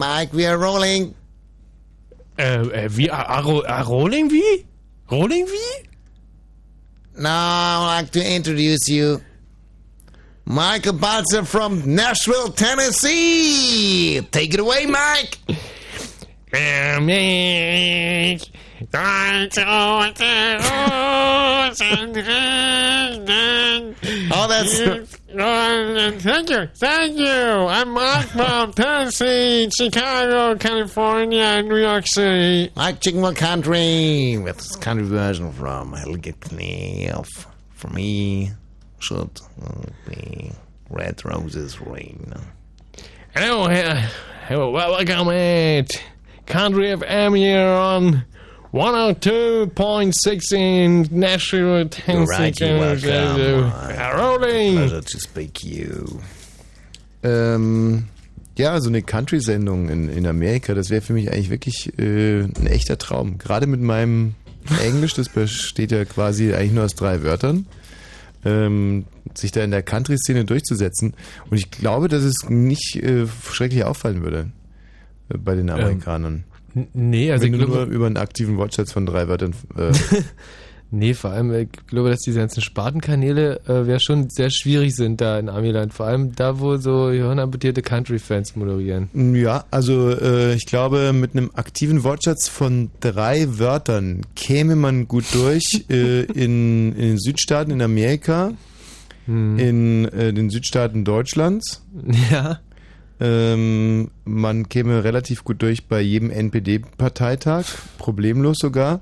Hey Mike, we are rolling. Uh, uh, äh, äh wie? A, a, a rolling wie? Rolling wie? Now I'd like to introduce you. Michael Balzer from Nashville, Tennessee. Take it away, Mike. Oh, that's. Thank you, thank you. I'm Mark from Tennessee, Chicago, California, and New York City. Mike Chickenwell Country with this country version from Helge Knef. For me, should be Red Roses Rain. Hello, hello, welcome at Country FM here on 102.6 in Nashville, Tennessee. Right, you're welcome. Rolling. Pleasure to speak you. Ähm, ja, so eine Country-Sendung in, in Amerika, das wäre für mich eigentlich wirklich äh, ein echter Traum. Gerade mit meinem Englisch, das besteht ja quasi eigentlich nur aus drei Wörtern, ähm, sich da in der Country-Szene durchzusetzen. Und ich glaube, dass es nicht äh, schrecklich auffallen würde äh, bei den Amerikanern. Ähm, nee, also Wenn ich glaube, nur über einen aktiven Wortschatz von drei Wörtern äh, Nee, vor allem, ich glaube, dass diese ganzen Spartenkanäle äh, ja schon sehr schwierig sind da in Amiland. Vor allem da, wo so hirnamputierte Country-Fans moderieren. Ja, also äh, ich glaube, mit einem aktiven Wortschatz von drei Wörtern käme man gut durch äh, in, in den Südstaaten in Amerika, in äh, den Südstaaten Deutschlands. Ja. Ähm, man käme relativ gut durch bei jedem NPD-Parteitag, problemlos sogar.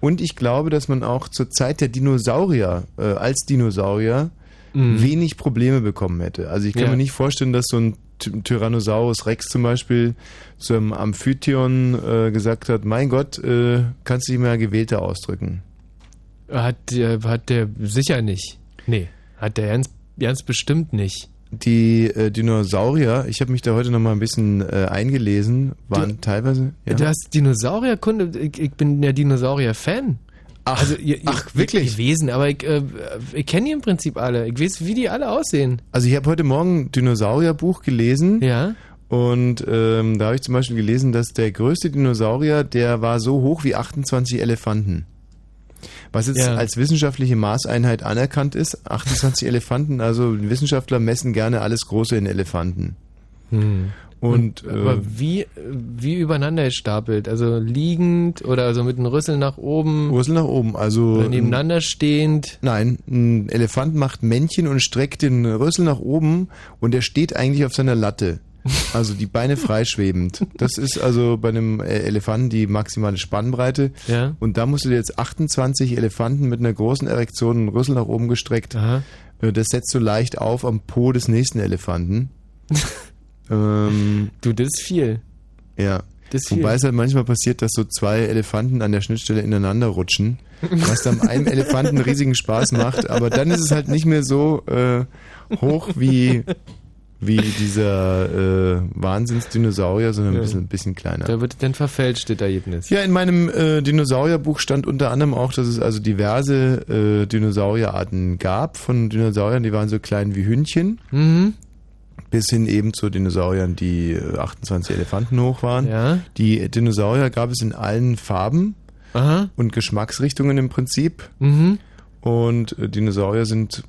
Und ich glaube, dass man auch zur Zeit der Dinosaurier, äh, als Dinosaurier, Mhm. wenig Probleme bekommen hätte. Also ich kann Ja. mir nicht vorstellen, dass so ein Ty- Tyrannosaurus Rex zum Beispiel so einem Amphitheon äh, gesagt hat, mein Gott, äh, kannst du dich mal gewählter ausdrücken. Hat, der- hat der sicher nicht. Nee, hat der ganz, ganz bestimmt nicht. Die äh, Dinosaurier, ich habe mich da heute noch mal ein bisschen äh, eingelesen, waren teilweise... Ja. Du hast Dinosaurierkunde, ich, ich bin der Dinosaurier-Fan. Ach, also, ihr, ach, wirklich? Gewesen, aber ich, äh, ich kenne die im Prinzip alle. Ich weiß, wie die alle aussehen. Also ich habe heute Morgen ein Dinosaurierbuch gelesen. Ja. Und ähm, da habe ich zum Beispiel gelesen, dass der größte Dinosaurier, der war so hoch wie 28 Elefanten. Was jetzt Ja. als wissenschaftliche Maßeinheit anerkannt ist. 28 Elefanten, also Wissenschaftler messen gerne alles Große in Elefanten. Hm. Und, aber äh, wie, wie übereinander gestapelt? Also liegend oder so mit einem Rüssel nach oben? Rüssel nach oben, also Oder nebeneinander stehend? Nein, ein Elefant macht Männchen und streckt den Rüssel nach oben und er steht eigentlich auf seiner Latte. Also die Beine freischwebend. Das ist also bei einem äh, Elefanten die maximale Spannbreite. Ja. Und da musst du dir jetzt 28 Elefanten mit einer großen Erektion einen Rüssel nach oben gestreckt. Äh, Das setzt du leicht auf am Po des nächsten Elefanten. ähm, du, das ist viel. Ja. Das Wobei viel. es halt manchmal passiert, dass so zwei Elefanten an der Schnittstelle ineinander rutschen, was dann einem Elefanten riesigen Spaß macht, aber dann ist es halt nicht mehr so äh, hoch wie, wie dieser äh, Wahnsinnsdinosaurier, sondern ein Ja. bisschen, ein bisschen kleiner. Da wird dann verfälscht, das Ergebnis. Ja, in meinem äh, Dinosaurierbuch stand unter anderem auch, dass es also diverse äh, Dinosaurierarten gab von Dinosauriern, die waren so klein wie Hühnchen. Mhm. Bis hin eben zu Dinosauriern, die äh, 28 Elefanten hoch waren. Ja. Die Dinosaurier gab es in allen Farben Aha. und Geschmacksrichtungen im Prinzip. Mhm. Und äh, Dinosaurier sind,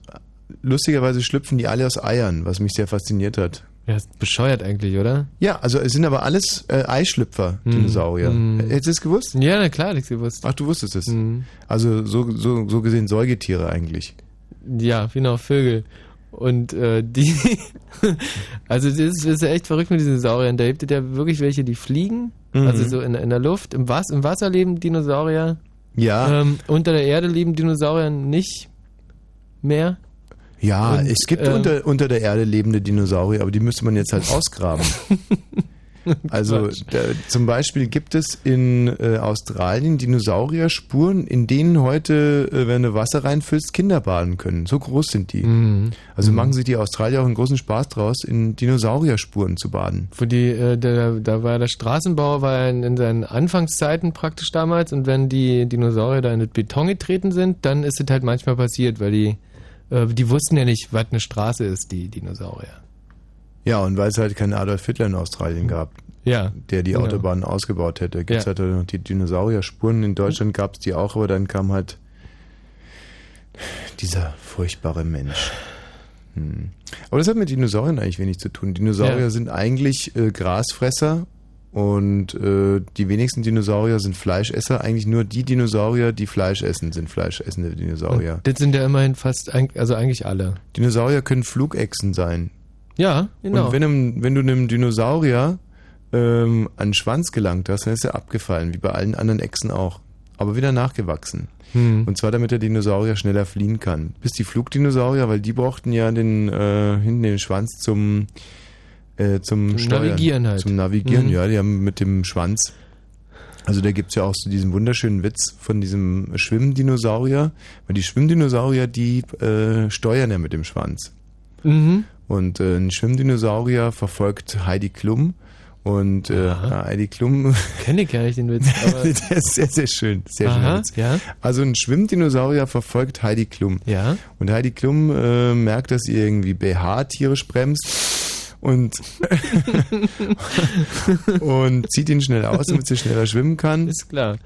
lustigerweise schlüpfen die alle aus Eiern, was mich sehr fasziniert hat. Ja, ist bescheuert eigentlich, oder? Ja, also es sind aber alles äh, Eischlüpfer, Hm. Dinosaurier. Hm. Hättest du es gewusst? Ja, na klar, hätte ich gewusst. Ach, du wusstest es. Mhm. Also so, so, so gesehen Säugetiere eigentlich. Ja, genau, Vögel. Und äh, die, also das ist, das ist ja echt verrückt mit diesen Sauriern. Da gibt es ja wirklich welche, die fliegen, Mhm. also so in, in der Luft. Im, Was, Im Wasser leben Dinosaurier. Ja. Ähm, unter der Erde leben Dinosaurier nicht mehr. Ja, Und, es gibt ähm, unter, unter der Erde lebende Dinosaurier, aber die müsste man jetzt halt ausgraben. Also da, zum Beispiel gibt es in äh, Australien Dinosaurierspuren, in denen heute, äh, wenn du Wasser reinfüllst, Kinder baden können. So groß sind die. Mhm. Also machen sich die Australier auch einen großen Spaß draus, in Dinosaurierspuren zu baden. Wo die, äh, der, da war der Straßenbau war in, in seinen Anfangszeiten praktisch damals und wenn die Dinosaurier da in den Beton getreten sind, dann ist es halt manchmal passiert, weil die, die wussten ja nicht, was eine Straße ist, die Dinosaurier. Ja, und weil es halt keinen Adolf Hitler in Australien gab, Ja. der die Genau. Autobahnen ausgebaut hätte, gibt es Ja. halt noch die Dinosaurier-Spuren. In Deutschland gab es die auch, aber dann kam halt dieser furchtbare Mensch. Hm. Aber das hat mit Dinosauriern eigentlich wenig zu tun. Dinosaurier Ja. sind eigentlich äh, Grasfresser und äh, die wenigsten Dinosaurier sind Fleischesser. Eigentlich nur die Dinosaurier, die Fleisch essen, sind fleischessende Dinosaurier. Und das sind ja immerhin fast, also eigentlich alle. Dinosaurier können Flugechsen sein. Ja, genau. Und wenn, einem, wenn du einem Dinosaurier ähm, an den Schwanz gelangt hast, dann ist er abgefallen, wie bei allen anderen Echsen auch. Aber wieder nachgewachsen. Hm. Und zwar damit der Dinosaurier schneller fliehen kann. Bis die Flugdinosaurier, weil die brauchten ja den äh, hinten den Schwanz zum äh, zum, Zum Steuern, Navigieren halt. Zum Navigieren, Mhm. ja, die haben mit dem Schwanz. Also da gibt's ja auch so diesen wunderschönen Witz von diesem Schwimmdinosaurier, weil die Schwimmdinosaurier, die äh, steuern ja mit dem Schwanz. Mhm. Und äh, ein Schwimmdinosaurier verfolgt Heidi Klum. Und äh, Heidi Klum, Kenne ich gar nicht den Witz. Aber der ist sehr, sehr schön. Sehr Aha, Witz. ja. Also ein Schwimmdinosaurier verfolgt Heidi Klum. Ja. Und Heidi Klum äh, merkt, dass sie irgendwie BH tierisch bremst und, und zieht ihn schnell aus, damit sie schneller schwimmen kann. Ist klar.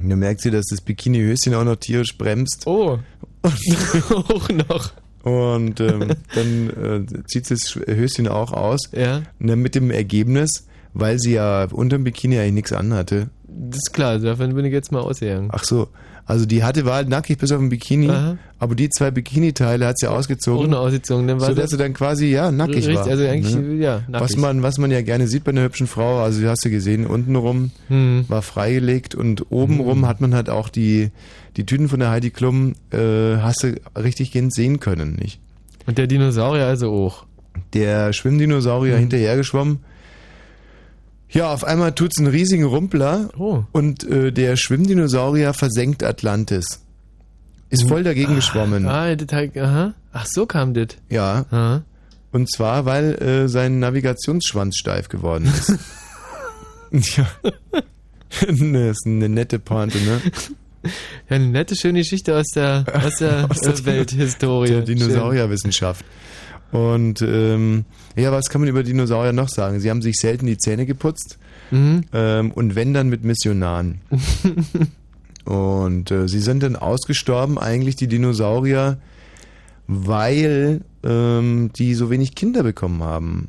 Und dann merkt sie, dass das Bikinihöschen auch noch tierisch bremst. Oh. Auch noch. Und ähm, dann äh, zieht sie das Sch- Höschen auch aus. Ja. Und dann mit dem Ergebnis, weil sie ja unter dem Bikini eigentlich nichts anhatte. Das ist klar, davon bin ich jetzt mal ausgegangen. Ach so, also die hatte war halt nackig bis auf den Bikini, Aha. aber die zwei Bikini-Teile hat sie ausgezogen. Ohne Ausgezogen, dann war so dass sie dann quasi ja nackig Richtig, war. also eigentlich, ne? ja, Was nackig. man, was man ja gerne sieht bei einer hübschen Frau, also die hast du gesehen, untenrum Hm. war freigelegt und obenrum hat man halt auch die, die Tüten von der Heidi Klum, äh, hast du richtig gehend sehen können, nicht? Und der Dinosaurier also auch. Der Schwimmdinosaurier Mhm. hinterhergeschwommen. Ja, auf einmal tut's einen riesigen Rumpler Oh. und äh, der Schwimmdinosaurier versenkt Atlantis. Ist voll dagegen geschwommen. Ah, das aha. Ach, so kam das. Ja. Aha. Und zwar, weil äh, sein Navigationsschwanz steif geworden ist. ja. das ist eine nette Pointe, ne? Ja, eine nette, schöne Geschichte aus der, aus der, Aus der äh, Welthistorie. Der Dinosaurierwissenschaft. Und ähm, ja, was kann man über Dinosaurier noch sagen? Sie haben sich selten die Zähne geputzt Mhm. ähm, und wenn dann mit Missionaren. und äh, sie sind dann ausgestorben, eigentlich die Dinosaurier, weil ähm, die so wenig Kinder bekommen haben.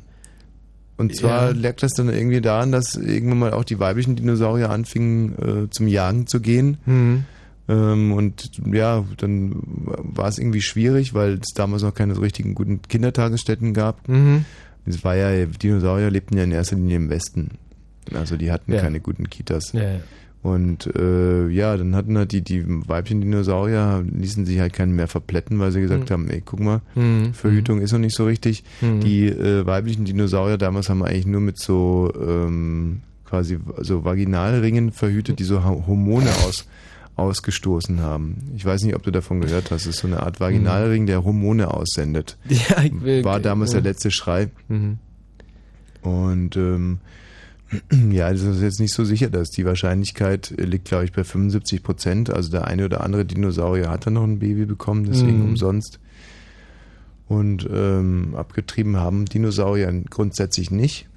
Und zwar Ja. lag das dann irgendwie daran, dass irgendwann mal auch die weiblichen Dinosaurier anfingen äh, zum Jagen zu gehen. Mhm. Ähm, und ja, dann war es irgendwie schwierig, weil es damals noch keine so richtigen guten Kindertagesstätten gab. Mhm. Es war ja, Dinosaurier lebten ja in erster Linie im Westen. Also die hatten Ja. keine guten Kitas. Ja, ja. Und äh, ja, dann hatten halt die, die weiblichen Dinosaurier, ließen sich halt keinen mehr verpletten, weil sie gesagt Mhm. haben, ey, guck mal, Mhm. Verhütung ist noch nicht so richtig. Mhm. Die äh, weiblichen Dinosaurier damals haben eigentlich nur mit so ähm, quasi so Vaginalringen verhütet, die so Hormone aus, ausgestoßen haben. Ich weiß nicht, ob du davon gehört hast. Es ist so eine Art Vaginalring, der Hormone aussendet. Ja, ich will, War damals der Mhm. letzte Schrei. Mhm. Und ähm, ja, das ist jetzt nicht so sicher, dass die Wahrscheinlichkeit liegt, glaube ich, bei 75 Prozent. Also der eine oder andere Dinosaurier hat dann noch ein Baby bekommen, deswegen Mhm. umsonst. Und ähm, abgetrieben haben Dinosaurier grundsätzlich nicht.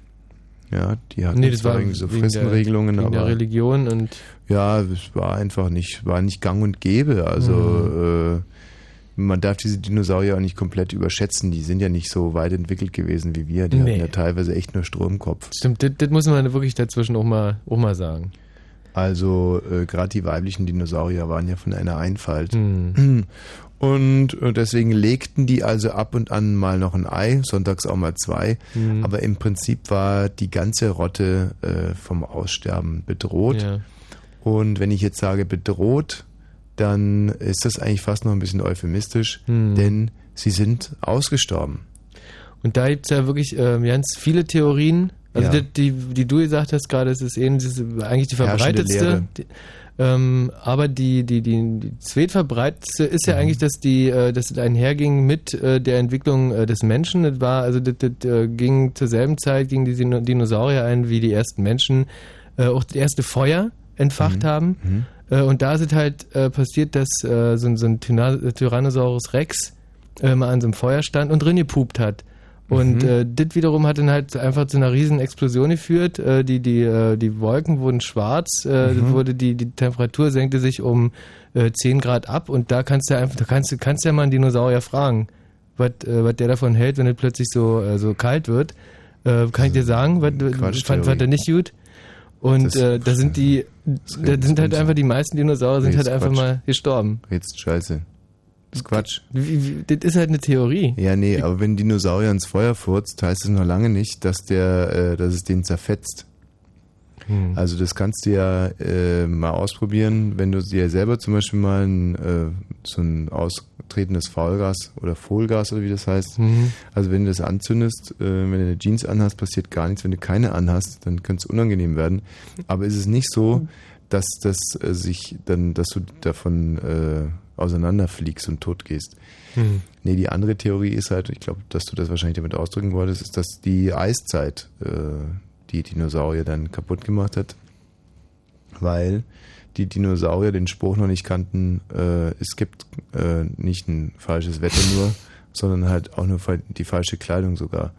Ja, die hatten Nee, das war so der- Fristenregelungen, wegen der Religion und ja, es war einfach nicht, war nicht gang und gäbe. Also Mhm. äh, man darf diese Dinosaurier auch nicht komplett überschätzen. Die sind ja nicht so weit entwickelt gewesen wie wir. Die Nee. hatten ja teilweise echt nur Stromkopf. stimmt, das, das muss man wirklich dazwischen auch mal, auch mal sagen. Also äh, gerade die weiblichen Dinosaurier waren ja von einer Einfalt. Mhm. Und äh, deswegen legten die also ab und an mal noch ein Ei, sonntags auch mal zwei. Mhm. Aber im Prinzip war die ganze Rotte äh, vom Aussterben bedroht. Ja. Und wenn ich jetzt sage bedroht, dann ist das eigentlich fast noch ein bisschen euphemistisch, Mhm. denn sie sind ausgestorben. Und da gibt es ja wirklich ähm, ganz viele Theorien. Also Ja. die, die, die du gesagt hast gerade, es ist ist eigentlich die verbreitetste. Ähm, aber die, die, die, die zweitverbreitetste ist Mhm. ja eigentlich, dass die, äh, dass es einherging mit äh, der Entwicklung äh, des Menschen. Das war, also das, das ging zur selben Zeit gingen die Dino- Dinosaurier ein, wie die ersten Menschen auch das erste Feuer entfacht Mhm. haben. Mhm. Und da ist es halt passiert, dass so, ein- so ein Tyrannosaurus Rex mal an so einem Feuer stand und drin gepupt hat. Und Mhm. äh, das wiederum hat dann halt einfach zu einer riesen Explosion geführt. Äh, die, die, äh, die Wolken wurden schwarz, äh, Mhm. wurde die, die Temperatur senkte sich um äh, 10 Grad ab und da kannst du einfach, da kannst du kannst ja mal einen Dinosaurier fragen, was äh, der davon hält, wenn es plötzlich so, äh, so kalt wird. Äh, kann ich dir sagen, was Quatschtheorie. fand, fand er nicht gut. Und Das- äh, da sind die, da sind halt einfach die meisten Dinosaurier sind Nee, halt einfach Quatsch. mal gestorben. Jetzt Scheiße. Das ist Quatsch. Das ist halt eine Theorie. Ja, nee, aber wenn ein Dinosaurier ins Feuer furzt, heißt es noch lange nicht, dass der, äh, dass es den zerfetzt. Hm. Also das kannst du ja äh, mal ausprobieren, wenn du dir selber zum Beispiel mal ein, äh, so ein austretendes Faulgas oder Folgas oder wie das heißt. Mhm. Also wenn du das anzündest, äh, wenn du eine Jeans anhast, passiert gar nichts. Wenn du keine anhast, dann könnte es unangenehm werden. Aber ist es nicht so, dass das äh, sich dann, dass du davon äh, auseinanderfliegst und tot gehst. Hm. Nee, die andere Theorie ist halt, ich glaube, dass du das wahrscheinlich damit ausdrücken wolltest, ist, dass die Eiszeit äh, die Dinosaurier dann kaputt gemacht hat, weil die Dinosaurier den Spruch noch nicht kannten, äh, es gibt äh, nicht ein falsches Wetter nur, sondern halt auch nur die falsche Kleidung sogar.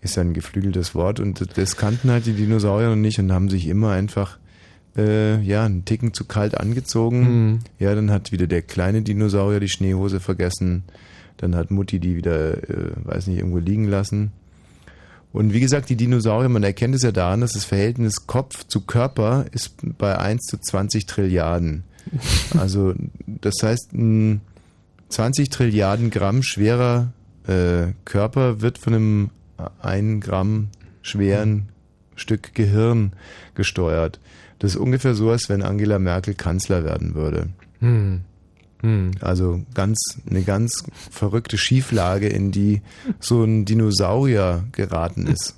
Ist ja ein geflügeltes Wort und das kannten halt die Dinosaurier noch nicht und haben sich immer einfach äh, ja, einen Ticken zu kalt angezogen. Hm. Ja, dann hat wieder der kleine Dinosaurier die Schneehose vergessen. Dann hat Mutti die wieder, äh, weiß nicht, irgendwo liegen lassen. Und wie gesagt, die Dinosaurier, man erkennt es ja daran, dass das Verhältnis Kopf zu Körper ist bei 1 zu 20 Trilliarden. Also, das heißt, ein 20 Trilliarden Gramm schwerer äh, Körper wird von einem 1 Gramm schweren Stück Gehirn gesteuert. Das ist ungefähr so, als wenn Angela Merkel Kanzler werden würde. Hm. Hm. Also ganz eine ganz verrückte Schieflage, in die so ein Dinosaurier geraten ist.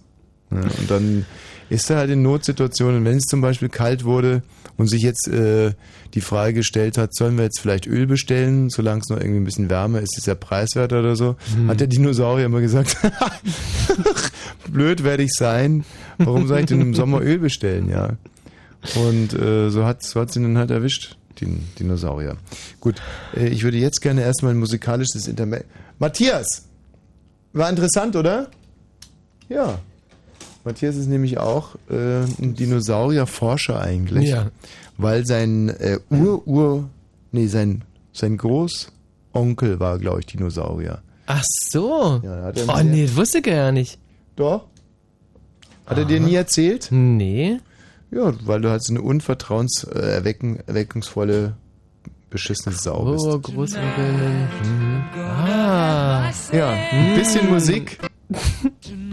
Ja, und dann ist er halt in Notsituationen, wenn es zum Beispiel kalt wurde und sich jetzt äh, die Frage gestellt hat, sollen wir jetzt vielleicht Öl bestellen, solange es noch irgendwie ein bisschen wärmer ist, ist ja preiswerter oder so, hat der Dinosaurier immer gesagt, blöd werde ich sein, warum soll ich denn im Sommer Öl bestellen, ja. Und äh, so hat so hat's ihn dann halt erwischt, den Dinosaurier. Gut, äh, ich würde jetzt gerne erstmal ein musikalisches Intermezzo. Matthias! War interessant, oder? Ja. Matthias ist nämlich auch äh, ein Dinosaurierforscher eigentlich. Ja. Weil sein äh, Ur-Ur, nee, sein, sein Großonkel war, glaube ich, Dinosaurier. Ach so. Ja, hat er oh nee, das wusste ich ja nicht. Doch. Hat er dir nie erzählt? Nee. Ja, weil du halt so eine unvertrauenserweckungsvolle, beschissene Sau bist. Oh, Großonkel. Mhm. Ah. Ja, ein bisschen Musik.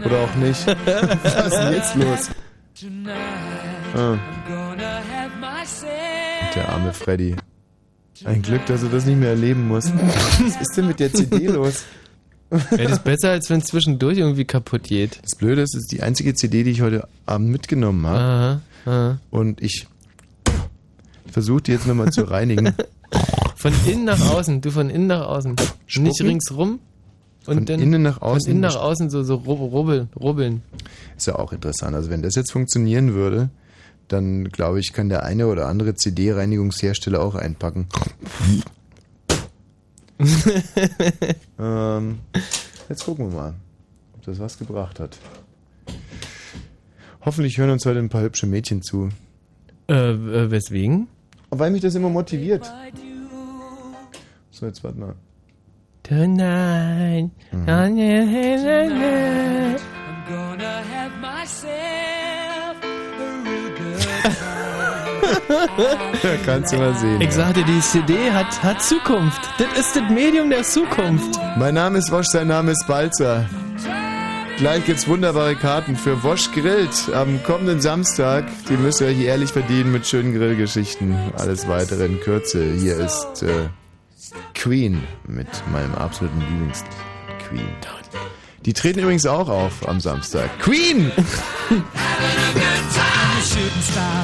Oder auch nicht. Was ist denn jetzt los? Ah, der arme Freddy. Ein Glück, dass er das nicht mehr erleben muss. Was ist denn mit der CD los? Ja, das ist besser, als wenn es zwischendurch irgendwie kaputt geht. Das Blöde ist, es ist die einzige CD, die ich heute Abend mitgenommen habe. Aha. Und ich versuche die jetzt nochmal zu reinigen. Von innen nach außen, du von innen nach außen. Spucken? Nicht ringsrum. Und Von dann innen nach Von außen. innen nach außen so, so rub- rubbeln, rubbeln. Ist ja auch interessant. Also wenn das jetzt funktionieren würde, dann glaube ich, kann der eine oder andere CD-Reinigungshersteller auch einpacken. ähm, jetzt gucken wir mal, ob das was gebracht hat. Hoffentlich hören uns heute ein paar hübsche Mädchen zu. Äh, äh, weswegen? Weil mich das immer motiviert. So, jetzt warte mal. Tonight. Mhm. Tonight. Ja, kannst du mal sehen. Ich sagte, die CD hat, hat Zukunft. Das ist das Medium der Zukunft. Mein Name ist Wosch, sein Name ist Balzer. Gleich gibt's wunderbare Karten für Wosch grillt am kommenden Samstag. Die müsst ihr euch ehrlich verdienen mit schönen Grillgeschichten. Alles weitere in Kürze. Hier ist äh, Queen mit meinem absoluten Lieblings Queen. Die treten übrigens auch auf am Samstag. Queen! shooting star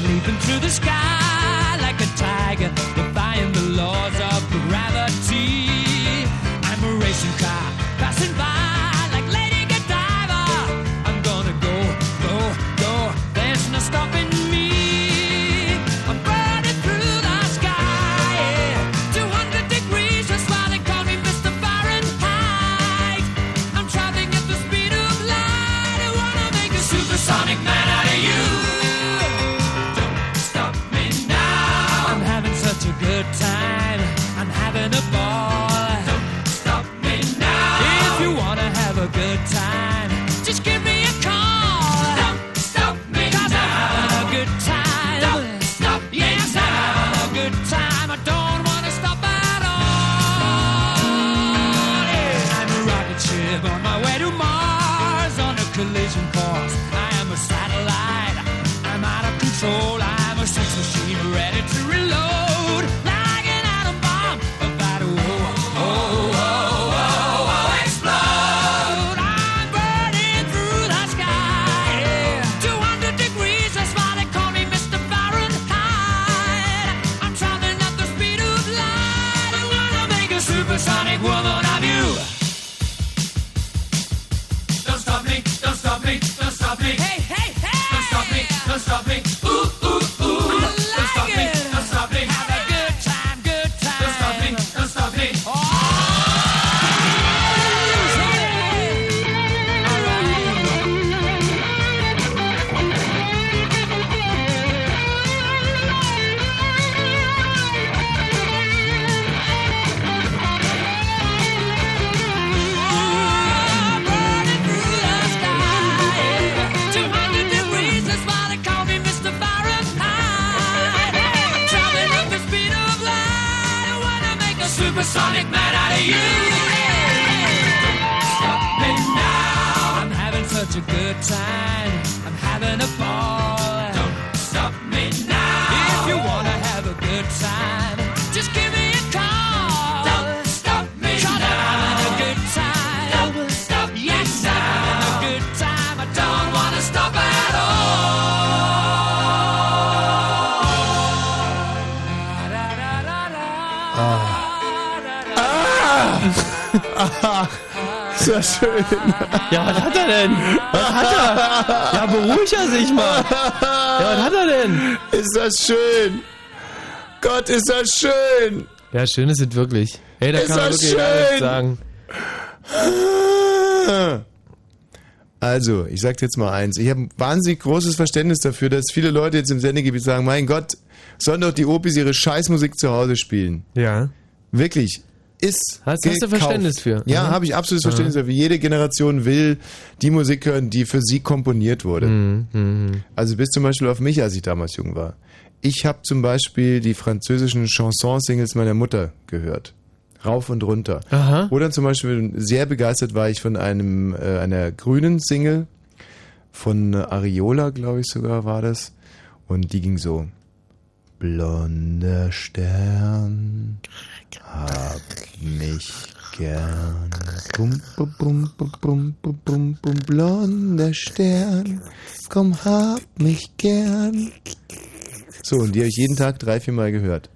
supersonic woman of you. Don't stop me, don't stop me, don't stop me. Hey, hey, hey! Don't stop me, don't stop me. Time. Ist das schön. Ja, was hat er denn? Was hat er? Ja, beruhig er sich mal. Ja, was hat er denn? Ist das schön. Gott, ist das schön. Ja, schön ist es wirklich. Hey, da Ist kann man wirklich schön? sagen. Also, ich sag jetzt mal eins. Ich habe ein wahnsinnig großes Verständnis dafür, dass viele Leute jetzt im Sendegebiet sagen, mein Gott, sollen doch die Opis ihre Scheißmusik zu Hause spielen. Ja. Wirklich. Ist Hast- hast du. Verständnis für? Ja, Mhm. habe ich absolutes Verständnis dafür. Jede Generation will die Musik hören, die für sie komponiert wurde. Mhm. Also bis zum Beispiel auf mich, als ich damals jung war. Ich habe zum Beispiel die französischen Chanson-Singles meiner Mutter gehört. Rauf und runter. Aha. Oder zum Beispiel sehr begeistert war ich von einem äh, einer grünen Single von Ariola, glaube ich sogar war das. Und die ging so. Blonder Stern, hab mich gern. Bum, bum, bum, bum, bum, bum, bum, bum, blonder Stern, komm, hab mich gern. So, und die habe ich jeden Tag drei, vier Mal gehört.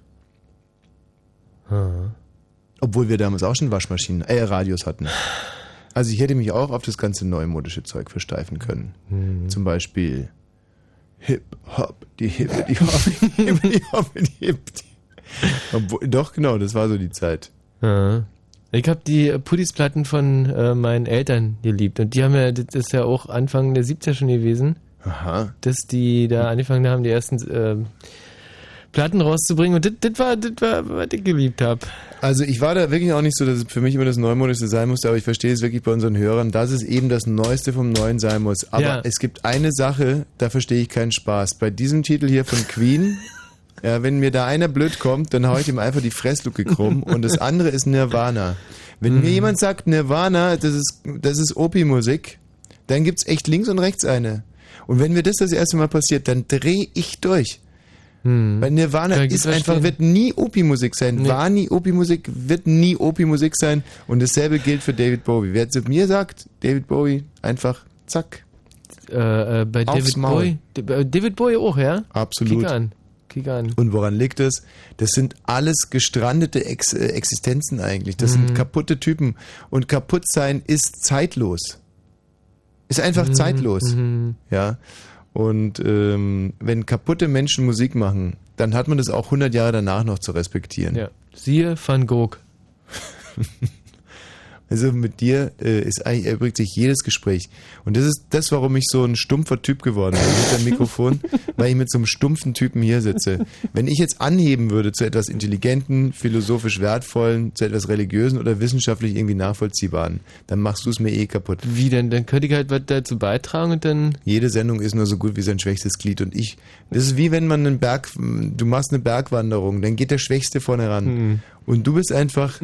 Obwohl wir damals auch schon Waschmaschinen, äh, Radios hatten. Also ich hätte mich auch auf das ganze neumodische Zeug versteifen können. Zum Beispiel Hip Hop, die Hip, die Hop, die Hip, die Hop, die Hip. Die. Obwohl, doch, genau, das war so die Zeit. Ja. Ich habe die äh, Puttis-Platten von äh, meinen Eltern geliebt. Und die haben ja, das ist ja auch Anfang der 70er schon gewesen, Aha. dass die da angefangen haben, die ersten ähm, Platten rauszubringen. Und das, das war, das war, was ich geliebt habe. Also ich war da wirklich auch nicht so, dass es für mich immer das Neumodische sein musste, aber ich verstehe es wirklich bei unseren Hörern, dass es eben das Neueste vom Neuen sein muss. Aber Ja. es gibt eine Sache, da verstehe ich keinen Spaß. Bei diesem Titel hier von Queen, ja, wenn mir da einer blöd kommt, dann hau ich ihm einfach die Fressluke krumm und das andere ist Nirvana. Wenn mir jemand sagt, Nirvana, das ist, das ist Opi-Musik, dann gibt's echt links und rechts eine. Und wenn mir das das erste Mal passiert, dann dreh ich durch. Weil Nirvana ist einfach, wird nie Opi-Musik sein. Nee. War nie Opi-Musik, wird nie Opi-Musik sein. Und dasselbe gilt für David Bowie. Wer zu mir sagt, David Bowie, einfach zack. Äh, äh, bei Aufs David Maul. Bowie. Bei David Bowie auch, ja? Absolut. Kick an. Kick an. Und woran liegt es? Das sind alles gestrandete Ex äh, Existenzen eigentlich. Das Mhm. sind kaputte Typen. Und kaputt sein ist zeitlos. Ist einfach Mhm. zeitlos. Ja. Und ähm, wenn kaputte Menschen Musik machen, dann hat man das auch 100 Jahre danach noch zu respektieren. Ja. Siehe Van Gogh. Also mit dir äh, ist eigentlich erübrigt sich jedes Gespräch. Und das ist das, warum ich so ein stumpfer Typ geworden bin mit dem Mikrofon, weil ich mit so einem stumpfen Typen hier sitze. Wenn ich jetzt anheben würde zu etwas intelligenten, philosophisch wertvollen, zu etwas religiösen oder wissenschaftlich irgendwie nachvollziehbaren, dann machst du es mir eh kaputt. Wie denn? Dann könnte ich halt was dazu beitragen und dann. Jede Sendung ist nur so gut wie sein schwächstes Glied und ich. Das ist wie wenn man einen Berg, du machst eine Bergwanderung, dann geht der Schwächste vorne ran. Hm. Und du bist einfach,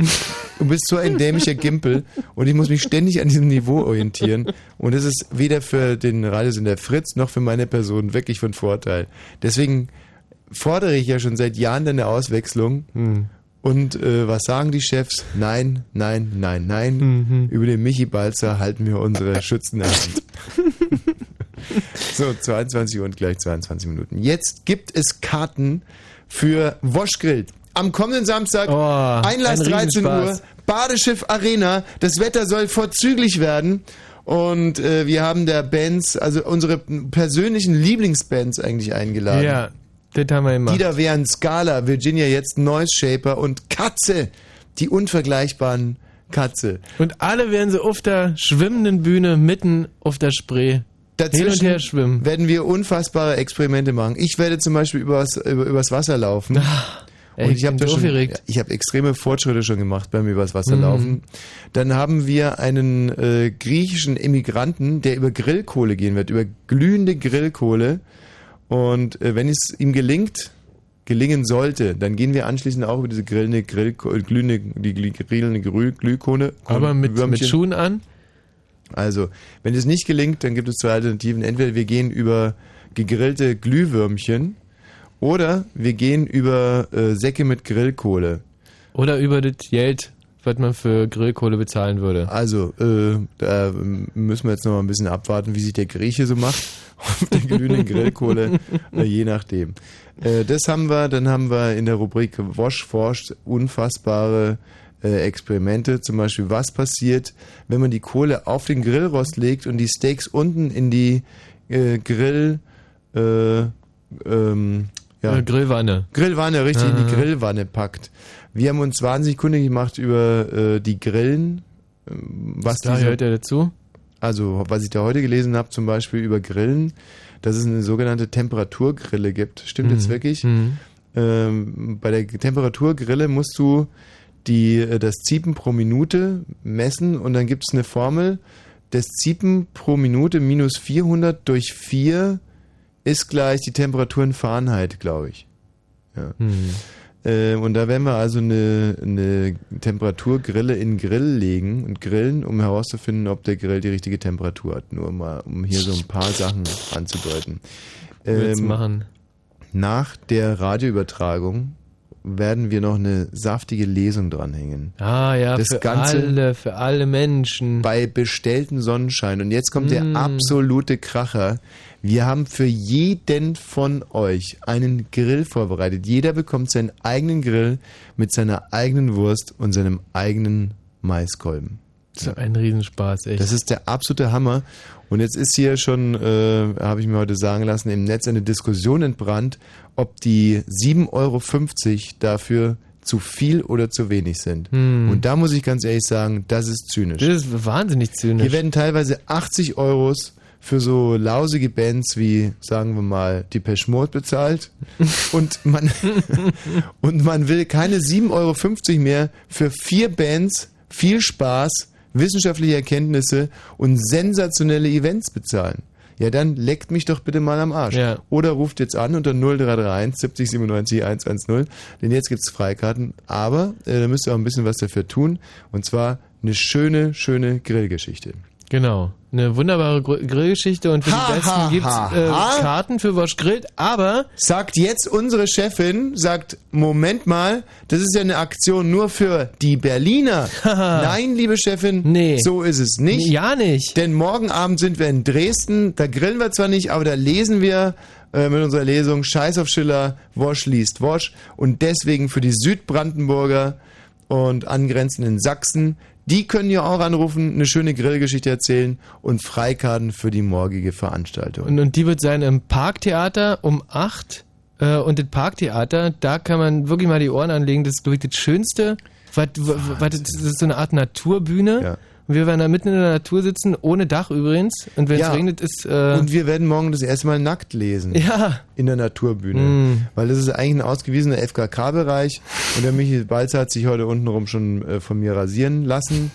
du bist so ein dämlicher Gimpel und ich muss mich ständig an diesem Niveau orientieren. Und das ist weder für den Radiosender Fritz noch für meine Person wirklich von Vorteil. Deswegen fordere ich ja schon seit Jahren deine Auswechslung. Hm. Und äh, was sagen die Chefs? Nein, nein, nein, nein. Mhm. Über den Michi Balzer halten wir unsere schützende Hand. so, 22 Uhr und gleich 22 Minuten. Jetzt gibt es Karten für Woschgrill. Am kommenden Samstag, Oh, Einlass ein 13 Uhr. Badeschiff Arena. Das Wetter soll vorzüglich werden. Und äh, wir haben der Bands, also unsere persönlichen Lieblingsbands eigentlich eingeladen. Ja, das haben wir gemacht. Die da wären Scala, Virginia jetzt Noise Shaper und Katze. Die unvergleichbaren Katze. Und alle werden so auf der schwimmenden Bühne mitten auf der Spree hin und Dazwischen her schwimmen. werden wir unfassbare Experimente machen. Ich werde zum Beispiel übers, über, übers Wasser laufen. Und ich habe da schon, aufgeregt. ich habe extreme Fortschritte schon gemacht beim übers Wasser Mhm. laufen. Dann haben wir einen äh, griechischen Immigranten, der über Grillkohle gehen wird, über glühende Grillkohle. Und äh, wenn es ihm gelingt, gelingen sollte, dann gehen wir anschließend auch über diese grillende Grillkohle, glühende, die grillende Glühkohle. Aber mit, mit. Schuhen an? Also, wenn es nicht gelingt, dann gibt es zwei Alternativen. Entweder wir gehen über gegrillte Glühwürmchen oder wir gehen über äh, Säcke mit Grillkohle. Oder über das Geld, was man für Grillkohle bezahlen würde. Also, äh, da müssen wir jetzt noch mal ein bisschen abwarten, wie sich der Grieche so macht. Auf der glühenden Grillkohle, äh, je nachdem. Äh, das haben wir, dann haben wir in der Rubrik Wosch forscht unfassbare äh, Experimente. Zum Beispiel, was passiert, wenn man die Kohle auf den Grillrost legt und die Steaks unten in die äh, Grill, äh, ähm, ja, Äh, Grillwanne. Grillwanne, richtig in die Aha. Grillwanne packt. Wir haben uns wahnsinnig kundig gemacht über äh, die Grillen. ähm, Was da hört er dazu? also, was ich da heute gelesen habe, zum Beispiel über Grillen, dass es eine sogenannte Temperaturgrille gibt. Stimmt jetzt Mhm. wirklich? Mhm. Ähm, bei der Temperaturgrille musst du die, äh, das Ziepen pro Minute messen und dann gibt es eine Formel. Das Ziepen pro Minute minus 400 durch 4 ist gleich die Temperatur in Fahrenheit, glaube ich. Ja. Hm. Äh, und da werden wir also eine, eine Temperaturgrille in Grill legen und grillen, um herauszufinden, ob der Grill die richtige Temperatur hat. Nur mal, um hier so ein paar Sachen anzudeuten. Ähm, machen? nach der Radioübertragung werden wir noch eine saftige Lesung dranhängen. Ah ja, Das für Ganze- alle, für alle Menschen. Bei bestellten Sonnenschein. Und jetzt kommt der Mm. absolute Kracher. Wir haben für jeden von euch einen Grill vorbereitet. Jeder bekommt seinen eigenen Grill mit seiner eigenen Wurst und seinem eigenen Maiskolben. Das ist ein Riesenspaß, echt. Das ist der absolute Hammer. Und jetzt ist hier schon, äh, habe ich mir heute sagen lassen, im Netz eine Diskussion entbrannt, ob die 7,50 Euro dafür zu viel oder zu wenig sind. Hm. Und da muss ich ganz ehrlich sagen, das ist zynisch. das ist wahnsinnig zynisch. Hier werden teilweise 80 Euros für so lausige Bands wie, sagen wir mal, die Mode bezahlt. und man, und man will keine 7,50 Euro mehr für vier Bands, viel Spaß, wissenschaftliche Erkenntnisse und sensationelle Events bezahlen. Ja, dann leckt mich doch bitte mal am Arsch. Ja. Oder ruft jetzt an unter 0331 70 97 110, denn jetzt gibt's Freikarten. Aber äh, da müsst ihr auch ein bisschen was dafür tun. Und zwar eine schöne, schöne Grillgeschichte. Genau. Eine wunderbare Gr Grillgeschichte und für Ha, die Besten ha, gibt's ha, äh. Karten für Wosch Grillt, aber Sagt jetzt unsere Chefin, sagt, Moment mal, das ist ja eine Aktion nur für die Berliner. Nein, liebe Chefin, Nee. so ist es nicht. ja nicht. Denn morgen Abend sind wir in Dresden, da grillen wir zwar nicht, aber da lesen wir äh, mit unserer Lesung Scheiß auf Schiller, Wosch liest Wosch und deswegen für die Südbrandenburger und angrenzenden Sachsen, die können ja auch anrufen, eine schöne Grillgeschichte erzählen und Freikarten für die morgige Veranstaltung. Und, und die wird sein im Parktheater um 8. Äh, und das Parktheater, da kann man wirklich mal die Ohren anlegen. Das ist, glaube ich, das schönste Was, was, das ist so eine Art Naturbühne. Ja. Und wir werden da mitten in der Natur sitzen, ohne Dach übrigens. Und wenn es Ja. regnet, ist. Äh, Und wir werden morgen das erste Mal nackt lesen. ja. In der Naturbühne. Mm. Weil das ist eigentlich ein ausgewiesener FKK-Bereich. Und der Michael Balzer hat sich heute untenrum schon äh, von mir rasieren lassen.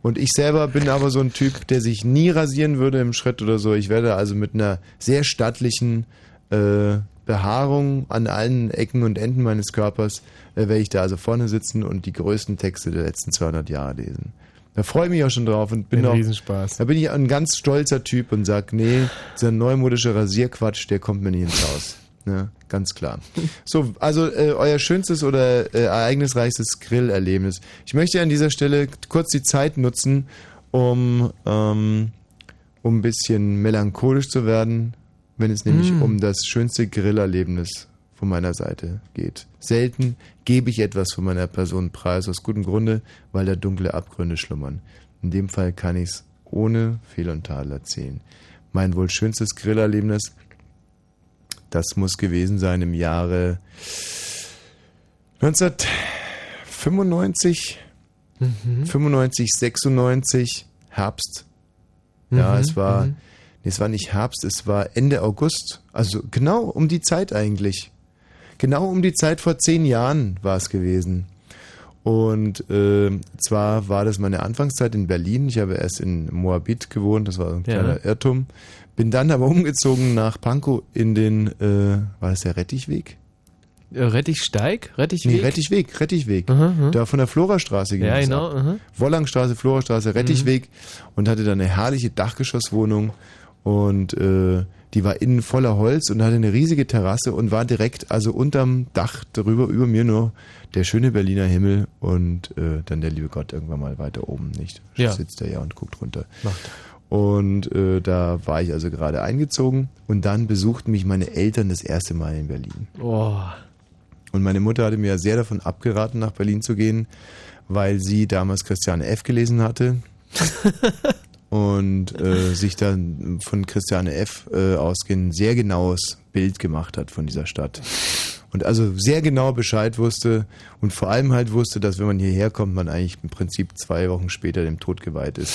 Und ich selber bin aber so ein Typ, der sich nie rasieren würde im Schritt oder so. Ich werde also mit einer sehr stattlichen äh, Behaarung an allen Ecken und Enden meines Körpers, äh, werde ich da also vorne sitzen und die größten Texte der letzten 200 Jahre lesen. Da freue ich mich auch schon drauf und bin auch, Riesenspaß. da bin ich ein ganz stolzer Typ und sag, nee, dieser neumodische Rasierquatsch, der kommt mir nicht ins Haus. Ne, ganz klar. So, also äh, euer schönstes oder äh, ereignisreichstes Grillerlebnis. Ich möchte an dieser Stelle kurz die Zeit nutzen, um, ähm, um ein bisschen melancholisch zu werden, wenn es nämlich Mm. um das schönste Grillerlebnis von meiner Seite geht. Selten gebe ich etwas von meiner Person preis, aus gutem Grunde, weil da dunkle Abgründe schlummern. In dem Fall kann ich es ohne Fehl und Tadel erzählen. Mein wohl schönstes Grillerlebnis, das muss gewesen sein im Jahre 1995, Mhm. 95, 96, Herbst. Ja, Mhm, es war, mhm. nee, es war nicht Herbst, es war Ende August. Also genau um die Zeit eigentlich. Genau um die Zeit vor zehn Jahren war es gewesen. Und äh, zwar war das meine Anfangszeit in Berlin. Ich habe erst in Moabit gewohnt, das war so ein Ja. kleiner Irrtum. Bin dann aber umgezogen nach Pankow in den, äh, war das der Rettichweg? Äh, Rettichsteig? Rettichweg? Nee, Rettichweg, Rettichweg. Aha. Da von der Florastraße ging Ja, es genau. ab. Wollangstraße, Florastraße, Rettichweg und hatte dann eine herrliche Dachgeschosswohnung und äh, die war innen voller Holz und hatte eine riesige Terrasse und war direkt also unterm Dach darüber über mir nur der schöne Berliner Himmel und äh, dann der liebe Gott irgendwann mal weiter oben, nicht? Ja. Sitzt er ja und guckt runter. Macht Und äh, da war ich also gerade eingezogen und dann besuchten mich meine Eltern das erste Mal in Berlin. Oh. Und meine Mutter hatte mir ja sehr davon abgeraten, nach Berlin zu gehen, weil sie damals Christiane F. gelesen hatte und äh, sich dann von Christiane F. Äh, ausgehend ein sehr genaues Bild gemacht hat von dieser Stadt. Und also sehr genau Bescheid wusste und vor allem halt wusste, dass wenn man hierher kommt, man eigentlich im Prinzip zwei Wochen später dem Tod geweiht ist.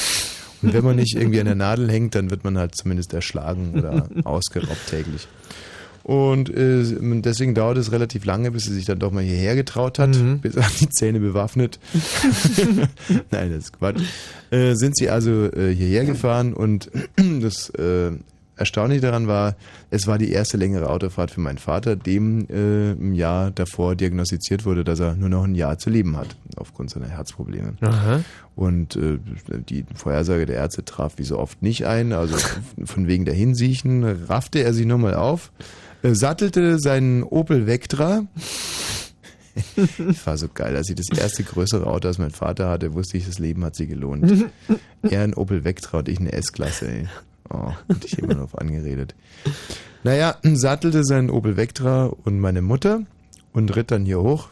Und wenn man nicht irgendwie an der Nadel hängt, dann wird man halt zumindest erschlagen oder ausgeraubt täglich. Und äh, deswegen dauert es relativ lange, bis sie sich dann doch mal hierher getraut hat, Mhm. bis an die Zähne bewaffnet. Nein, das ist Quatsch. Äh, sind sie also äh, hierher gefahren und das äh, Erstaunliche daran war, es war die erste längere Autofahrt für meinen Vater, dem äh, im Jahr davor diagnostiziert wurde, dass er nur noch ein Jahr zu leben hat, aufgrund seiner Herzprobleme. Aha. Und äh, die Vorhersage der Ärzte traf wie so oft nicht ein. Also von wegen der Hinsiechen raffte er sich nochmal auf, äh, sattelte seinen Opel Vectra. war so geil, als ich das erste größere Auto, das mein Vater hatte, wusste ich, das Leben hat sich gelohnt. er ein Opel Vectra und ich eine S-Klasse, ey. Oh, und ich immer noch angeredet. Naja, sattelte seinen Opel Vectra und meine Mutter und ritt dann hier hoch.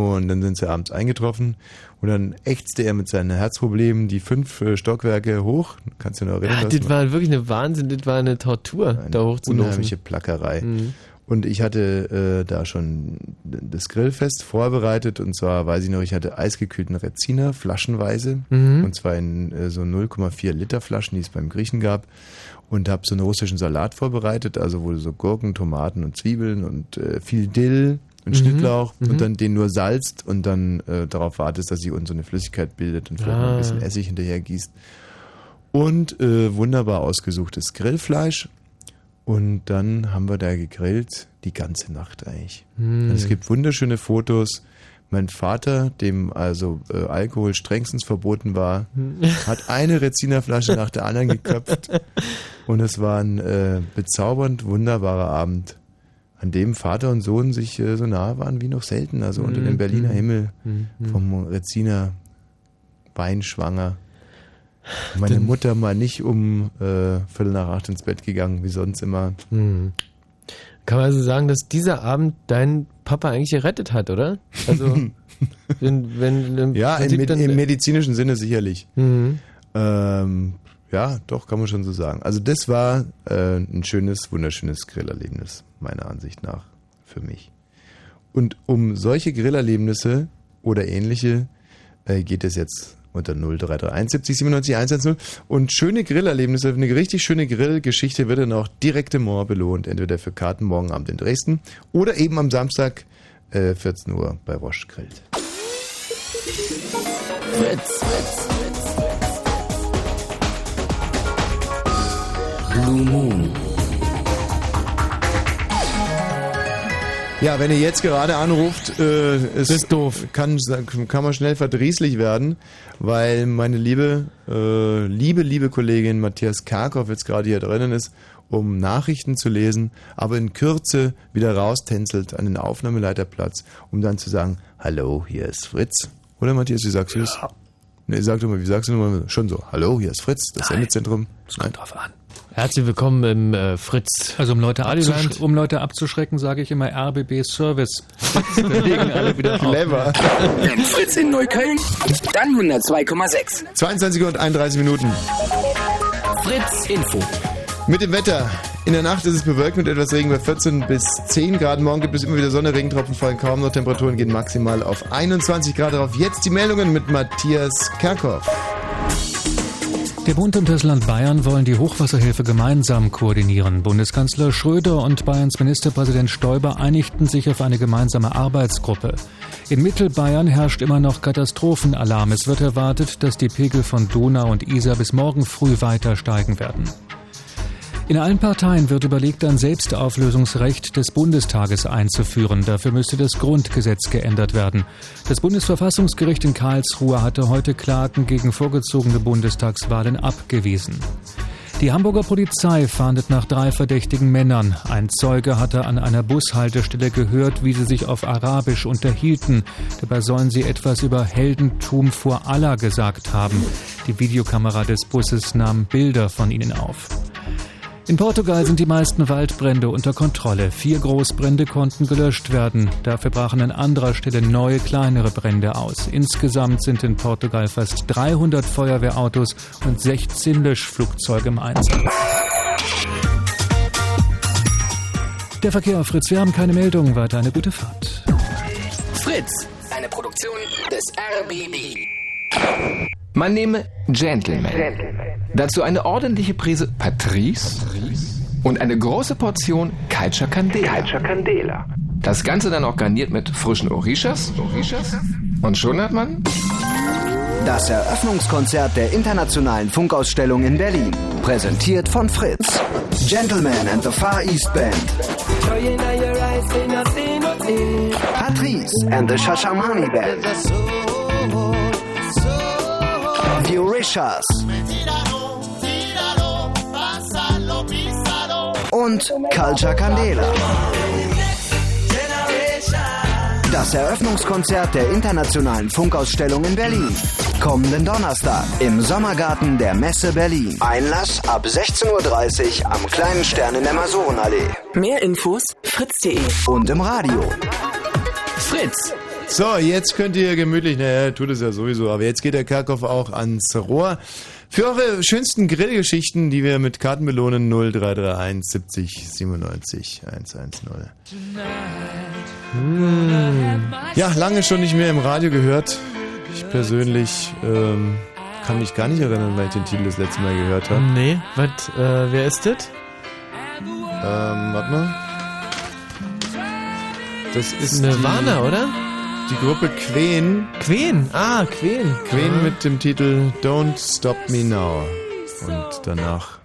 Und dann sind sie abends eingetroffen und dann ächzte er mit seinen Herzproblemen die fünf äh, Stockwerke hoch. Kannst du noch erinnern? Ah, was das war wirklich eine Wahnsinn, das war eine Tortur, eine da hochzulaufen. unheimliche Plackerei. Mhm. Und ich hatte äh, da schon das Grillfest vorbereitet und zwar weiß ich noch, ich hatte eisgekühlten Reziner, flaschenweise Mhm. und zwar in äh, so 0,4 Liter Flaschen, die es beim Griechen gab und habe so einen russischen Salat vorbereitet, also wo so Gurken, Tomaten und Zwiebeln und äh, viel Dill und Mhm. Schnittlauch Mhm. und dann den nur salzt und dann äh, darauf wartest, dass sich unten so eine Flüssigkeit bildet und vielleicht noch Ah. ein bisschen Essig hinterher gießt. Und äh, wunderbar ausgesuchtes Grillfleisch. Und dann haben wir da gegrillt, die ganze Nacht eigentlich. Hm. Und es gibt wunderschöne Fotos. Mein Vater, dem also äh, Alkohol strengstens verboten war, hat eine Rezinerflasche nach der anderen geköpft. Und es war ein äh, bezaubernd wunderbarer Abend, an dem Vater und Sohn sich äh, so nahe waren wie noch selten. Also unter dem Mhm. Berliner Himmel Mhm. vom Reziner Wein schwanger. Meine Dann- Mutter mal nicht um äh, Viertel nach acht ins Bett gegangen, wie sonst immer. Kann man also sagen, dass dieser Abend deinen Papa eigentlich gerettet hat, oder? Also, wenn, wenn im Ja, im, Med im medizinischen Sinne sicherlich. Mhm. Ähm, ja, doch, kann man schon so sagen. Also das war äh, ein schönes, wunderschönes Grillerlebnis, meiner Ansicht nach, für mich. Und um solche Grillerlebnisse oder ähnliche, äh, geht es jetzt unter 0331 70 97 110. Und schöne Grillerlebnisse, eine richtig schöne Grillgeschichte wird dann auch direkt im Moor belohnt. Entweder für Karten morgen Abend in Dresden oder eben am Samstag äh, 14 Uhr bei Roche Grillt. Fritz. Blue Moon. Ja, wenn ihr jetzt gerade anruft, äh, es Das ist doof. Kann, kann man schnell verdrießlich werden, weil meine liebe, äh, liebe, liebe Kollegin Matthias Karkow jetzt gerade hier drinnen ist, um Nachrichten zu lesen, aber in Kürze wieder raustänzelt an den Aufnahmeleiterplatz, um dann zu sagen, hallo, hier ist Fritz. Oder Matthias, wie sagst du es? Nee, sag doch mal, wie sagst du mal schon so, hallo, hier ist Fritz, das Sendezentrum. Es kommt drauf an. Herzlich willkommen im äh, Fritz. Also um Leute, abzusch um Leute abzuschrecken, sage ich immer RBB Service. Wir legen alle wieder auf. Clever. Fritz in Neukölln, dann 102,6. 22 Uhr und 31 Minuten. Fritz Info. Mit dem Wetter. In der Nacht ist es bewölkt mit etwas Regen bei 14 bis 10 Grad. Morgen gibt es immer wieder Sonne, Regentropfen fallen kaum noch. Temperaturen gehen maximal auf 21 Grad drauf. Jetzt die Meldungen mit Matthias Kerkhoff. Der Bund und das Land Bayern wollen die Hochwasserhilfe gemeinsam koordinieren. Bundeskanzler Schröder und Bayerns Ministerpräsident Stoiber einigten sich auf eine gemeinsame Arbeitsgruppe. In Mittelbayern herrscht immer noch Katastrophenalarm. Es wird erwartet, dass die Pegel von Donau und Isar bis morgen früh weiter steigen werden. In allen Parteien wird überlegt, ein Selbstauflösungsrecht des Bundestages einzuführen. Dafür müsste das Grundgesetz geändert werden. Das Bundesverfassungsgericht in Karlsruhe hatte heute Klagen gegen vorgezogene Bundestagswahlen abgewiesen. Die Hamburger Polizei fahndet nach drei verdächtigen Männern. Ein Zeuge hatte an einer Bushaltestelle gehört, wie sie sich auf Arabisch unterhielten. Dabei sollen sie etwas über Heldentum vor Allah gesagt haben. Die Videokamera des Busses nahm Bilder von ihnen auf. In Portugal sind die meisten Waldbrände unter Kontrolle. Vier Großbrände konnten gelöscht werden. Dafür brachen an anderer Stelle neue, kleinere Brände aus. Insgesamt sind in Portugal fast 300 Feuerwehrautos und 16 Löschflugzeuge im Einsatz. Der Verkehr auf Fritz. Wir haben keine Meldungen. Weiter eine gute Fahrt. Fritz. Eine Produktion des RBB. Man nehme Gentleman. Dazu eine ordentliche Prise Patrice und eine große Portion Calcia Candela. Das Ganze dann auch garniert mit frischen Orishas. Und schon hat man Das Eröffnungskonzert der Internationalen Funkausstellung in Berlin. Präsentiert von Fritz. Gentleman and the Far East Band. Patrice and the Shashamani Band. Orishas. Und Culture Candela. Das Eröffnungskonzert der Internationalen Funkausstellung in Berlin. Kommenden Donnerstag im Sommergarten der Messe Berlin. Einlass ab 16.30 Uhr am kleinen Stern in der Masurenallee. Mehr Infos fritz.de. Und im Radio. Fritz. So, jetzt könnt ihr gemütlich, naja, tut es ja sowieso, aber jetzt geht der Kerkhoff auch ans Rohr. Für eure schönsten Grillgeschichten, die wir mit Karten belohnen, 0331 70 97 110. Ja, lange schon nicht mehr im Radio gehört. Ich persönlich ähm, kann mich gar nicht erinnern, weil ich den Titel das letzte Mal gehört habe. Nee, was, äh, wer ist das? Ähm, warte mal. Das ist Nirvana, oder? Die Gruppe Queen. Queen, ah, Queen. Queen mit dem Titel Don't Stop Me Now. Und danach,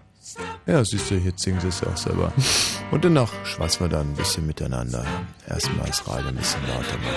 ja, siehst du, jetzt singen sie es auch selber. Und danach schwatzen wir dann ein bisschen miteinander. Erstmal das Radio ein bisschen lauter machen.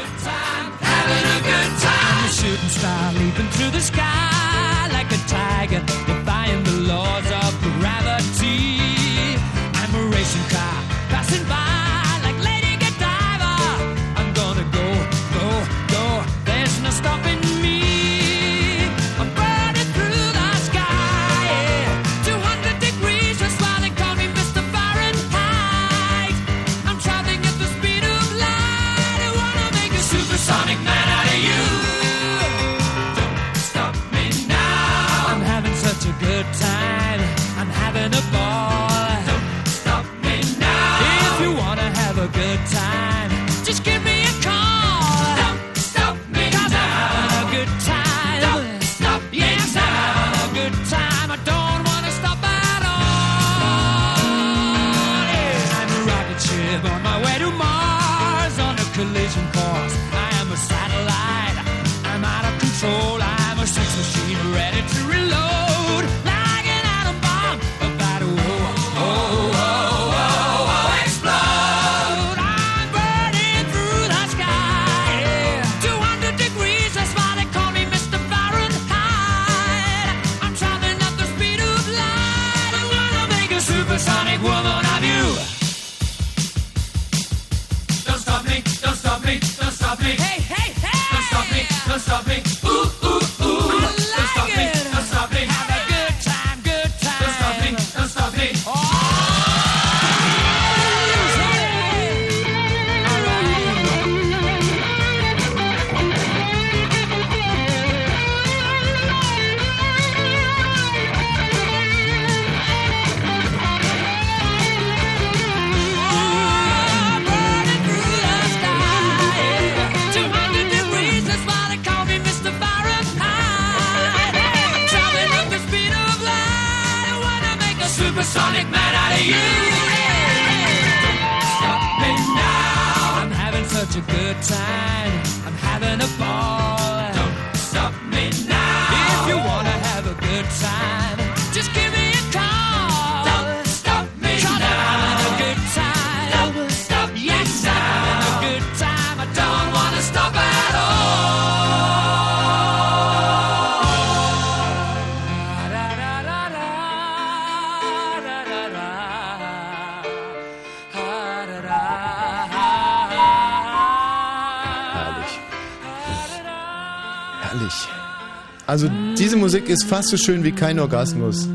Also diese Musik ist fast so schön wie kein Orgasmus.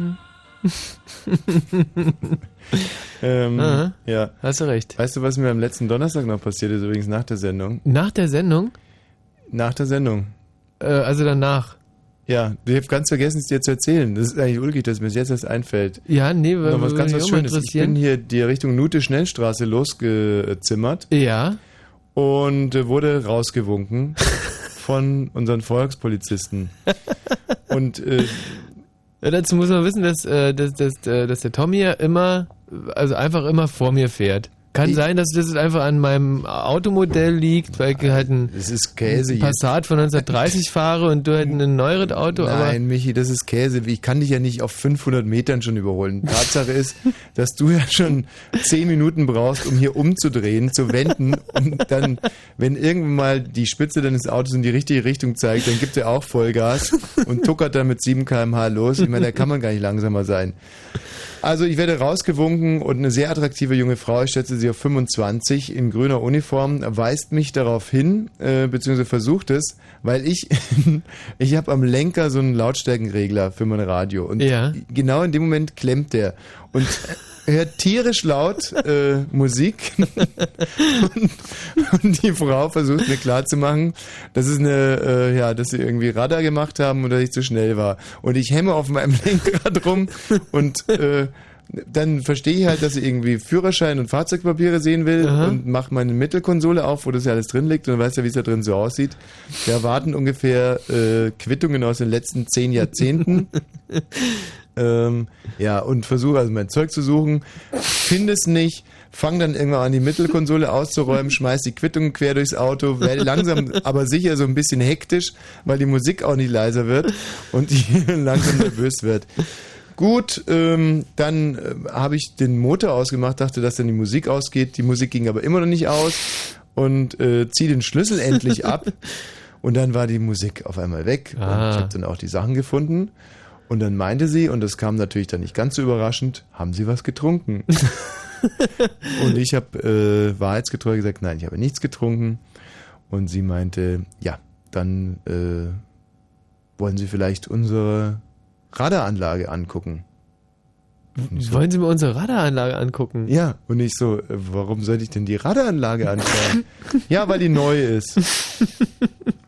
ähm, Aha. ja. Hast du recht. Weißt du, was mir am letzten Donnerstag noch passiert ist, übrigens nach der Sendung? Nach der Sendung? Nach der Sendung. Äh, also danach. Ja, ich habe ganz vergessen, es dir zu erzählen. Das ist eigentlich ulkig, dass mir das jetzt erst einfällt. Ja, nee, weil Noch was ganz was Schönes. Ich bin hier die Richtung Nute Schnellstraße losgezimmert Ja. und äh, wurde rausgewunken von unseren Volkspolizisten. Und äh, Ja, dazu muss man wissen, dass, äh, dass, dass, äh, dass der Tommy ja immer, also einfach immer vor mir fährt. Kann sein, dass das einfach an meinem Automodell liegt, weil ich halt ein, ein. Passat von 1930 fahre und du halt ein neueres Auto, aber Nein, Michi, das ist Käse. Ich kann dich ja nicht auf 500 Metern schon überholen. Tatsache ist, dass du ja schon 10 Minuten brauchst, um hier umzudrehen, zu wenden und dann, wenn irgendwann mal die Spitze deines Autos in die richtige Richtung zeigt, dann gibt er auch Vollgas und tuckert dann mit 7 km/h los. Ich meine, da kann man gar nicht langsamer sein. Also ich werde rausgewunken und eine sehr attraktive junge Frau, ich schätze sie auf 25, in grüner Uniform, weist mich darauf hin, äh, beziehungsweise versucht es, weil ich, ich habe am Lenker so einen Lautstärkenregler für mein Radio und Ja. genau in dem Moment klemmt der und hört tierisch laut äh, Musik und, und die Frau versucht mir klarzumachen, dass es eine, äh, ja, dass sie irgendwie Radar gemacht haben und dass ich zu schnell war. Und ich hemme auf meinem Lenkrad rum und äh, dann verstehe ich halt, dass sie irgendwie Führerschein und Fahrzeugpapiere sehen will und mache meine Mittelkonsole auf, wo das ja alles drin liegt und weiß ja, wie es da drin so aussieht. Da erwarten ungefähr äh, Quittungen aus den letzten zehn Jahrzehnten. ähm, ja, und versuche also mein Zeug zu suchen, finde es nicht, fange dann irgendwann an, die Mittelkonsole auszuräumen, schmeiß die Quittungen quer durchs Auto, werde langsam, aber sicher so ein bisschen hektisch, weil die Musik auch nicht leiser wird und die langsam nervös wird. Gut, ähm, dann äh, habe ich den Motor ausgemacht, dachte, dass dann die Musik ausgeht. Die Musik ging aber immer noch nicht aus und äh, ziehe den Schlüssel endlich ab. Und dann war die Musik auf einmal weg. Und Ah. ich habe dann auch die Sachen gefunden. Und dann meinte sie, und das kam natürlich dann nicht ganz so überraschend, haben Sie was getrunken? und ich habe äh, wahrheitsgetreu gesagt, nein, ich habe nichts getrunken. Und sie meinte, ja, dann äh, wollen Sie vielleicht unsere Radaranlage angucken. So, wollen Sie mir unsere Radaranlage angucken? ja, und ich so, warum sollte ich denn die Radaranlage anschauen? ja, weil die neu ist.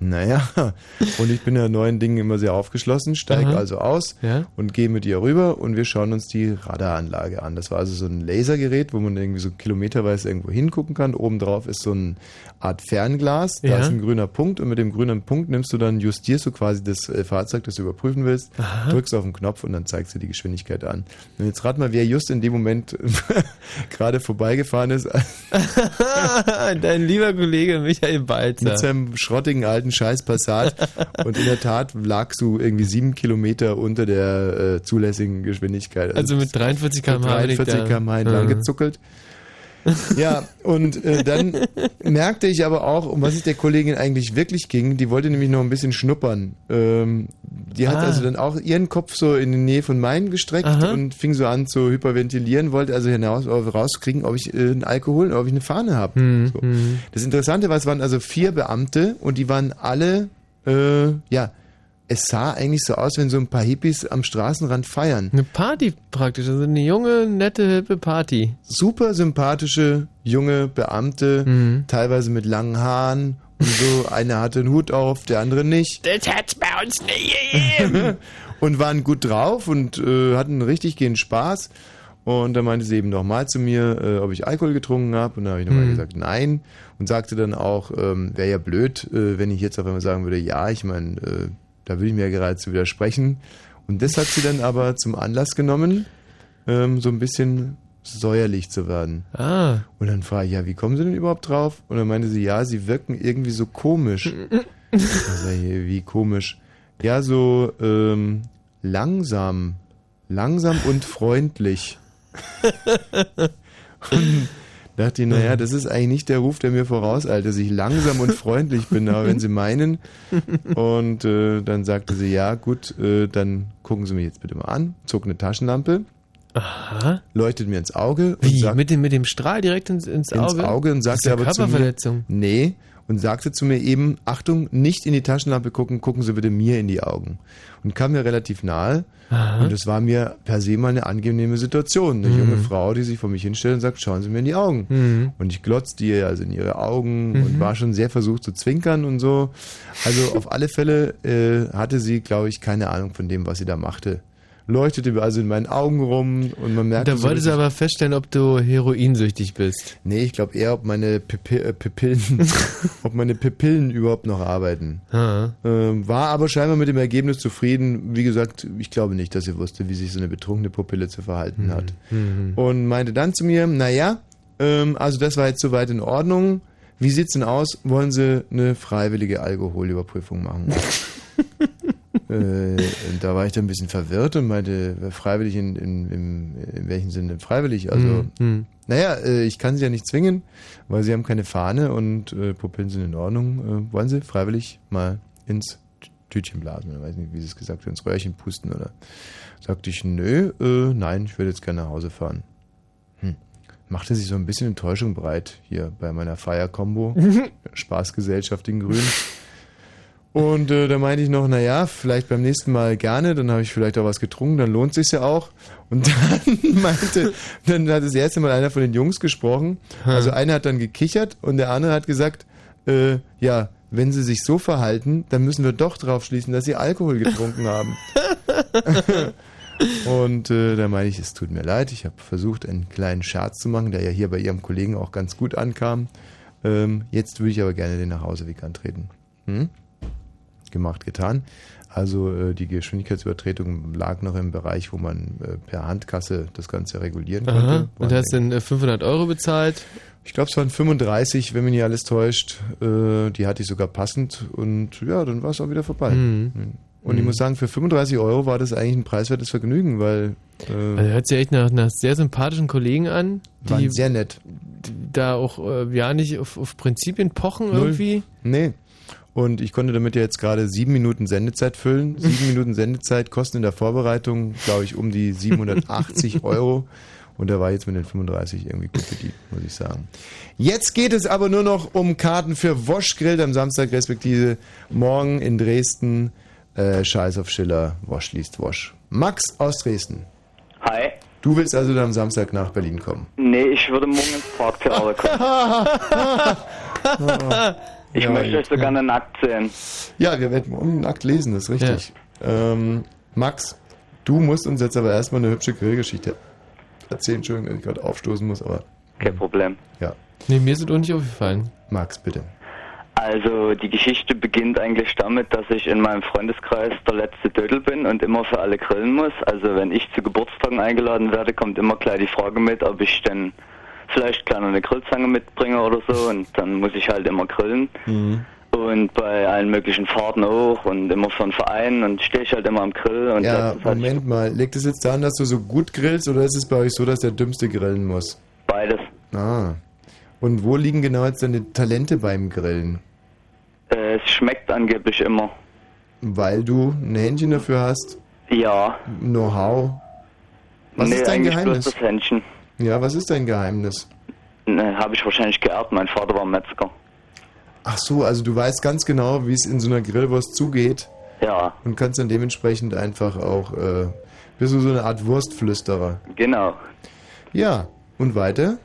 Naja, und ich bin ja neuen Dingen immer sehr aufgeschlossen, steige also aus Ja. und gehe mit ihr rüber und wir schauen uns die Radaranlage an. Das war also so ein Lasergerät, wo man irgendwie so kilometerweise irgendwo hingucken kann. Obendrauf ist so eine Art Fernglas, da Ja. ist ein grüner Punkt und mit dem grünen Punkt nimmst du dann, justierst du quasi das äh, Fahrzeug, das du überprüfen willst, Aha. drückst auf den Knopf und dann zeigst du die Geschwindigkeit an. Und jetzt rat mal, wer just in dem Moment gerade vorbeigefahren ist Dein lieber Kollege Michael Balzer. mit seinem schrottigen alten Scheiß Passat. und in der Tat lagst du irgendwie sieben Kilometer unter der äh, zulässigen Geschwindigkeit. Also mit 43 mit km/h. 43 km/h entlang gezuckelt. Ja, und äh, dann merkte ich aber auch, um was es der Kollegin eigentlich wirklich ging. Die wollte nämlich noch ein bisschen schnuppern. Ähm, die hat Ah. also dann auch ihren Kopf so in die Nähe von meinen gestreckt Aha. und fing so an zu hyperventilieren, wollte also hinaus äh, rauskriegen, ob ich äh, einen Alkohol, ob ich eine Fahne habe. Hm, So. hm. Das Interessante war, es waren also vier Beamte und die waren alle, äh, ja, es sah eigentlich so aus, wenn so ein paar Hippies am Straßenrand feiern. Eine Party praktisch, also eine junge, nette, hippe Party. Super sympathische junge Beamte, Mhm. teilweise mit langen Haaren und so. Einer hatte einen Hut auf, der andere nicht. Das hat's bei uns nie gegeben. und waren gut drauf und äh, hatten richtig gehen Spaß. Und da meinte sie eben nochmal zu mir, äh, ob ich Alkohol getrunken habe. Und da habe ich nochmal Mhm. gesagt, nein. Und sagte dann auch, ähm, wäre ja blöd, äh, wenn ich jetzt auf einmal sagen würde, ja, ich meine, äh, da würde ich mir ja geradezu widersprechen. Und das hat sie dann aber zum Anlass genommen, ähm, so ein bisschen säuerlich zu werden. Ah. Und dann frage ich, ja, wie kommen Sie denn überhaupt drauf? Und dann meinte sie, ja, Sie wirken irgendwie so komisch. Ich, wie komisch? Ja, so ähm, langsam. Langsam und freundlich. und dachte ich, naja, das ist eigentlich nicht der Ruf, der mir vorauseilt, dass ich langsam und freundlich bin. Aber wenn Sie meinen. Und äh, dann sagte sie, ja, gut, äh, dann gucken Sie mich jetzt bitte mal an. Zog eine Taschenlampe. Aha. Leuchtet mir ins Auge. Wie? sagt- mit, dem, mit dem Strahl direkt ins, ins Auge? ins Auge und sagte aber zu mir, nee, und sagte zu mir eben, Achtung, nicht in die Taschenlampe gucken, gucken Sie bitte mir in die Augen. Und kam mir relativ nahe. Aha. Und es war mir per se mal eine angenehme Situation. Eine Mhm. junge Frau, die sich vor mich hinstellt und sagt, schauen Sie mir in die Augen. Mhm. Und ich glotzte ihr also in ihre Augen Mhm. und war schon sehr versucht zu zwinkern und so. Also auf alle Fälle äh, hatte sie, glaube ich, keine Ahnung von dem, was sie da machte. Leuchtete also in meinen Augen rum und man merkte Da so wolltest du richtig- aber feststellen, ob du heroinsüchtig bist. Nee, ich glaube eher, ob meine Pipi äh, Pupillen, ob meine Pupillen überhaupt noch arbeiten. Ähm, war aber scheinbar mit dem Ergebnis zufrieden. Wie gesagt, ich glaube nicht, dass sie wusste, wie sich so eine betrunkene Pupille zu verhalten hat. Mhm. Und meinte dann zu mir, naja, ähm, also das war jetzt soweit in Ordnung. Wie sieht's denn aus? Wollen Sie eine freiwillige Alkoholüberprüfung machen? äh, und da war ich dann ein bisschen verwirrt und meinte, freiwillig in, in, in, in welchem Sinne freiwillig? Also, Mhm. Naja, äh, ich kann sie ja nicht zwingen, weil sie haben keine Fahne und äh, Pupillen sind in Ordnung. Äh, wollen sie freiwillig mal ins Tü- Tütchen blasen oder weiß nicht, wie sie es gesagt hat, ins Röhrchen pusten oder? Sagte ich, nö, nein, ich würde jetzt gerne nach Hause fahren. Hm. Machte sich so ein bisschen Enttäuschung breit hier bei meiner Feierkombo. Spaßgesellschaft in Grün. Und äh, da meinte ich noch, naja, vielleicht beim nächsten Mal gerne, dann habe ich vielleicht auch was getrunken, dann lohnt sich's ja auch. Und dann meinte, dann hat das erste Mal einer von den Jungs gesprochen. Also einer hat dann gekichert und der andere hat gesagt, äh, ja, wenn sie sich so verhalten, dann müssen wir doch drauf schließen, dass sie Alkohol getrunken haben. Und äh, da meine ich, es tut mir leid, ich habe versucht, einen kleinen Scherz zu machen, der ja hier bei Ihrem Kollegen auch ganz gut ankam. Ähm, jetzt würde ich aber gerne den Nachhauseweg antreten. Hm? Gemacht, getan. Also äh, die Geschwindigkeitsübertretung lag noch im Bereich, wo man äh, per Handkasse das Ganze regulieren konnte. Aha. Und hast dann äh, 500 Euro bezahlt? Ich glaube, es waren 35, wenn mich nicht alles täuscht. Äh, die hatte ich sogar passend und ja, dann war es auch wieder vorbei. Mhm. Und ich Mhm. muss sagen, für 35 Euro war das eigentlich ein preiswertes Vergnügen, weil äh, Also hört sich echt nach, nach sehr sympathischen Kollegen an, die waren sehr nett. da auch äh, ja nicht auf, auf Prinzipien pochen Null. irgendwie. Nee. Und ich konnte damit ja jetzt gerade sieben Minuten Sendezeit füllen. Sieben Minuten Sendezeit kosten in der Vorbereitung, glaube ich, um die 780 Euro. Und da war jetzt mit den 35 irgendwie gut bedient, muss ich sagen. Jetzt geht es aber nur noch um Karten für Wosch Grill am Samstag, respektive morgen in Dresden. Äh, Scheiß auf Schiller, Wosch liest Wosch. Max aus Dresden. Hi. Du willst also dann am Samstag nach Berlin kommen. Nee, ich würde morgen ins Parktheater kommen. Ich Ja, möchte euch so ja. gerne nackt sehen. Ja, wir werden morgen nackt lesen, das ist richtig. Ähm, Max, du musst uns jetzt aber erstmal eine hübsche Grillgeschichte erzählen. Entschuldigung, dass ich gerade aufstoßen muss, aber. Kein Problem. Ja. Nee, mir sind auch nicht aufgefallen. Max, bitte. Also die Geschichte beginnt eigentlich damit, dass ich in meinem Freundeskreis der letzte Dödel bin und immer für alle grillen muss. Also wenn ich zu Geburtstagen eingeladen werde, kommt immer gleich die Frage mit, ob ich denn vielleicht kleiner eine Grillzange mitbringe oder so und dann muss ich halt immer grillen. Und bei allen möglichen Fahrten auch und immer für einen Verein und stehe ich halt immer am Grill und Ja, ich Moment mal. Liegt es jetzt daran, dass du so gut grillst oder ist es bei euch so, dass der Dümmste grillen muss? beides. Ah. Und wo liegen genau jetzt deine Talente beim Grillen? Äh, es schmeckt angeblich immer. Weil du ein Händchen dafür hast? Ja. Know-how? Was nee, ist dein eigentlich Geheimnis? bloß das Händchen. Ja, was ist dein Geheimnis? Ne, Habe ich wahrscheinlich geerbt. Mein Vater war Metzger. Ach so, also du weißt ganz genau, wie es in so einer Grillwurst zugeht. Ja, Und kannst dann dementsprechend einfach auch, äh, bist du so eine Art Wurstflüsterer. genau. Ja, und weiter?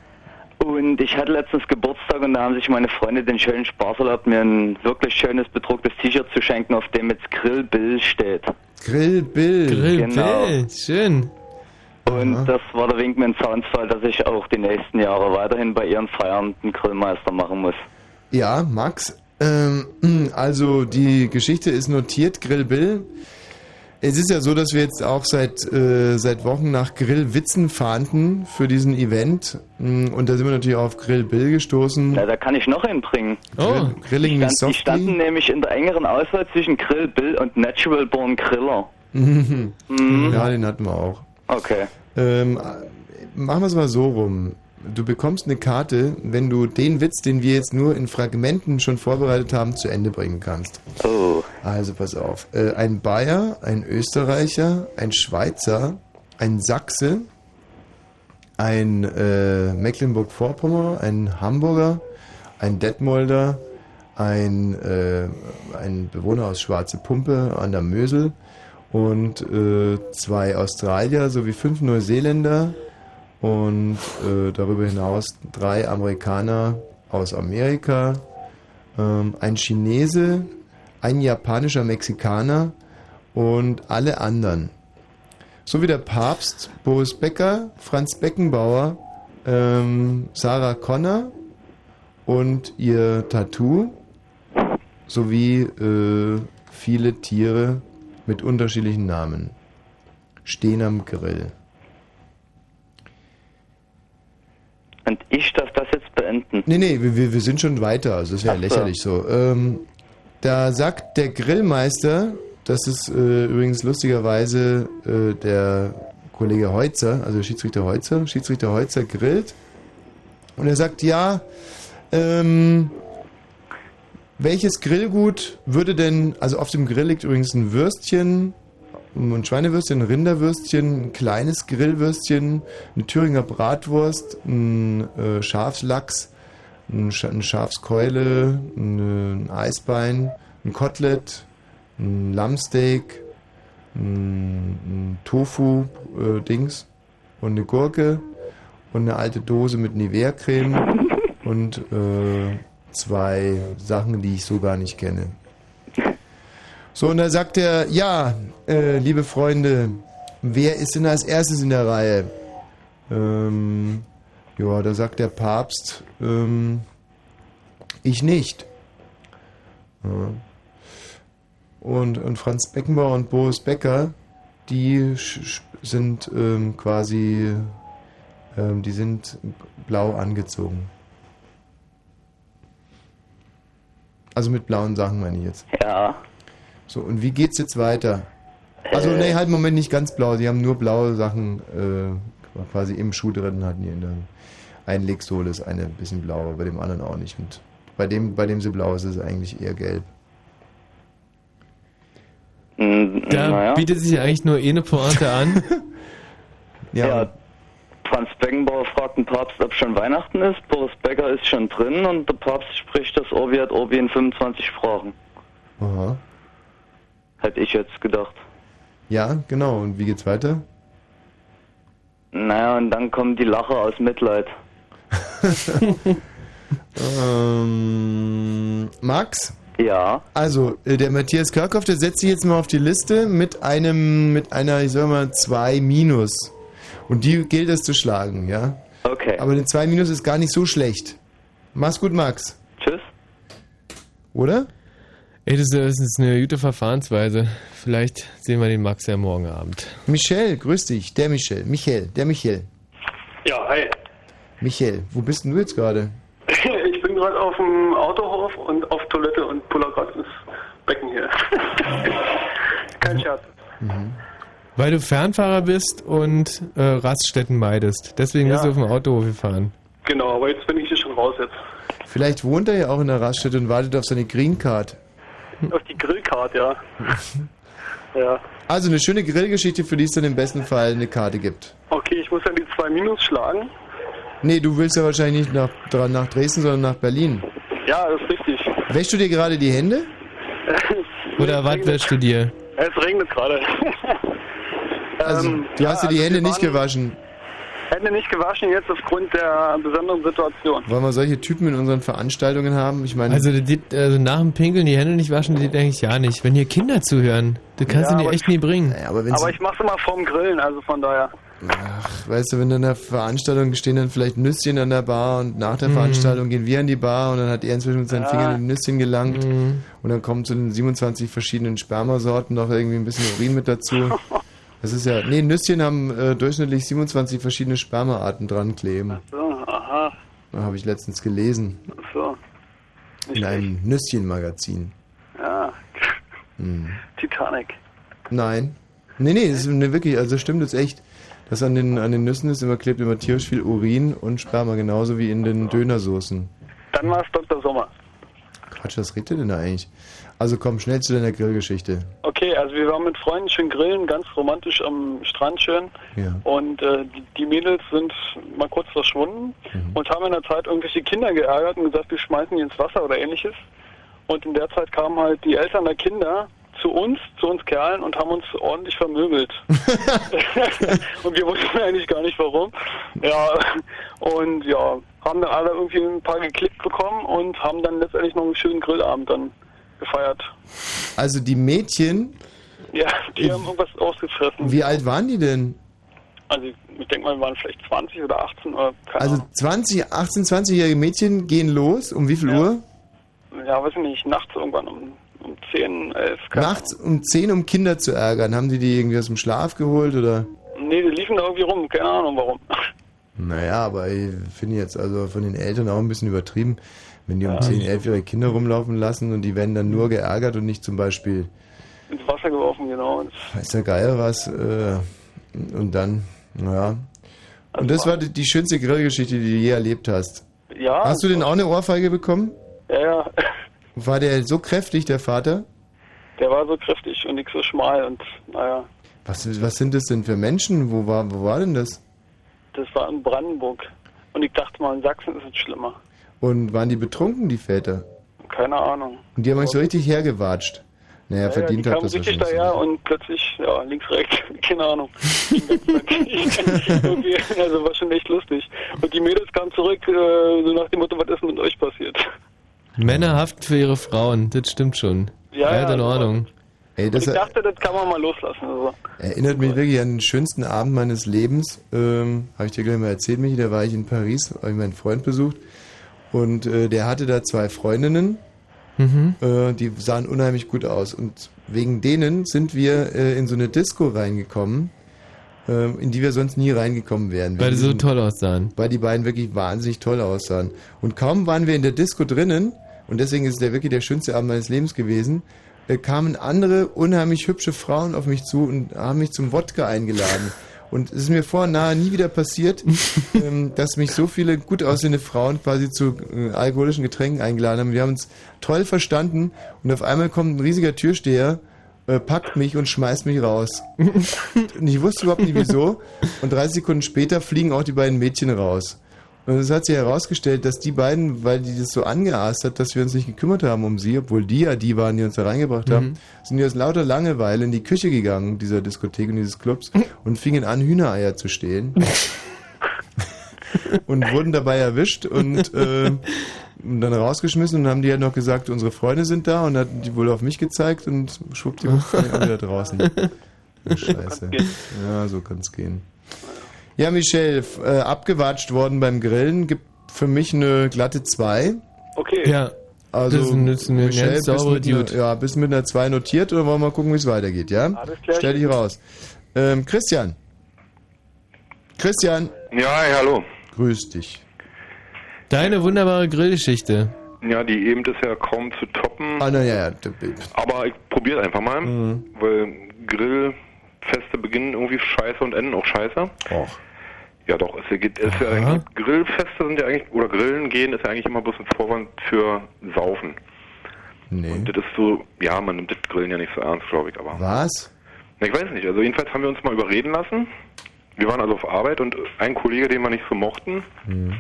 Und ich hatte letztens Geburtstag und da haben sich meine Freunde den schönen Spaß erlaubt, mir ein wirklich schönes bedrucktes T-Shirt zu schenken, auf dem jetzt Grill Bill steht. Grill Bill. Grill Genau. Schön. Und das war der Wink mit dem Zaunfall, dass ich auch die nächsten Jahre weiterhin bei ihren Feiern den Grillmeister machen muss. Ja, Max. Ähm, also die Geschichte ist notiert, Grill Bill. Es ist ja so, dass wir jetzt auch seit, äh, seit Wochen nach Grillwitzen fahnden für diesen Event. Mm, Und da sind wir natürlich auf Grill Bill gestoßen. Na, da kann ich noch einen bringen. Oh, Grilling Die, mit stand, die standen nämlich in der engeren Auswahl zwischen Grill Bill und Natural Born Griller. Mhm. Mhm. Ja, den hatten wir auch. Okay. Ähm, machen wir es mal so rum. Du bekommst eine Karte, wenn du den Witz, den wir jetzt nur in Fragmenten schon vorbereitet haben, zu Ende bringen kannst. Oh. Also pass auf. Äh, ein Bayer, ein Österreicher, ein Schweizer, ein Sachse, ein äh, Mecklenburg-Vorpommern, ein Hamburger, ein Detmolder, ein, äh, ein Bewohner aus Schwarze Pumpe an der Mösel und äh, zwei Australier sowie fünf Neuseeländer und äh, darüber hinaus drei Amerikaner aus Amerika, ähm, ein Chinese, ein japanischer Mexikaner und alle anderen. So wie der Papst, Boris Becker, Franz Beckenbauer, ähm, Sarah Connor und ihr Tattoo sowie äh, viele Tiere mit unterschiedlichen Namen stehen am Grill. Und ich darf das jetzt beenden. Nee, nee, wir, wir sind schon weiter. Also das ist ja Ach so. lächerlich so. Ähm, da sagt der Grillmeister, das ist äh, übrigens lustigerweise äh, der Kollege Heutzer, also Schiedsrichter Heutzer, Schiedsrichter Heutzer grillt. Und er sagt, ja, ähm, welches Grillgut würde denn, also auf dem Grill liegt übrigens ein Würstchen, ein Schweinewürstchen, ein Rinderwürstchen, ein kleines Grillwürstchen, eine Thüringer Bratwurst, ein äh, Schafslachs, ein, Sch eine Schafskeule, ein, ein Eisbein, ein Kotelett, ein Lammsteak, ein, ein Tofu-Dings und eine Gurke und eine alte Dose mit Nivea-Creme und äh, zwei Sachen, die ich so gar nicht kenne. So, und da sagt er, ja, äh, liebe Freunde, wer ist denn als erstes in der Reihe? Ähm, ja, da sagt der Papst, ähm, ich nicht. Ja. Und, und Franz Beckenbauer und Boris Becker, die sind ähm, quasi, ähm, die sind blau angezogen. Also mit blauen Sachen meine ich jetzt. Ja. So, und wie geht's jetzt weiter? Also, nee, halt im Moment nicht ganz blau. Sie haben nur blaue Sachen äh, quasi im Schuh drin, hatten die in der Einlegsohle ist eine ein bisschen blau, aber bei dem anderen auch nicht. Und bei dem, bei dem sie blau ist, ist es eigentlich eher gelb. Da naja. bietet sich ja eigentlich nur eine Pointe an. Ja. Franz Beckenbauer fragt den Papst, ob schon Weihnachten ist. Boris Becker ist schon drin und der Papst spricht das Orbi et Orbi in 25 Sprachen. Aha. Hätte ich jetzt gedacht. Ja, genau. Und wie geht's weiter? Naja, und dann kommen die Lacher aus Mitleid. ähm, Max? Ja. Also, äh, der Matthias Körkhoff, der setzt sich jetzt mal auf die Liste mit einem, mit einer, ich sag mal, 2 minus. Und die gilt es zu schlagen, ja? Okay. Aber eine 2 minus ist gar nicht so schlecht. Mach's gut, Max. Tschüss. Oder? Ey, das ist, das eine gute Verfahrensweise. Vielleicht sehen wir den Max ja morgen Abend. Michel, grüß dich. Der Michel. Michael, der Michel. Ja, hi. Michel, wo bist denn du jetzt gerade? Ich bin gerade auf dem Autohof und auf Toilette und puller gerade ins Becken hier. Kein Scherz. Weil du Fernfahrer bist und äh, Raststätten meidest. Deswegen Ja. bist du auf dem Autohof gefahren. Genau, aber jetzt bin ich hier schon raus jetzt. Vielleicht wohnt er ja auch in der Raststätte und wartet auf seine Green Card. Auf die Grillcard, ja. ja. Also eine schöne Grillgeschichte, für die es dann im besten Fall eine Karte gibt. Okay, ich muss dann die zwei Minus schlagen. Nee, du willst ja wahrscheinlich nicht nach, nach Dresden, sondern nach Berlin. Ja, das ist richtig. Wäschst du dir gerade die Hände? Oder was wäschst du dir? Es regnet gerade. Also, Ähm, du ja, hast dir die also Hände nicht gewaschen. Hände nicht gewaschen jetzt aufgrund der besonderen Situation. Wollen wir solche Typen in unseren Veranstaltungen haben? Ich meine, Also, geht, also nach dem Pinkeln die Hände nicht waschen, das geht eigentlich gar nicht. Wenn hier Kinder zuhören, das kannst Ja, du dir aber- echt nie bringen. aber wenn Aber ich mach's immer vorm Grillen, also von daher. Ach, weißt du, wenn in der Veranstaltung stehen dann vielleicht Nüsschen an der Bar und nach der Mhm. Veranstaltung gehen wir an die Bar und dann hat er inzwischen mit seinen Ja. Fingern in die Nüsschen gelangt Mhm. und dann kommt zu den 27 verschiedenen Spermasorten noch irgendwie ein bisschen Urin mit dazu. Das ist ja, nee, Nüsschen haben äh, durchschnittlich 27 verschiedene Spermaarten dran kleben. So, aha, Habe ich letztens gelesen. so. In einem Nüsschen-Magazin. Ja, Hm. Titanic. Nein. Nee, nee, das ist ne, wirklich, also stimmt es echt. Das an den, an den Nüssen ist immer, klebt immer tierisch viel Urin und Sperma, genauso wie in den Dönersoßen. Dann war es Dr. Sommer. Quatsch, was redet ihr denn da eigentlich? Also komm, schnell zu deiner Grillgeschichte. Okay, also wir waren mit Freunden schön grillen, ganz romantisch am Strand schön. Ja. Und äh, die, die Mädels sind mal kurz verschwunden und haben in der Zeit irgendwelche Kinder geärgert und gesagt, wir schmeißen die ins Wasser oder ähnliches. Und in der Zeit kamen halt die Eltern der Kinder zu uns, zu uns Kerlen und haben uns ordentlich vermöbelt. und wir wussten eigentlich gar nicht warum. Ja, und ja, haben dann alle irgendwie ein paar geklickt bekommen und haben dann letztendlich noch einen schönen Grillabend dann gefeiert. Also die Mädchen, Ja, die haben irgendwas ausgefressen. wie alt waren die denn? Also ich denke mal, wir waren vielleicht 20 oder 18 oder keine Also Ahnung. 20, 18, 20-jährige Mädchen gehen los. Um wie viel Uhr? Ja, weiß ich nicht, nachts irgendwann um, um 10, 11, keine Nachts um 10, um Kinder zu ärgern. Haben die die irgendwie aus dem Schlaf geholt oder? Nee, die liefen da irgendwie rum, keine Ahnung warum. Naja, aber ich finde jetzt also von den Eltern auch ein bisschen übertrieben, wenn die um 10, 11-jährige Kinder rumlaufen lassen und die werden dann nur geärgert und nicht zum Beispiel, Ins Wasser geworfen, genau. Das, weiß der Geier was, äh, und dann, naja. Und das war die, die schönste Grillgeschichte, die du je erlebt hast. ja, Hast du denn auch eine Ohrfeige bekommen? ja, ja, War der so kräftig, der Vater? der war so kräftig und nicht so schmal und naja, Was, was sind das denn für Menschen? Wo war, wo war denn das? das war in Brandenburg. Und ich dachte mal, in Sachsen ist es schlimmer. Und waren die betrunken, die Väter? Keine Ahnung. Und die haben euch so richtig hergewatscht. Naja, Ja, verdient ja, die kamen das richtig daher und plötzlich, ja, links, rechts, keine Ahnung. Irgendwie, also war schon echt lustig. Und die Mädels kamen zurück, äh, so nach dem Motto, was ist denn mit euch passiert? Männer haften für ihre Frauen, das stimmt schon. Ja, ja, in Ordnung. Ey, ich dachte, das kann man mal loslassen. Also. erinnert mich wirklich an den schönsten Abend meines Lebens. Ähm, Habe ich dir gleich mal erzählt, Michi, da war ich in Paris, habe ich meinen Freund besucht. Und äh, der hatte da zwei Freundinnen, Mhm. äh, die sahen unheimlich gut aus. Und wegen denen sind wir äh, in so eine Disco reingekommen, äh, in die wir sonst nie reingekommen wären. Weil die so toll aussahen. weil die beiden wirklich wahnsinnig toll aussahen. Und kaum waren wir in der Disco drinnen, und deswegen ist es der wirklich der schönste Abend meines Lebens gewesen, äh, kamen andere unheimlich hübsche Frauen auf mich zu und haben mich zum Wodka eingeladen. Und es ist mir vor nahe nie wieder passiert, ähm, dass mich so viele gut aussehende Frauen quasi zu äh, alkoholischen Getränken eingeladen haben. Wir haben uns toll verstanden und auf einmal kommt ein riesiger Türsteher, äh, packt mich und schmeißt mich raus. Und ich wusste überhaupt nicht wieso. Und 30 Sekunden später fliegen auch die beiden Mädchen raus. Und es hat sich herausgestellt, dass die beiden, weil die das so angeast hat, dass wir uns nicht gekümmert haben um sie, obwohl die ja die waren, die uns da reingebracht haben, Mhm. sind die aus lauter Langeweile in die Küche gegangen, dieser Diskothek und dieses Clubs, und fingen an, Hühnereier zu stehlen. und wurden dabei erwischt und äh, und dann rausgeschmissen und haben die ja noch gesagt, unsere Freunde sind da und hatten die wohl auf mich gezeigt und schwuppdiwupp war ich auch wieder draußen. Scheiße. Ja, so kann's gehen. Ja, Michelle, f- äh, abgewatscht worden beim Grillen, gibt für mich eine glatte 2. Okay. Ja. Also, Das ist eine Michelle, ganz bist saubere mit, einer, Dude. ja, bist mit einer 2 notiert oder wollen wir mal gucken, wie es weitergeht, ja? Alles klar. Stell dich raus. Ähm, Christian. Christian. Ja, hey, hallo. Grüß dich. Deine wunderbare Grillgeschichte. Ja, die eben ist ja kaum zu toppen. Ah, na ja, ja. Aber ich probiere einfach mal, Mhm. weil Grillfeste beginnen irgendwie scheiße und enden auch scheiße. Och. Ja, doch. Es geht, es ja eigentlich, Grillfeste sind ja eigentlich, oder Grillen gehen ist ja eigentlich immer bloß ein Vorwand für Saufen. Nee. Und das ist so, ja, man nimmt das Grillen ja nicht so ernst, glaube ich, aber. Was? Na, ich weiß nicht. Also jedenfalls haben wir uns mal überreden lassen. Wir waren also auf Arbeit und ein Kollege, den wir nicht so mochten, Mhm.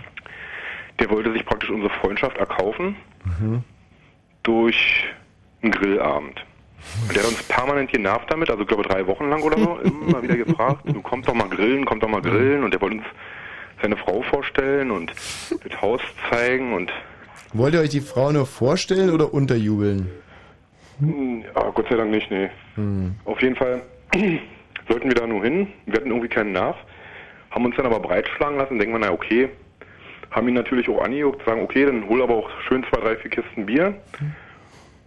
der wollte sich praktisch unsere Freundschaft erkaufen Mhm. durch einen Grillabend. Und der hat uns permanent genervt damit, also ich glaube drei Wochen lang oder so, immer wieder gefragt, du kommst doch mal grillen, komm doch mal grillen und der wollte uns seine Frau vorstellen und das Haus zeigen und Wollt ihr euch die Frau nur vorstellen oder unterjubeln? Hm, Ja, Gott sei Dank nicht, nee. Hm. Auf jeden Fall sollten wir da nur hin. Wir hatten irgendwie keinen Nerv, haben uns dann aber breitschlagen lassen, denken wir, na okay. Haben ihn natürlich auch angejuckt, sagen, okay, dann hol aber auch schön zwei, drei, vier Kisten Bier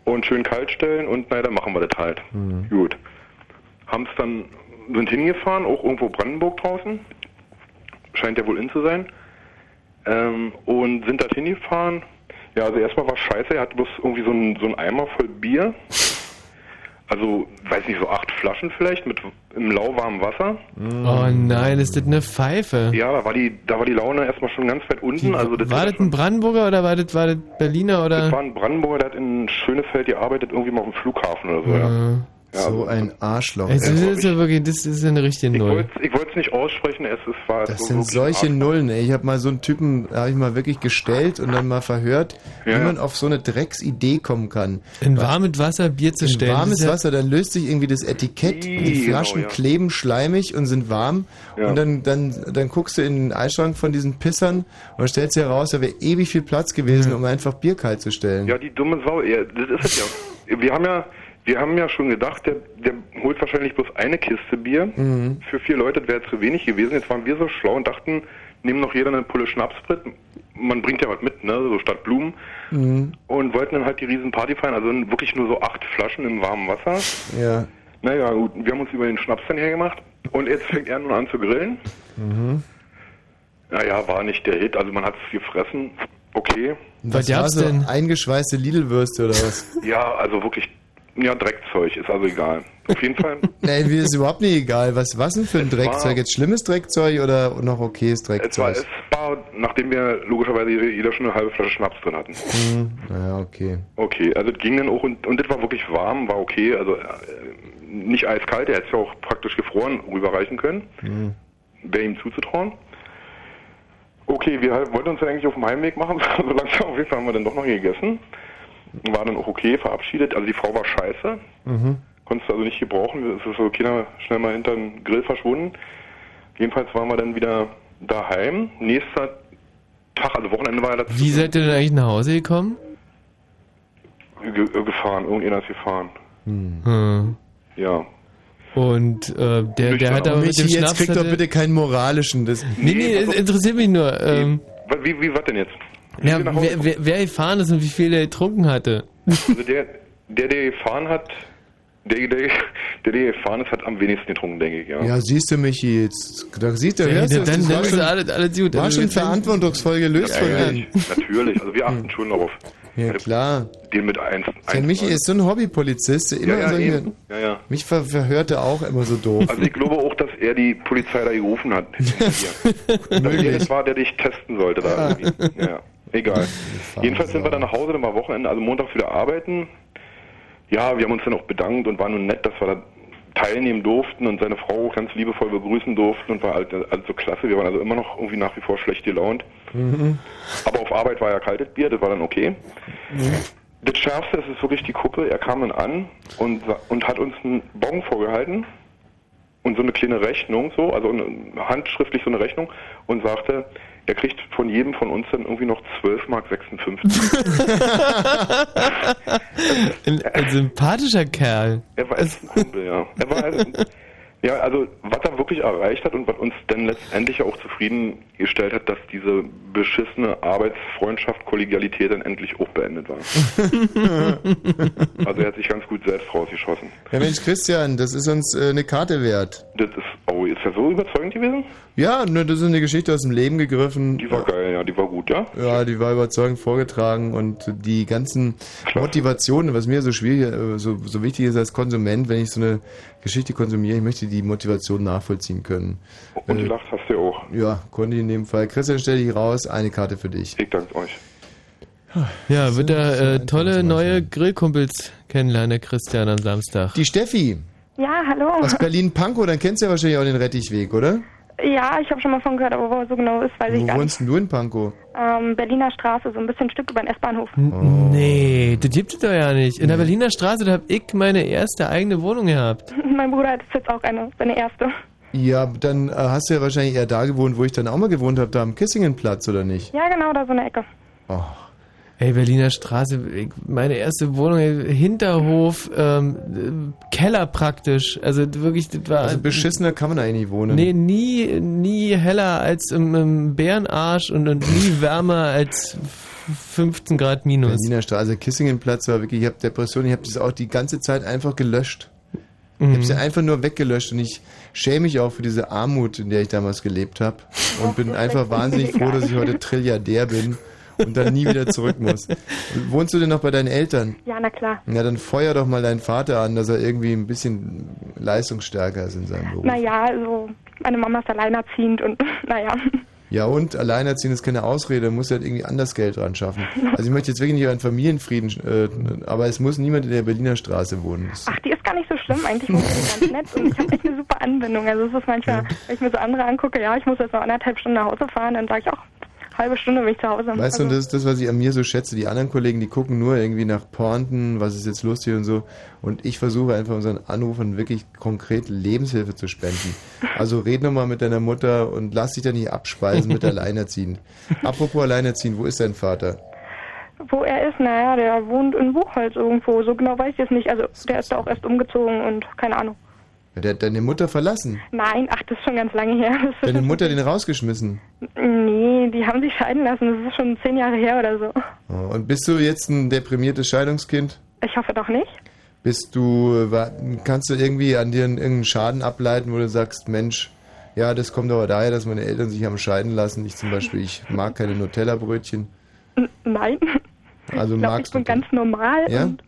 und schön kalt stellen und naja, dann machen wir das halt. Gut. Haben es dann, sind hingefahren, auch irgendwo Brandenburg draußen. Scheint ja wohl in zu sein. Ähm, und sind da hingefahren. Ja, also erstmal war scheiße, er hatte bloß irgendwie so einen, so einen Eimer voll Bier. Also, weiß nicht, so acht Flaschen vielleicht mit im lauwarmen Wasser. Oh nein, ist das eine Pfeife? Ja, da war die, da war die Laune erstmal schon ganz weit unten. also das war das ein Brandenburger oder war das, war das Berliner oder? Das war ein Brandenburger, der hat in Schönefeld gearbeitet, irgendwie mal auf dem Flughafen oder so, ja. ja so also, ein Arschloch. Es ey. ist, ist ja wirklich, das ist ja eine richtige Null. ich wollte es nicht aussprechen, es ist, war Das so sind solche Nullen, ey. Ich habe mal so einen Typen, da habe ich mal wirklich gestellt und dann mal verhört, Ja. wie man auf so eine Drecksidee kommen kann. In warmes Wasser Bier zu In stellen. warmes ja- Wasser, dann löst sich irgendwie das Etikett, die genau, Flaschen ja. kleben schleimig und sind warm Ja. und dann, dann, dann guckst du in den Eisschrank von diesen Pissern und stellst du heraus, da wäre ewig viel Platz gewesen, um einfach Bier kalt zu stellen. Ja, die dumme Sau, ja, das ist es ja. Wir haben ja, wir haben ja schon gedacht, der, der holt wahrscheinlich bloß eine Kiste Bier. Mhm. Für vier Leute das wäre zu wenig gewesen. Jetzt waren wir so schlau und dachten, nehmen noch jeder eine Pulle Schnapsbrit. Man bringt ja was mit, ne, so statt Blumen. Mhm. Und wollten dann halt die Riesenparty feiern, also wirklich nur so acht Flaschen im warmen Wasser. Ja. Naja, gut, wir haben uns über den Schnaps dann hergemacht. Und jetzt fängt er nun an zu grillen. Mhm. Naja, war nicht der Hit, also man hat es gefressen. Okay. Was war so eingeschweißte Lidl-Würste oder was? Ja, also wirklich, ja, Dreckzeug, ist also egal. Auf jeden Fall. Nee, mir ist überhaupt nicht egal. Was, was denn für ein Es Dreckzeug? Jetzt schlimmes Dreckzeug oder noch okayes Es war, Dreckzeug? es war, nachdem wir logischerweise jeder schon eine halbe Flasche Schnaps drin hatten. Hm, naja, okay. Okay, also es ging dann auch und, und das war wirklich warm, war okay, also äh, nicht eiskalt, er hätte es ja auch praktisch gefroren rüberreichen können, Hm. wäre ihm zuzutrauen. Okay, wir wollten uns ja eigentlich auf dem Heimweg machen, so langsam auf jeden Fall haben wir dann doch noch gegessen. War dann auch okay, verabschiedet, also die Frau war scheiße, Mhm. konntest du also nicht gebrauchen, es ist so Kinder schnell mal hinter den Grill verschwunden. Jedenfalls waren wir dann wieder daheim, nächster Tag, also Wochenende war ja das Wie seid ihr denn eigentlich nach Hause gekommen? ge äh, gefahren, irgendjemand ist gefahren. Hm. Ja. Und äh, der, der hat aber mit dem jetzt Schnaps... kriegt doch bitte keinen moralischen. Das Nee, nee, es interessiert mich nur. Ähm, Wie, wie, was denn jetzt? Ja, wer, wer, wer gefahren ist und wie viel er getrunken hatte. Also der, der, der gefahren hat, der, der, der, der gefahren ist, hat am wenigsten getrunken, denke ich, ja. Ja, siehst du mich jetzt. Da siehst du, Ja, hörst du, dann- das dann war ist schon, alles- alles gut. War Also schon wir- verantwortungsvoll gelöst Ja, von ja, dir. Natürlich, also wir achten schon darauf. Ja, klar. Den mit eins. Der Michi ist so ein Hobbypolizist, der immer Ja, ja, solche, eben. Ja, ja. mich ver verhört er auch immer so doof. Also ich glaube auch, dass er die Polizei da gerufen hat. Dass er das war, der dich testen sollte da irgendwie. Ja, egal. Jedenfalls sind wir dann nach Hause, dann war Wochenende, also Montag wieder arbeiten. Ja, wir haben uns dann auch bedankt und war nun nett, dass wir da teilnehmen durften und seine Frau ganz liebevoll begrüßen durften und war halt also klasse. Wir waren also immer noch irgendwie nach wie vor schlecht gelaunt. Mhm. Aber auf Arbeit war ja kaltes Bier, das war dann okay. Das Schärfste ist es wirklich die Kuppe. Er kam dann an und, und hat uns einen Bon vorgehalten und so eine kleine Rechnung, so, also eine, handschriftlich so eine Rechnung und sagte, der kriegt von jedem von uns dann irgendwie noch 12 Mark 56. Ein, ein sympathischer Kerl. Er war ein Kumpel, ja. Er war also, ja, also was er wirklich erreicht hat und was uns dann letztendlich auch zufriedengestellt hat, dass diese beschissene Arbeitsfreundschaft, Kollegialität dann endlich auch beendet war. also er hat sich ganz gut selbst rausgeschossen. Ja Mensch, Christian, das ist uns äh, eine Karte wert. Das ist, oh, ist er so überzeugend gewesen? Ja, ne, das ist eine Geschichte aus dem Leben gegriffen. Die war geil, ja, die war gut, ja? Ja, die war überzeugend vorgetragen und die ganzen Motivationen, was mir so schwierig, äh, so, so wichtig ist als Konsument, wenn ich so eine Geschichte konsumiere, ich möchte die Motivation nachvollziehen können. Und Äh, gelacht hast du auch. Ja, konnte ich in dem Fall. Christian, stell dich raus, eine Karte für dich. Ich danke euch. Ja, wird er äh, tolle neue Grillkumpels kennenlernen, der Christian am Samstag. Die Steffi Ja, hallo. aus Berlin-Pankow, dann kennst du ja wahrscheinlich auch den Rettichweg, oder? Ja, ich habe schon mal von gehört, aber wo er so genau ist, weiß ich Wo gar nicht. wohnst denn du in Pankow? Ähm, Berliner Straße, so ein bisschen ein Stück über den S-Bahnhof. N- Nee, das gibt es doch ja nicht. In der Berliner Straße, da habe ich meine erste eigene Wohnung gehabt. mein Bruder hat jetzt auch eine, seine erste. Ja, dann äh, hast du ja wahrscheinlich eher da gewohnt, wo ich dann auch mal gewohnt habe, da am Kissingenplatz, oder nicht? Ja, genau, da so eine Ecke. Ey, Berliner Straße, ich, meine erste Wohnung, Hinterhof, ähm, äh, Keller praktisch. Also wirklich, das war. Also beschissener kann man eigentlich nicht wohnen. Nee, nie, nie heller als im, im Bärenarsch und, und nie wärmer als 15 Grad minus. Berliner Straße, Kissingenplatz war wirklich, ich habe Depressionen, ich habe das auch die ganze Zeit einfach gelöscht. Ich Mhm. habe sie einfach nur weggelöscht und ich schäme mich auch für diese Armut, in der ich damals gelebt habe und bin einfach wahnsinnig froh, dass ich heute Trilliardär bin und dann nie wieder zurück muss. Wohnst du denn noch bei deinen Eltern? Ja, na klar. Na, dann feuer doch mal deinen Vater an, dass er irgendwie ein bisschen leistungsstärker ist in seinem Beruf. Naja, also meine Mama ist alleinerziehend und naja. Ja, und alleinerziehen ist keine Ausrede, muss halt irgendwie anders Geld dran schaffen. Also ich möchte jetzt wirklich nicht einen Familienfrieden, äh, aber es muss niemand in der Berliner Straße wohnen. Ach, die ist gar nicht so schlimm. Eigentlich wohnt sie ganz nett und ich habe echt eine super Anbindung. Also es ist manchmal, wenn ich mir so andere angucke, ja, ich muss jetzt noch anderthalb Stunden nach Hause fahren, dann sage ich auch, halbe Stunde bin ich zu Hause. Weißt du, also, das ist das, was ich an mir so schätze. Die anderen Kollegen, die gucken nur irgendwie nach Pointen, was ist jetzt lustig und so. Und ich versuche einfach unseren Anrufern wirklich konkret Lebenshilfe zu spenden. Also red nochmal mit deiner Mutter und lass dich da nicht abspeisen mit Alleinerziehend. Apropos Alleinerziehend, wo ist dein Vater? wo er ist, naja, der wohnt in Buchholz irgendwo. So genau weiß ich es nicht. Also der ist da auch erst umgezogen und keine Ahnung. Der hat deine Mutter verlassen. Nein, ach, das ist schon ganz lange her. Deine Mutter den rausgeschmissen. Nee, die haben sich scheiden lassen. Das ist schon zehn Jahre her oder so. Oh, Und bist du jetzt ein deprimiertes Scheidungskind? Ich hoffe doch nicht. Bist du, äh, kannst du irgendwie an dir einen- irgendeinen Schaden ableiten, wo du sagst, Mensch, ja, das kommt aber daher, dass meine Eltern sich haben scheiden lassen. Ich zum Beispiel, ich mag keine Nutella-Brötchen. Nein. Also ich glaube, ich magst bin du. ganz normal. Ja? Und.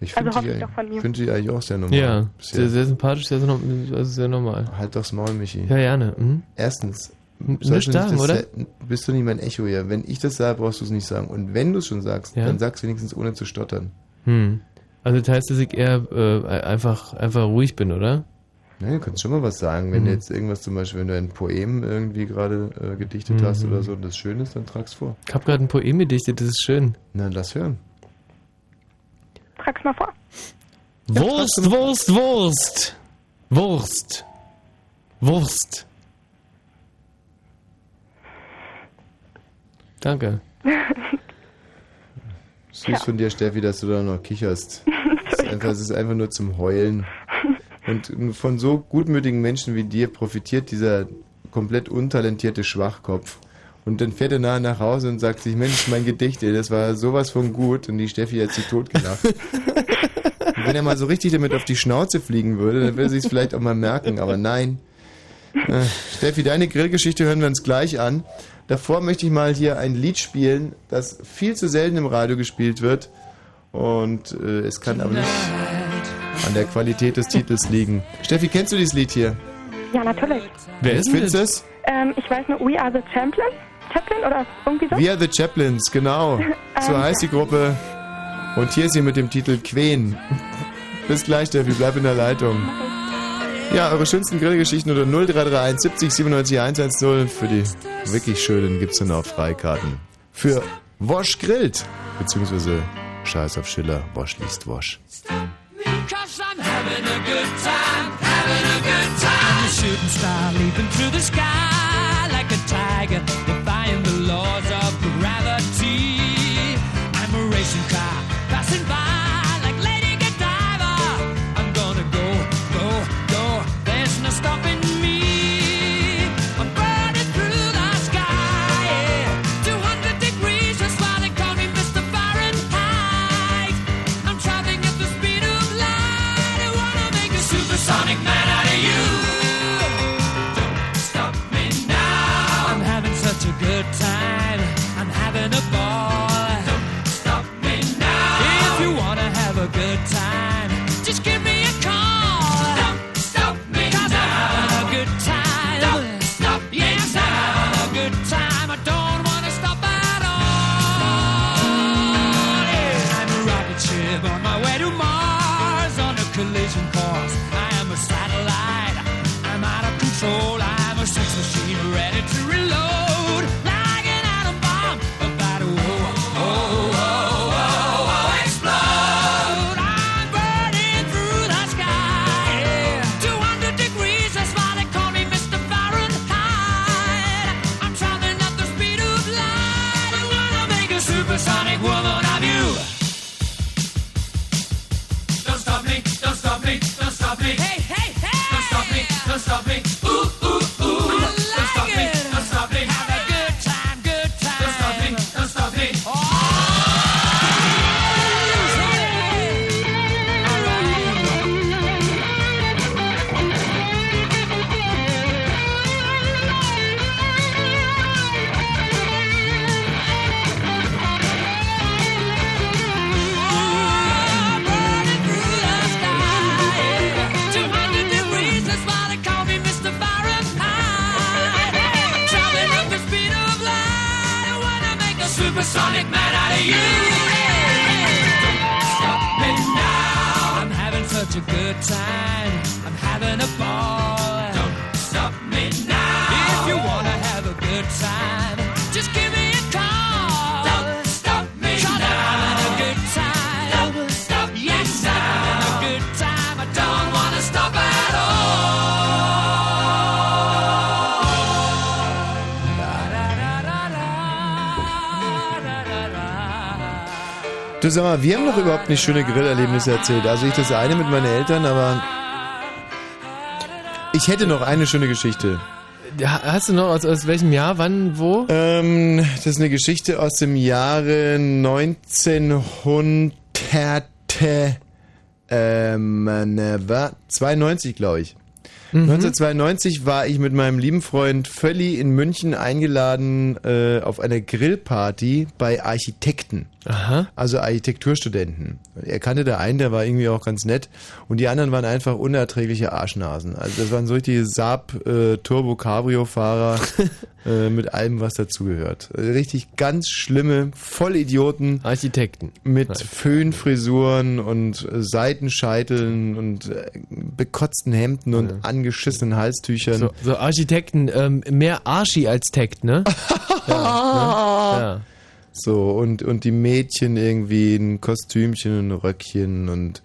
Ich also finde hoffe dich, ich doch von eigentlich- mir. find dich eigentlich auch sehr normal. Ja, sehr, sehr sympathisch, sehr, also sehr normal. Halt doch's Maul, Michi. Ja, gerne. Mhm. Erstens. Nicht du sagen, das oder? Bist du nicht mein Echo hier. Wenn ich das sage, brauchst du es nicht sagen. Und wenn du es schon sagst, Ja? dann sag's wenigstens ohne zu stottern. Hm. Also das heißt, dass ich eher äh, einfach, einfach ruhig bin, oder? Ja, du kannst schon mal was sagen. Wenn Mhm. du jetzt irgendwas zum Beispiel, wenn du ein Poem irgendwie gerade äh, gedichtet hast Mhm. oder so und das schön ist, dann trag's vor. Ich habe gerade ein Poem gedichtet, das ist schön. Na, lass hören. Trag's mal vor. Wurst, Wurst, Wurst. Wurst. Wurst. Danke. Süß Ja. von dir, Steffi, dass du da noch kicherst. Es ist, einfach, es ist einfach nur zum Heulen. Und von so gutmütigen Menschen wie dir profitiert dieser komplett untalentierte Schwachkopf. Und dann fährt er nachher nach Hause und sagt sich, Mensch, mein Gedicht, ey, das war sowas von gut. Und die Steffi hat sich totgelacht. Und wenn er mal so richtig damit auf die Schnauze fliegen würde, dann würde sie es vielleicht auch mal merken. Aber nein. Äh, Steffi, deine Grillgeschichte hören wir uns gleich an. Davor möchte ich mal hier ein Lied spielen, das viel zu selten im Radio gespielt wird. Und äh, es kann aber nicht an der Qualität des Titels liegen. Steffi, kennst du dieses Lied hier? Ja, natürlich. Wer ist Findest du es? Ähm, ich weiß nur, We Are the Champion. Chaplin oder irgendwie so? We are the Chaplains, genau. So Ähm. heißt die Gruppe. Und hier ist sie mit dem Titel Queen. Bis gleich, Steffi, bleib in der Leitung. Ja, eure schönsten Grillgeschichten unter 0331 70 97 110. Für die wirklich schönen gibt's dann auch Freikarten. Für Wosch grillt. Beziehungsweise Scheiß auf Schiller, Wosch liest Wosch. Cause I'm having a good time, having a good time. I'm a shooting star leaping through the sky like a tiger, laws of gravity. I'm a racing car passing by mal, wir haben doch überhaupt nicht schöne Grillerlebnisse erzählt. Also ich das eine mit meinen Eltern, aber ich hätte noch eine schöne Geschichte. Ja, Hast du noch aus, aus welchem Jahr, wann, wo? Ähm, das ist eine Geschichte aus dem Jahre 1900, ähm, ne, war 92, glaube ich. Mhm. 1992 war ich mit meinem lieben Freund Völli in München eingeladen äh, auf einer Grillparty bei Architekten. Aha. Also Architekturstudenten. Er kannte da einen, der war irgendwie auch ganz nett. Und die anderen waren einfach unerträgliche Arschnasen. Also das waren so richtige Saab äh, Turbo Cabrio Fahrer äh, mit allem, was dazugehört. Also richtig ganz schlimme Vollidioten. Architekten. Mit Föhnfrisuren und äh, Seitenscheiteln und äh, bekotzten Hemden und angeschissenen Halstüchern. So, so Architekten, ähm, mehr Arschi als Tekt, ne? ja, ne? ja. So, und, und die Mädchen irgendwie ein Kostümchen und ein Röckchen und,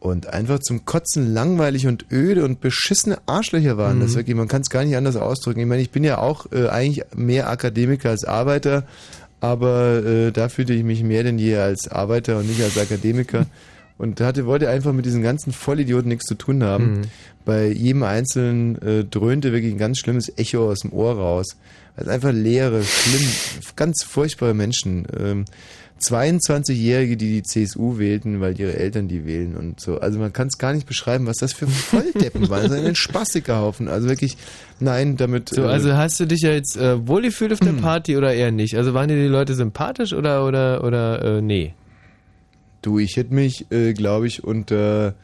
und einfach zum Kotzen langweilig und öde und beschissene Arschlöcher waren Mhm. das wirklich. Man kann es gar nicht anders ausdrücken. Ich meine, ich bin ja auch äh, eigentlich mehr Akademiker als Arbeiter, aber äh, da fühlte ich mich mehr denn je als Arbeiter und nicht als Akademiker. Und hatte, wollte einfach mit diesen ganzen Vollidioten nichts zu tun haben. Mhm. Bei jedem Einzelnen äh, dröhnte wirklich ein ganz schlimmes Echo aus dem Ohr raus. Also einfach leere, schlimm, ganz furchtbare Menschen. Ähm, 22-Jährige, die die CSU wählten, weil ihre Eltern die wählen und so. Also man kann es gar nicht beschreiben, was das für Volldeppen waren. Das ist ein Spastikerhaufen. Also wirklich, nein, damit... So, äh, also hast du dich ja jetzt äh, wohlgefühlt auf der Party oder eher nicht? Also waren dir die Leute sympathisch oder oder oder äh, nee? Du, ich hätte mich, äh, glaube ich, unter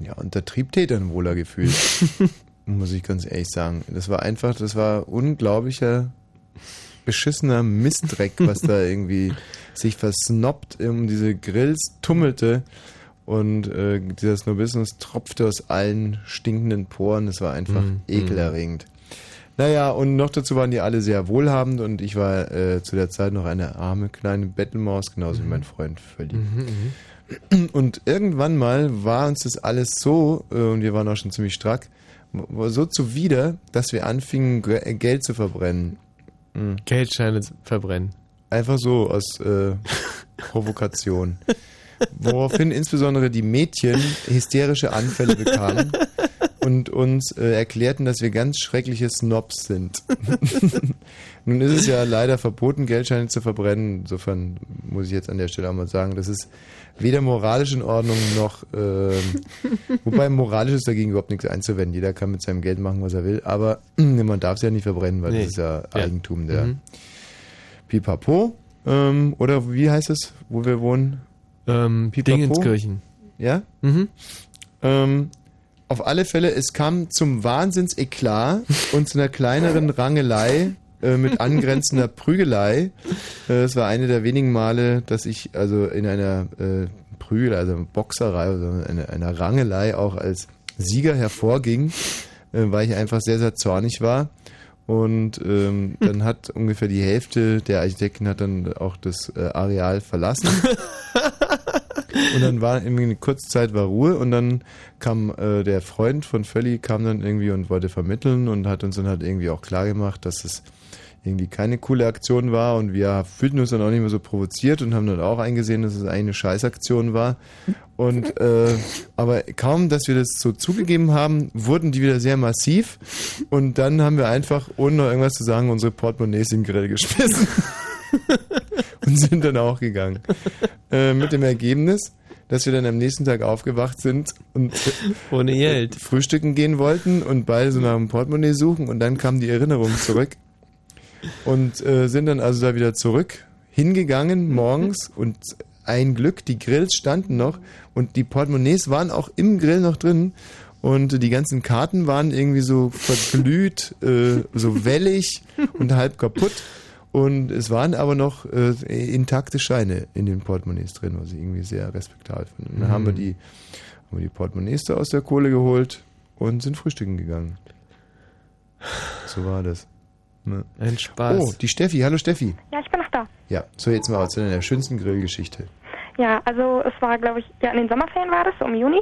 ja, unter Triebtätern wohler gefühlt. muss ich ganz ehrlich sagen. Das war einfach, das war unglaublicher beschissener Mistdreck, was da irgendwie sich versnoppt um diese Grills tummelte und äh, dieser Snobismus tropfte aus allen stinkenden Poren. Das war einfach Mhm. ekelerregend. Naja, und noch dazu waren die alle sehr wohlhabend und ich war äh, zu der Zeit noch eine arme kleine Bettelmaus, genauso wie mein Freund Völli. Und irgendwann mal war uns das alles so, äh, und wir waren auch schon ziemlich strack, so zuwider, dass wir anfingen, Ge- Geld zu verbrennen. Mhm. Geldscheine zu verbrennen. Einfach so aus äh, Provokation. Woraufhin insbesondere die Mädchen hysterische Anfälle bekamen und uns äh, erklärten, dass wir ganz schreckliche Snobs sind. Nun ist es ja leider verboten, Geldscheine zu verbrennen. Insofern muss ich jetzt an der Stelle auch mal sagen, das ist weder moralisch in Ordnung noch, ähm, wobei moralisch ist dagegen überhaupt nichts einzuwenden. Jeder kann mit seinem Geld machen, was er will, aber man darf es ja nicht verbrennen, weil Nee. das ist ja, Ja. Eigentum der Mhm. Pipapo. Ähm, oder wie heißt es, wo wir wohnen? Ähm, Pipapo? Dingenskirchen. Ja? Mhm. Ähm, auf alle Fälle, es kam zum Wahnsinnseklat und zu einer kleineren Rangelei äh, mit angrenzender Prügelei. Äh, Es war eine der wenigen Male, dass ich also in einer äh, Prügel, also Boxerei, also einer, einer Rangelei auch als Sieger hervorging, äh, weil ich einfach sehr, sehr zornig war. Und ähm, dann hat ungefähr die Hälfte der Architekten hat dann auch das äh, Areal verlassen. Und dann war irgendwie eine kurze Zeit war Ruhe und dann kam äh, der Freund von Völli kam dann irgendwie und wollte vermitteln und hat uns dann halt irgendwie auch klar gemacht, dass es irgendwie keine coole Aktion war und wir fühlten uns dann auch nicht mehr so provoziert und haben dann auch eingesehen, dass es eigentlich eine Scheißaktion war. Und äh, aber kaum, dass wir das so zugegeben haben, wurden die wieder sehr massiv und dann haben wir einfach, ohne noch irgendwas zu sagen, unsere Portemonnaies in den Grill geschmissen und sind dann auch gegangen. Äh, mit dem Ergebnis, dass wir dann am nächsten Tag aufgewacht sind und ohne Geld frühstücken gehen wollten und beide so nach dem Portemonnaie suchen und dann kam die Erinnerung zurück und äh, sind dann also da wieder zurück hingegangen morgens und ein Glück, die Grills standen noch und die Portemonnaies waren auch im Grill noch drin und die ganzen Karten waren irgendwie so verglüht, äh, so wellig und halb kaputt. Und es waren aber noch äh, intakte Scheine in den Portemonnaies drin, was ich irgendwie sehr respektabel finde. Und dann Mhm. haben wir die, haben wir die Portemonnaies da aus der Kohle geholt und sind frühstücken gegangen. So war das. Ne? Ein Spaß. Oh, die Steffi. Hallo Steffi. Ja, ich bin noch da. Ja, so jetzt mal zu deiner schönsten Grillgeschichte. Ja, also es war, glaube ich, ja in den Sommerferien war das, so im Juni.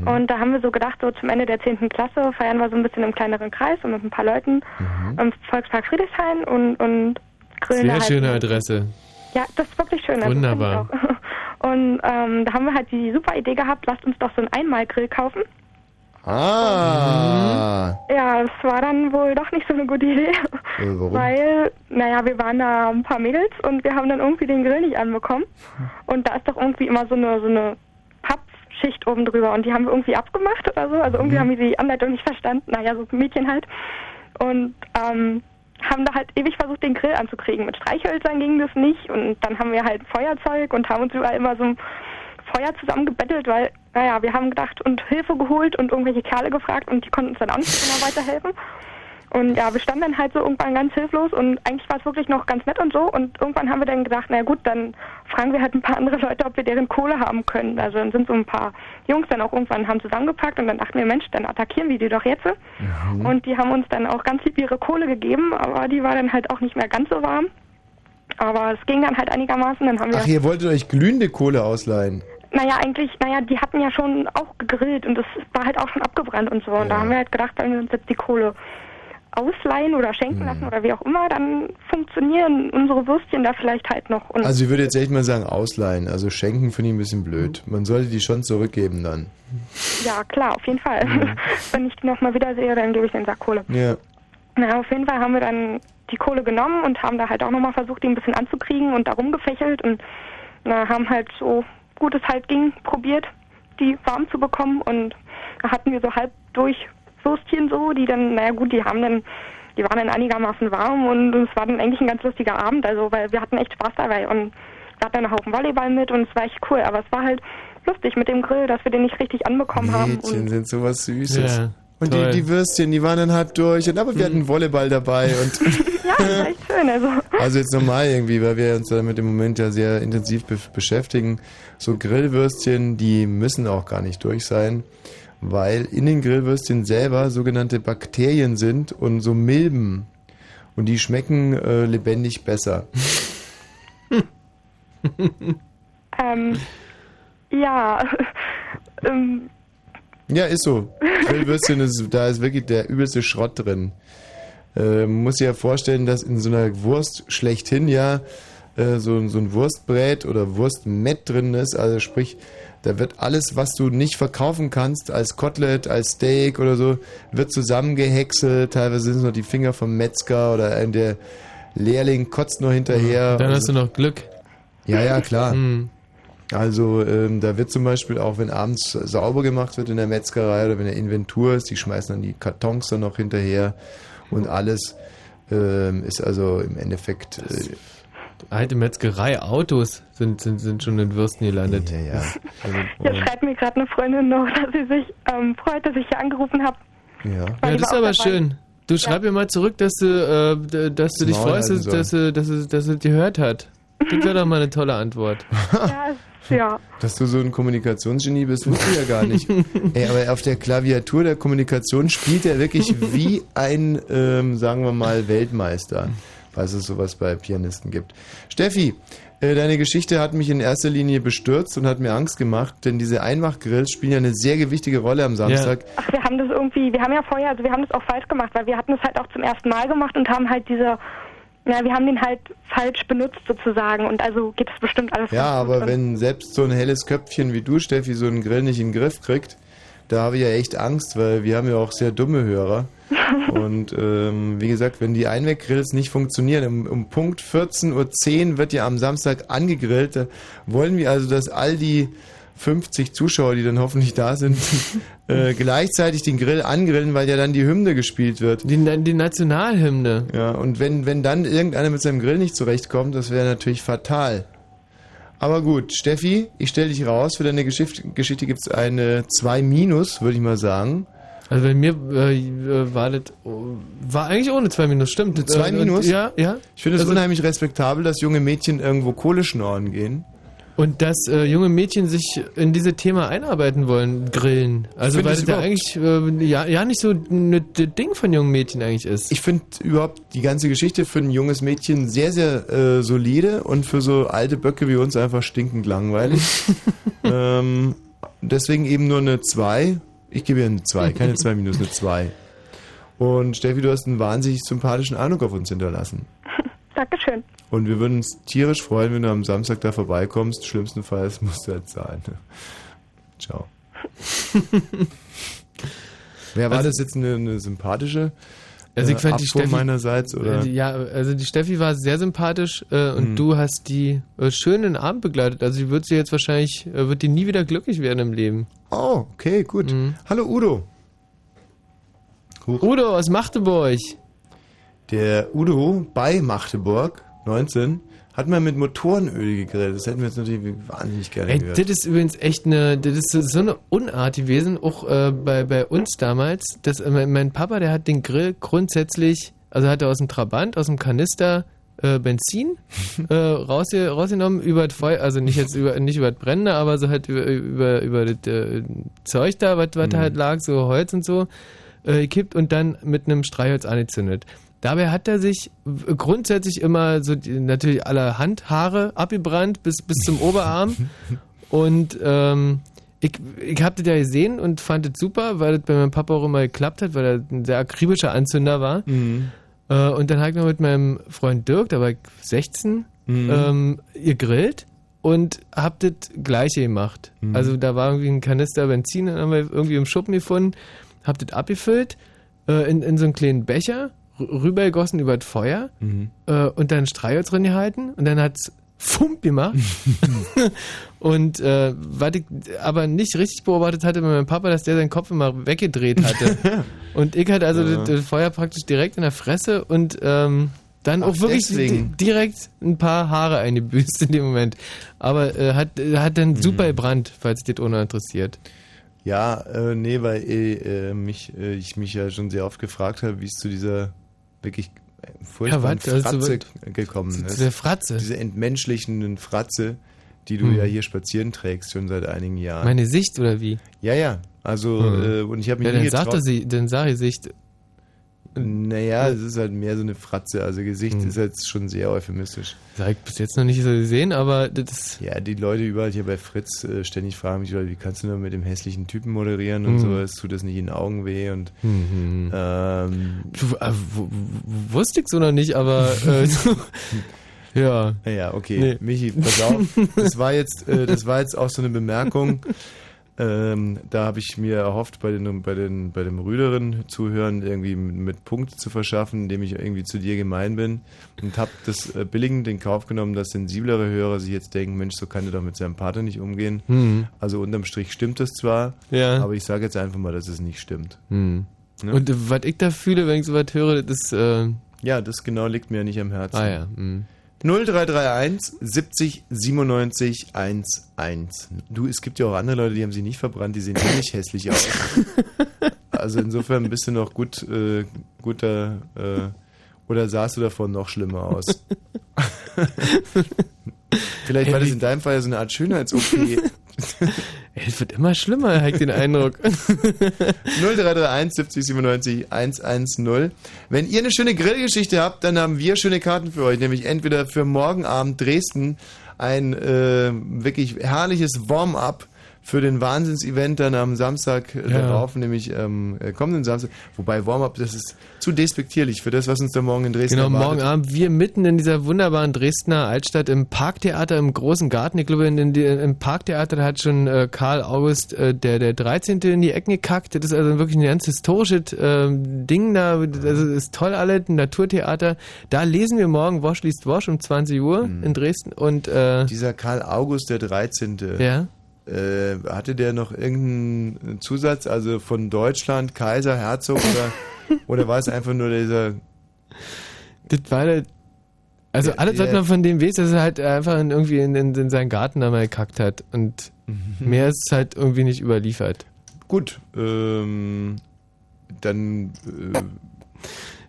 Mhm. Und da haben wir so gedacht, so zum Ende der 10. Klasse feiern wir so ein bisschen im kleineren Kreis und mit ein paar Leuten Mhm. im Volkspark Friedrichshain und, und da Sehr halt. schöne Adresse. Ja, das ist wirklich schön. Wunderbar. Und ähm, da haben wir halt die super Idee gehabt, lasst uns doch so einen Einmalgrill kaufen. Ah. Ja, das war dann wohl doch nicht so eine gute Idee. Äh, warum? Weil, naja, wir waren da ein paar Mädels und wir haben dann irgendwie den Grill nicht anbekommen. Und da ist doch irgendwie immer so eine, so eine Pappschicht oben drüber und die haben wir irgendwie abgemacht oder so. Also irgendwie haben wir die Anleitung nicht verstanden. Naja, so Mädchen halt. Und ähm, haben da halt ewig versucht, den Grill anzukriegen. Mit Streichhölzern ging das nicht und dann haben wir halt Feuerzeug und haben uns überall immer so ein Feuer zusammengebettelt, weil, naja, wir haben gedacht und Hilfe geholt und irgendwelche Kerle gefragt und die konnten uns dann auch nicht immer weiterhelfen. Und ja, wir standen dann halt so irgendwann ganz hilflos und eigentlich war es wirklich noch ganz nett und so. Und irgendwann haben wir dann gedacht, na gut, dann fragen wir halt ein paar andere Leute, ob wir deren Kohle haben können. Also dann sind so ein paar Jungs dann auch irgendwann haben zusammengepackt und dann dachten wir, Mensch, dann attackieren wir die doch jetzt. Und die haben uns dann auch ganz lieb ihre Kohle gegeben, aber die war dann halt auch nicht mehr ganz so warm. Aber es ging dann halt einigermaßen, dann haben wir... Ach, ihr wolltet euch glühende Kohle ausleihen. Naja, eigentlich, naja, die hatten ja schon auch gegrillt und das war halt auch schon abgebrannt und so. Und da haben wir halt gedacht, wir uns jetzt die Kohle ausleihen oder schenken lassen oder wie auch immer, dann funktionieren unsere Würstchen da vielleicht halt noch. Also ich würde jetzt echt mal sagen, ausleihen. Also schenken finde ich ein bisschen blöd. Man sollte die schon zurückgeben dann. ja, klar, auf jeden Fall. wenn ich die nochmal wieder sehe, dann gebe ich den Sack Kohle. Ja. Na, auf jeden Fall haben wir dann die Kohle genommen und haben da halt auch nochmal versucht, die ein bisschen anzukriegen und da rumgefächelt und na, haben halt so gut es halt ging, probiert, die warm zu bekommen und da hatten wir so halb durch Würstchen so, die dann, naja gut, die haben dann, die waren dann einigermaßen warm und es war dann eigentlich ein ganz lustiger Abend, also weil wir hatten echt Spaß dabei und wir hatten einen Haufen Volleyball mit und es war echt cool, aber es war halt lustig mit dem Grill, dass wir den nicht richtig anbekommen haben. Mädchen Und sind sowas Süßes. Ja, und die, die Würstchen, die waren dann hart durch. Und, aber wir hatten Volleyball dabei. Und ja, das war echt schön, also. also jetzt normal irgendwie, weil wir uns damit im Moment ja sehr intensiv be beschäftigen. So Grillwürstchen, die müssen auch gar nicht durch sein, weil in den Grillwürstchen selber sogenannte Bakterien sind und so Milben. Und die schmecken äh, lebendig besser. Ähm, ja, ähm, Ja, ist so. Grillwürstchen ist, da ist wirklich der übelste Schrott drin. Äh, man muss sich ja vorstellen, dass in so einer Wurst schlechthin ja äh, so, so ein Wurstbrät oder Wurstmett drin ist. Also sprich, da wird alles, was du nicht verkaufen kannst, als Kotelett, als Steak oder so, wird zusammengehäckselt. Teilweise sind es noch die Finger vom Metzger oder ein der Lehrling kotzt noch hinterher. Dann Also- hast du noch Glück. ja, ja, klar. Hm. Also ähm, da wird zum Beispiel auch, wenn abends sauber gemacht wird in der Metzgerei oder wenn der Inventur ist, die schmeißen dann die Kartons dann noch hinterher und alles ähm, ist also im Endeffekt... Äh, Alte Metzgerei, Autos sind, sind, sind schon in Würsten gelandet. Ja, ja. Jetzt schreibt mir gerade eine Freundin noch, dass sie sich ähm, freut, dass ich hier angerufen habe. Ja. Ja, das ist aber schön. Du schreib mir mal zurück, dass du, äh, dass du dich Maul freust, dass, dass, du- dass, du- dass du gehört hat. Das wäre doch mal eine tolle Antwort. Ja, ja. Dass du so ein Kommunikationsgenie bist, wusste ich ja gar nicht. Ey, aber auf der Klaviatur der Kommunikation spielt er wirklich wie ein, ähm, sagen wir mal, Weltmeister, was es sowas bei Pianisten gibt. Steffi, äh, deine Geschichte hat mich in erster Linie bestürzt und hat mir Angst gemacht, denn diese Einmachgrills spielen ja eine sehr gewichtige Rolle am Samstag. Ach, wir haben das irgendwie, wir haben ja vorher, also wir haben das auch falsch gemacht, weil wir hatten das halt auch zum ersten Mal gemacht und haben halt diese, ja, wir haben den halt falsch benutzt sozusagen und also geht es bestimmt alles Ja, aber Und- wenn selbst so ein helles Köpfchen wie du, Steffi, so einen Grill nicht in den Griff kriegt, da habe ich ja echt Angst, weil wir haben ja auch sehr dumme Hörer. Und ähm, wie gesagt, wenn die Einweggrills nicht funktionieren, um, um Punkt 14.10 Uhr wird ja am Samstag angegrillt. Da wollen wir also, dass all die 50 Zuschauer, die dann hoffentlich da sind, äh, gleichzeitig den Grill angrillen, weil ja dann die Hymne gespielt wird. Die, die Nationalhymne. Ja, und wenn, wenn dann irgendeiner mit seinem Grill nicht zurechtkommt, das wäre natürlich fatal. Aber gut, Steffi, ich stelle dich raus. Für deine Geschichte, Geschichte gibt es eine 2 minus, würde ich mal sagen. Also bei mir äh, äh, war das, war eigentlich ohne zwei Minus, stimmt. Eine 2 Äh, minus? Ja, ja. Ich finde es Also- unheimlich respektabel, dass junge Mädchen irgendwo Kohle schnorren gehen. Und dass äh, junge Mädchen sich in diese Thema einarbeiten wollen, grillen. Also weil es das ja eigentlich äh, ja, ja nicht so ein Ding von jungen Mädchen eigentlich ist. Ich finde überhaupt die ganze Geschichte für ein junges Mädchen sehr, sehr äh, solide und für so alte Böcke wie uns einfach stinkend langweilig. ähm, deswegen eben nur eine 2. Ich gebe ihr eine 2, keine 2 minus, eine 2. Und Steffi, du hast einen wahnsinnig sympathischen Eindruck auf uns hinterlassen. Dankeschön. Und wir würden uns tierisch freuen, wenn du am Samstag da vorbeikommst. Schlimmstenfalls musst du halt zahlen. Ciao. Wer war Also- das jetzt eine, eine sympathische Also ich äh, fand die Steffi meinerseits? Oder? Äh, Ja, also die Steffi war sehr sympathisch äh, und Mhm. du hast die äh, schön in den Abend begleitet. Also die wird sie jetzt wahrscheinlich, äh, wird die nie wieder glücklich werden im Leben. Oh, okay, gut. Hallo Udo. Udo aus Magdeburg. Der Udo bei Magdeburg, 19, hat mal mit Motorenöl gegrillt. Das hätten wir jetzt natürlich wahnsinnig gerne Ey, gehört. das ist übrigens echt eine, das ist so- eine Unart gewesen, auch äh, bei, bei uns damals. Das, äh, mein, Papa, der hat den Grill grundsätzlich, also hat er aus dem Trabant, aus dem Kanister äh, Benzin äh, rausge, rausgenommen über das Feuer, also nicht jetzt über nicht über das Brennende, aber so halt über, über, über das äh, Zeug da, was was da halt lag, so Holz und so, äh, gekippt und dann mit einem Streichholz angezündet. Dabei hat er sich grundsätzlich immer so die, natürlich alle Handhaare abgebrannt bis, bis zum Oberarm. Und ähm, ich, ich hab das ja gesehen und fand es super, weil das bei meinem Papa auch immer geklappt hat, weil er ein sehr akribischer Anzünder war. Äh, und dann habe ich noch mit meinem Freund Dirk, da war ich 16, Mhm. ähm, gegrillt und hab das gleiche gemacht. Mhm. Also da war irgendwie ein Kanister Benzin, den haben wir irgendwie im Schuppen gefunden, hab das abgefüllt äh, in, in so einen kleinen Becher, rübergegossen über das Feuer Mhm. äh, und dann Streichholz drin gehalten und dann hat's Fump gemacht. und äh, was ich aber nicht richtig beobachtet hatte bei meinem Papa, dass der seinen Kopf immer weggedreht hatte. und ich hatte also Ja. das, das Feuer praktisch direkt in der Fresse und ähm, dann Ach, auch wirklich deswegen. di- direkt ein paar Haare eingebüßt in dem Moment. Aber äh, hat, hat dann Mhm. super gebrannt, falls dich das ohne interessiert. Ja, äh, nee, weil äh, äh, mich, äh, ich mich ja schon sehr oft gefragt habe, wie es zu dieser wirklich furchtbaren Ja? Also, Fratze was- gekommen ist. der Fratze? Diese entmenschlichenden Fratze, die du Hm. ja hier spazieren trägst, schon seit einigen Jahren. Meine Sicht oder wie? Ja, ja. Also, Hm. äh, und ich habe mich ja, nie dann sagt er getraut. sie, dann sag ich Sicht. Naja, es ist halt mehr so eine Fratze. Also Gesicht ist jetzt schon sehr euphemistisch. Das habe ich bis jetzt noch nicht so gesehen, aber das Ja, die Leute überall hier bei Fritz äh, ständig fragen mich, wie kannst du nur mit dem hässlichen Typen moderieren und Mhm. so, es tut das nicht in den Augen weh und Mhm. ähm, Du, äh, wusste ich so noch nicht, aber äh, ja. Ja, okay. Nee. Michi, pass auf. Das war jetzt, äh, das war jetzt auch so eine Bemerkung. Ähm, da habe ich mir erhofft, bei den, bei den, bei dem rüderen Zuhören irgendwie mit, Punkte zu verschaffen, indem ich irgendwie zu dir gemein bin und habe das äh, billigend in Kauf genommen, dass sensiblere Hörer sich jetzt denken, Mensch, so kann er doch mit seinem Partner nicht umgehen. Mhm. Also unterm Strich stimmt es zwar, Ja. aber ich sage jetzt einfach mal, dass es nicht stimmt. Hm. Ne? Und äh, was ich da fühle, wenn ich sowas höre, das. Äh, Ja, das genau liegt mir nicht am Herzen. ah ja. Hm. 0331 70 97 11. Du, es gibt ja auch andere Leute, die haben sich nicht verbrannt, die sehen eh nicht hässlich aus. Also insofern bist du noch gut, äh, guter, äh, oder sahst du davon noch schlimmer aus? Vielleicht war das in deinem Fall ja so eine Art Schönheits-OP. Es wird immer schlimmer, habe ich den Eindruck. 0331 70 97 110. Wenn ihr eine schöne Grillgeschichte habt, dann haben wir schöne Karten für euch, nämlich entweder für morgen Abend Dresden ein äh, wirklich herrliches Warm-up für den Wahnsinns-Event dann am Samstag äh, Ja. darauf, nämlich ähm, äh, kommenden Samstag. Wobei Warm-up, das ist zu despektierlich für das, was uns da morgen in Dresden Genau, erwartet. morgen Abend wir mitten in dieser wunderbaren Dresdner Altstadt im Parktheater im großen Garten. Ich glaube, in, in, im Parktheater hat schon äh, Karl August äh, der, der 13. in die Ecken gekackt. Das ist also wirklich ein ganz historisches ähm, Ding da. Das ist toll alles, ein Naturtheater. Da lesen wir morgen Wosch liest Wosch um 20 Uhr in Dresden. Und äh, Dieser Karl August der 13. Ja. Äh, hatte der noch irgendeinen Zusatz, also von Deutschland, Kaiser, Herzog oder, oder war es einfach nur dieser das war der, also Der- alles, was man von dem weiß, dass er halt einfach in, irgendwie in, in, in seinen Garten da mal gekackt hat. Und Mhm. mehr ist halt irgendwie nicht überliefert. Gut, ähm, dann äh,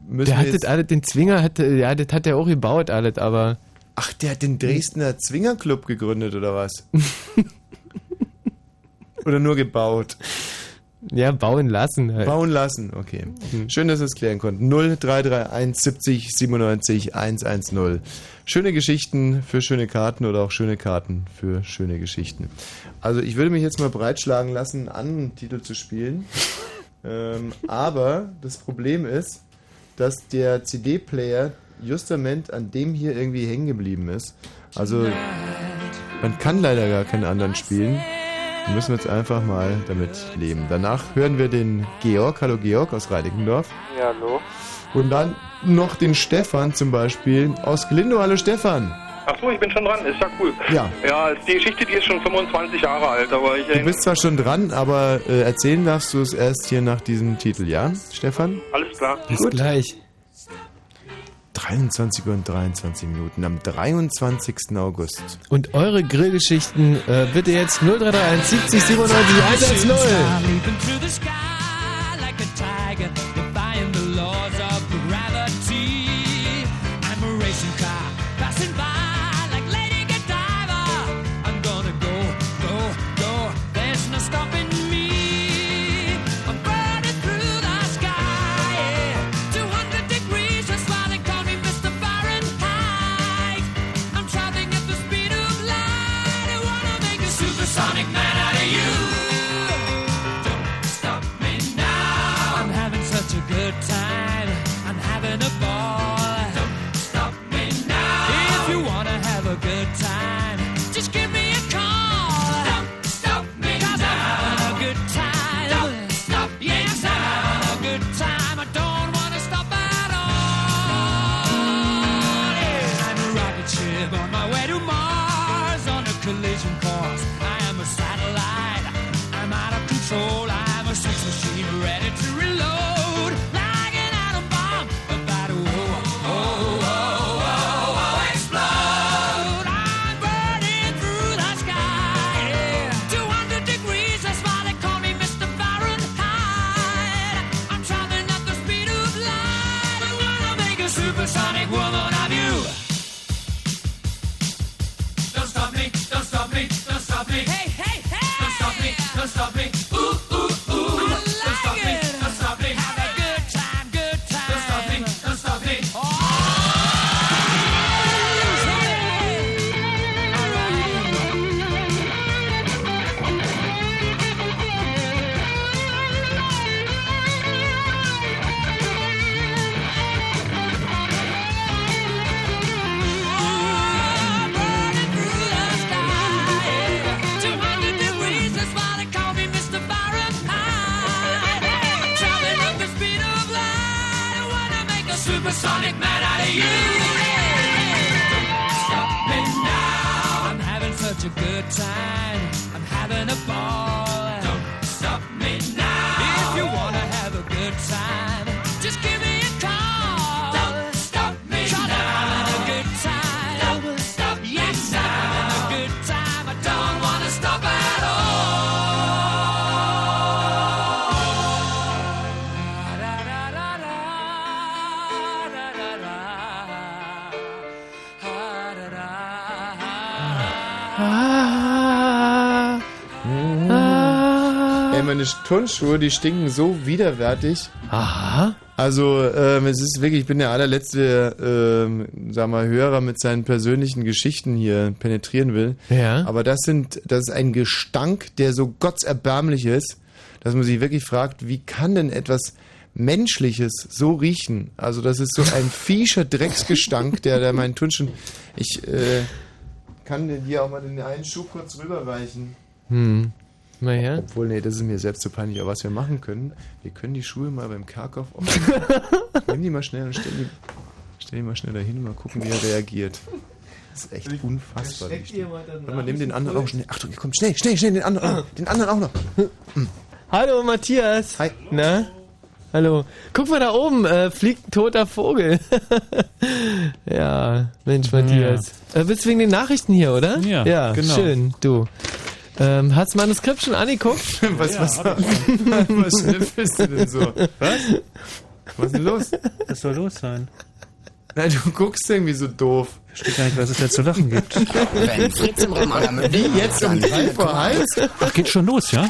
müssen Der wir hat alles, den Zwinger hat, ja, das hat er auch gebaut alles, aber. Ach, der hat den Dresdner Zwingerclub gegründet oder was? oder nur gebaut? Ja, bauen lassen halt. Bauen lassen, okay. Schön, dass wir es klären konnten. 0331 70 97 110. Schöne Geschichten für schöne Karten oder auch schöne Karten für schöne Geschichten. Also ich würde mich jetzt mal breitschlagen lassen, einen anderen Titel zu spielen. ähm, aber das Problem ist, dass der CD-Player justament an dem hier irgendwie hängen geblieben ist. Also man kann leider gar keinen anderen spielen. Wir müssen jetzt einfach mal damit leben. Danach hören wir den Georg, hallo Georg aus Reinickendorf. Ja, hallo. Und dann noch den Stefan zum Beispiel aus Glindow. Hallo Stefan. Ach so, ich bin schon dran, ist ja cool. Ja. Ja, die Geschichte, die ist schon 25 Jahre alt, aber ich Du bist zwar schon dran, aber äh, erzählen darfst du es erst hier nach diesem Titel, ja, Stefan? Alles klar. Bis gleich. 23 Uhr und 23 Minuten am 23. August. Und eure Grillgeschichten äh, bitte jetzt 0331 70 97 110. Turnschuhe, die stinken so widerwärtig. Aha. Also, ähm, es ist wirklich, ich bin der allerletzte, ähm, sag mal, Hörer mit seinen persönlichen Geschichten hier penetrieren will. Ja. Aber das sind, das ist ein Gestank, der so gottserbärmlich ist, dass man sich wirklich fragt, wie kann denn etwas Menschliches so riechen? Also, das ist so ein fiescher Drecksgestank, der da meinen Turnschuhen, ich, äh, kann dir hier auch mal den einen Schuh kurz rüberreichen. Hm. Mal her. Obwohl, nee, das ist mir selbst zu peinlich. Aber was wir machen können, wir können die Schuhe mal beim Karkow auf. Nimm die mal schnell und stell die, stell die mal schnell dahin und mal gucken, wie er reagiert. Das ist echt unfassbar. Warte mal, nimm den anderen auch schnell. Achtung, komm, schnell, schnell, schnell, den anderen, auch- den anderen auch noch. Hallo Matthias. Hi. Na? Hallo. Guck mal da oben, äh, fliegt ein toter Vogel. ja, Mensch Matthias. Äh, bist du wegen den Nachrichten hier, oder? Ja, ja genau. schön, du. Ähm, hast du Manuskript schon angeguckt? Was, was, was schnüffelst du denn so? Was? Was ist denn los? Was soll los sein? Nein, du guckst irgendwie so doof. Ich verstehe gar nicht, was es da zu lachen gibt. Wenn Fritz im Raum einer Wie jetzt um drei vor eins? Ach, geht schon los, ja?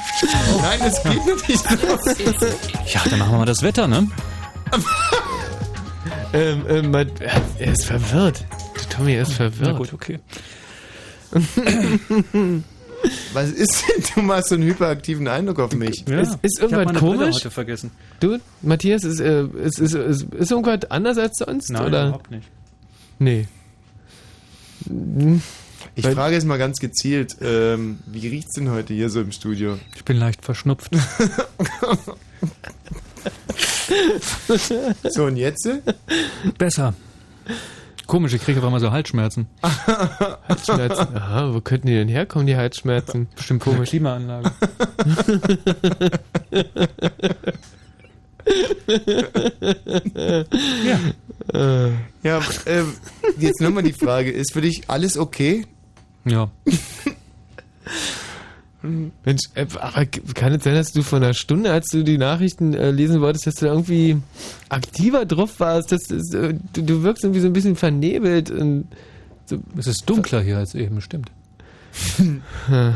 Nein, das geht noch nicht los. Ja, dann machen wir mal das Wetter, ne? ähm, ähm, Mat- er ist verwirrt. Der Tommy ist verwirrt. Na gut, okay. Was ist denn? Du machst so einen hyperaktiven Eindruck auf mich. Ja, Ist, ist irgendwas komisch? heute vergessen. Du, Matthias, ist, äh, ist, ist, ist, ist irgendwas anders als sonst? Nein, oder? überhaupt nicht. Nee. Ich Weil- frage jetzt mal ganz gezielt, ähm, wie riecht's denn heute hier so im Studio? Ich bin leicht verschnupft. So, und jetzt? Besser. Komisch, ich kriege auf einmal so Halsschmerzen. Halsschmerzen. Aha, wo könnten die denn herkommen, die Halsschmerzen? Bestimmt komisch. Klimaanlage. ja. Äh. Ja, ähm, jetzt nochmal die Frage, ist für dich alles okay? Ja. Mensch, äh, aber kann es sein, dass du vor einer Stunde, als du die Nachrichten äh, lesen wolltest, dass du da irgendwie aktiver drauf warst? Dass, dass, äh, du, du wirkst irgendwie so ein bisschen vernebelt. Und so. Es ist dunkler hier als eben, stimmt.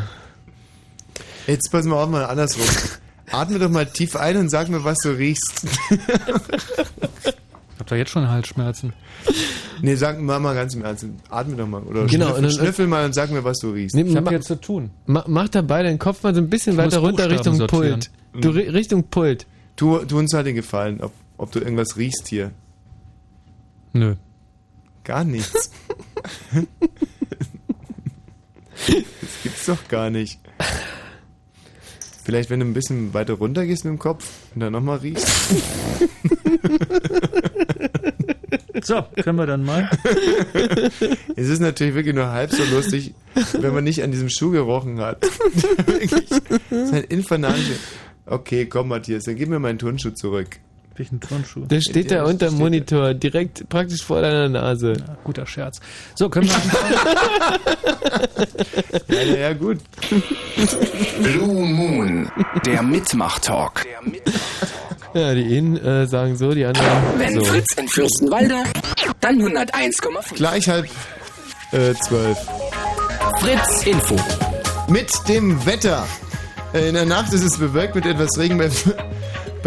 Jetzt pass mal auf, mal andersrum. Atme doch mal tief ein und sag mir, was du riechst. Habt ihr jetzt schon Halsschmerzen? Nee, sag mal mal ganz im Ernst. Atme doch mal. Oder Genau, schnüffel, und dann- schnüffel mal und sag mir, was du riechst. Nee, ma- jetzt zu tun. Ma, mach dabei deinen Kopf mal so ein bisschen Ich weiter runter Richtung sortieren. Pult. Du, ri- Richtung Pult. Tu, tu uns halt den Gefallen, ob, ob du irgendwas riechst hier. Nö. Gar nichts. das gibt's doch gar nicht. Vielleicht, wenn du ein bisschen weiter runter gehst mit dem Kopf und dann nochmal riechst. So, können wir dann mal? Es ist natürlich wirklich nur halb so lustig, wenn man nicht an diesem Schuh gerochen hat. wirklich. Das ist ein infernalische. Okay, komm, Matthias, dann gib mir meinen Turnschuh zurück. Welchen Turnschuh? Der steht da Der unter dem Monitor, direkt praktisch vor deiner Nase. Ja, guter Scherz. So, können wir. Ja, ja, ja, gut. Blue Moon, der Mitmach-Talk. Ja, die einen äh, sagen so, die anderen Wenn so. Fritz in Fürstenwalde, dann 101,5. Gleich halb äh, zwölf. Fritz Info. Mit dem Wetter. Äh, In der Nacht ist es bewölkt mit etwas Regen. Bei,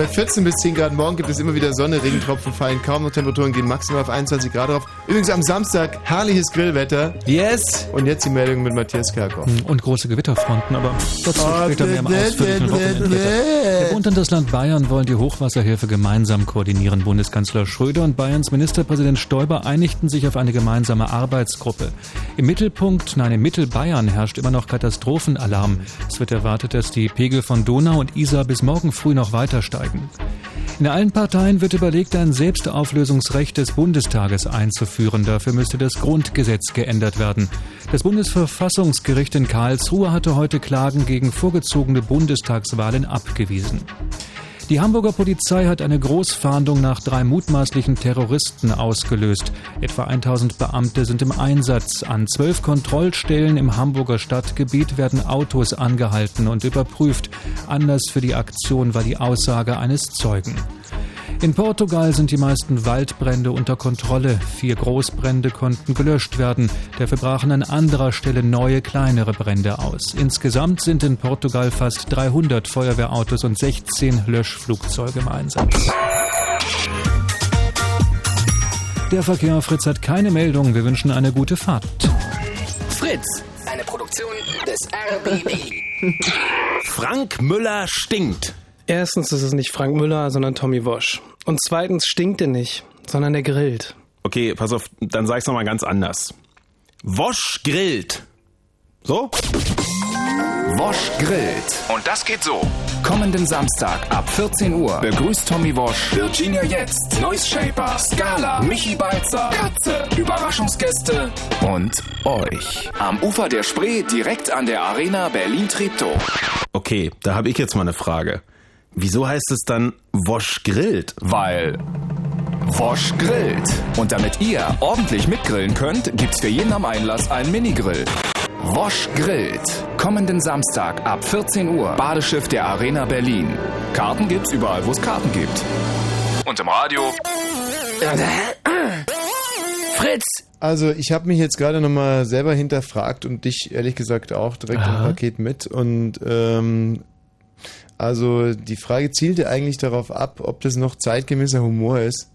bei 14 bis 10 Grad morgen gibt es immer wieder Sonne, Regentropfen fallen kaum noch, Temperaturen gehen maximal auf 21 Grad drauf. Übrigens am Samstag herrliches Grillwetter. Yes! Und jetzt die Meldung mit Matthias Kerkhoff. Und große Gewitterfronten, aber dazu Oh, später mehr im ausführlichen Wochenendwetter. Der Bund und das Land Bayern wollen die Hochwasserhilfe gemeinsam koordinieren. Bundeskanzler Schröder und Bayerns Ministerpräsident Stoiber einigten sich auf eine gemeinsame Arbeitsgruppe. Im Mittelpunkt, nein, im Mittelbayern herrscht immer noch Katastrophenalarm. Es wird erwartet, dass die Pegel von Donau und Isar bis morgen früh noch weiter steigen. In allen Parteien wird überlegt, ein Selbstauflösungsrecht des Bundestages einzuführen. Dafür müsste das Grundgesetz geändert werden. Das Bundesverfassungsgericht in Karlsruhe hatte heute Klagen gegen vorgezogene Bundestagswahlen abgewiesen. Die Hamburger Polizei hat eine Großfahndung nach drei mutmaßlichen Terroristen ausgelöst. Etwa 1000 Beamte sind im Einsatz. An zwölf Kontrollstellen im Hamburger Stadtgebiet werden Autos angehalten und überprüft. Anlass für die Aktion war die Aussage eines Zeugen. In Portugal sind die meisten Waldbrände unter Kontrolle. Vier Großbrände konnten gelöscht werden. Dafür brachen an anderer Stelle neue, kleinere Brände aus. Insgesamt sind in Portugal fast 300 Feuerwehrautos und 16 Löschflugzeuge im Einsatz. Der Verkehr Fritz hat keine Meldung. Wir wünschen eine gute Fahrt. Fritz, eine Produktion des RBB. Frank Müller stinkt. Erstens ist es nicht Frank Müller, sondern Tommy Wosch. Und zweitens stinkt er nicht, sondern er grillt. Okay, pass auf, dann sag ich's nochmal ganz anders. Wosch grillt. So? Wosch grillt. Und das geht so. Kommenden Samstag ab 14 Uhr begrüßt Tommy Wosch Virginia Jetzt, Noise Shaper, Scala, Michi Balzer, Katze, Überraschungsgäste und euch. Am Ufer der Spree direkt an der Arena Berlin-Treptow. Okay, da habe ich jetzt mal eine Frage. Wieso heißt es dann Wosch grillt? Weil Wosch grillt. Und damit ihr ordentlich mitgrillen könnt, gibt's für jeden am Einlass einen Minigrill. Wosch grillt. Kommenden Samstag ab 14 Uhr. Badeschiff der Arena Berlin. Karten gibt's überall, wo es Karten gibt. Und im Radio. Fritz! Also ich habe mich jetzt gerade nochmal selber hinterfragt und dich ehrlich gesagt auch direkt im Aha. Paket mit. Und ähm, also die Frage zielte eigentlich darauf ab, ob das noch zeitgemäßer Humor ist,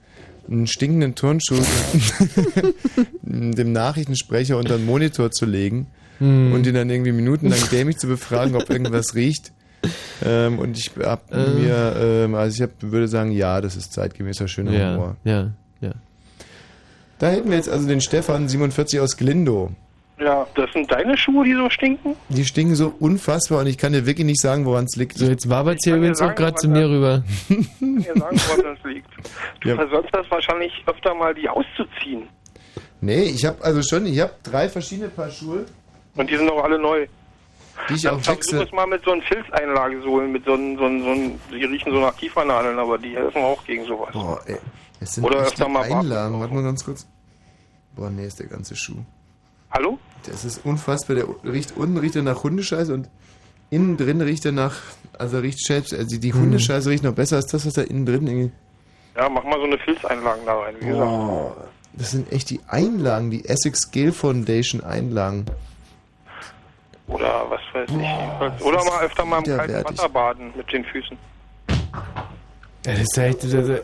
einen stinkenden Turnschuh dem Nachrichtensprecher unter den Monitor zu legen Hm. und ihn dann irgendwie minutenlang dämlich zu befragen, ob irgendwas riecht. Ähm, und ich hab Äh. mir, ähm, also ich hab, würde sagen, ja, das ist zeitgemäßer schöner Ja, Humor. ja, ja. Da hätten wir jetzt also den Stefan 47 aus Glindow. Ja, das sind deine Schuhe, die so stinken? Die stinken so unfassbar und ich kann dir wirklich nicht sagen, woran es liegt. So, jetzt wabert hier übrigens auch gerade zu mir rüber. Ich kann dir sagen, woran das liegt. Du Ja. versäumst das wahrscheinlich öfter mal, die auszuziehen. Nee, ich habe also schon, ich habe drei verschiedene Paar Schuhe, Und die sind auch alle neu. die ich Dann auch wechsle. es mal mit so einem Filzeinlagesohlen, mit so einem, so einem, so einem, die riechen so nach Kiefernadeln, aber die helfen auch gegen sowas. Boah, ey. Es sind Oder öfter die mal Einlagen. Warte mal ganz kurz. Boah, nee, ist der ganze Schuh. Hallo? Das ist unfassbar. Der riecht unten riecht er nach Hundescheiße und innen drin riecht er nach, also riecht selbst, also die, Hm. Hundescheiße riecht noch besser als das, was da innen drin irgendwie. Ja, mach mal so eine Filzeinlagen da rein, wie gesagt. Boah, das sind echt die Einlagen, die Essex Gale Foundation Einlagen. Oder was weiß ich. Oder mal öfter mal im kalten. Wasser baden mit den Füßen. Ja, das ist echt, das, äh,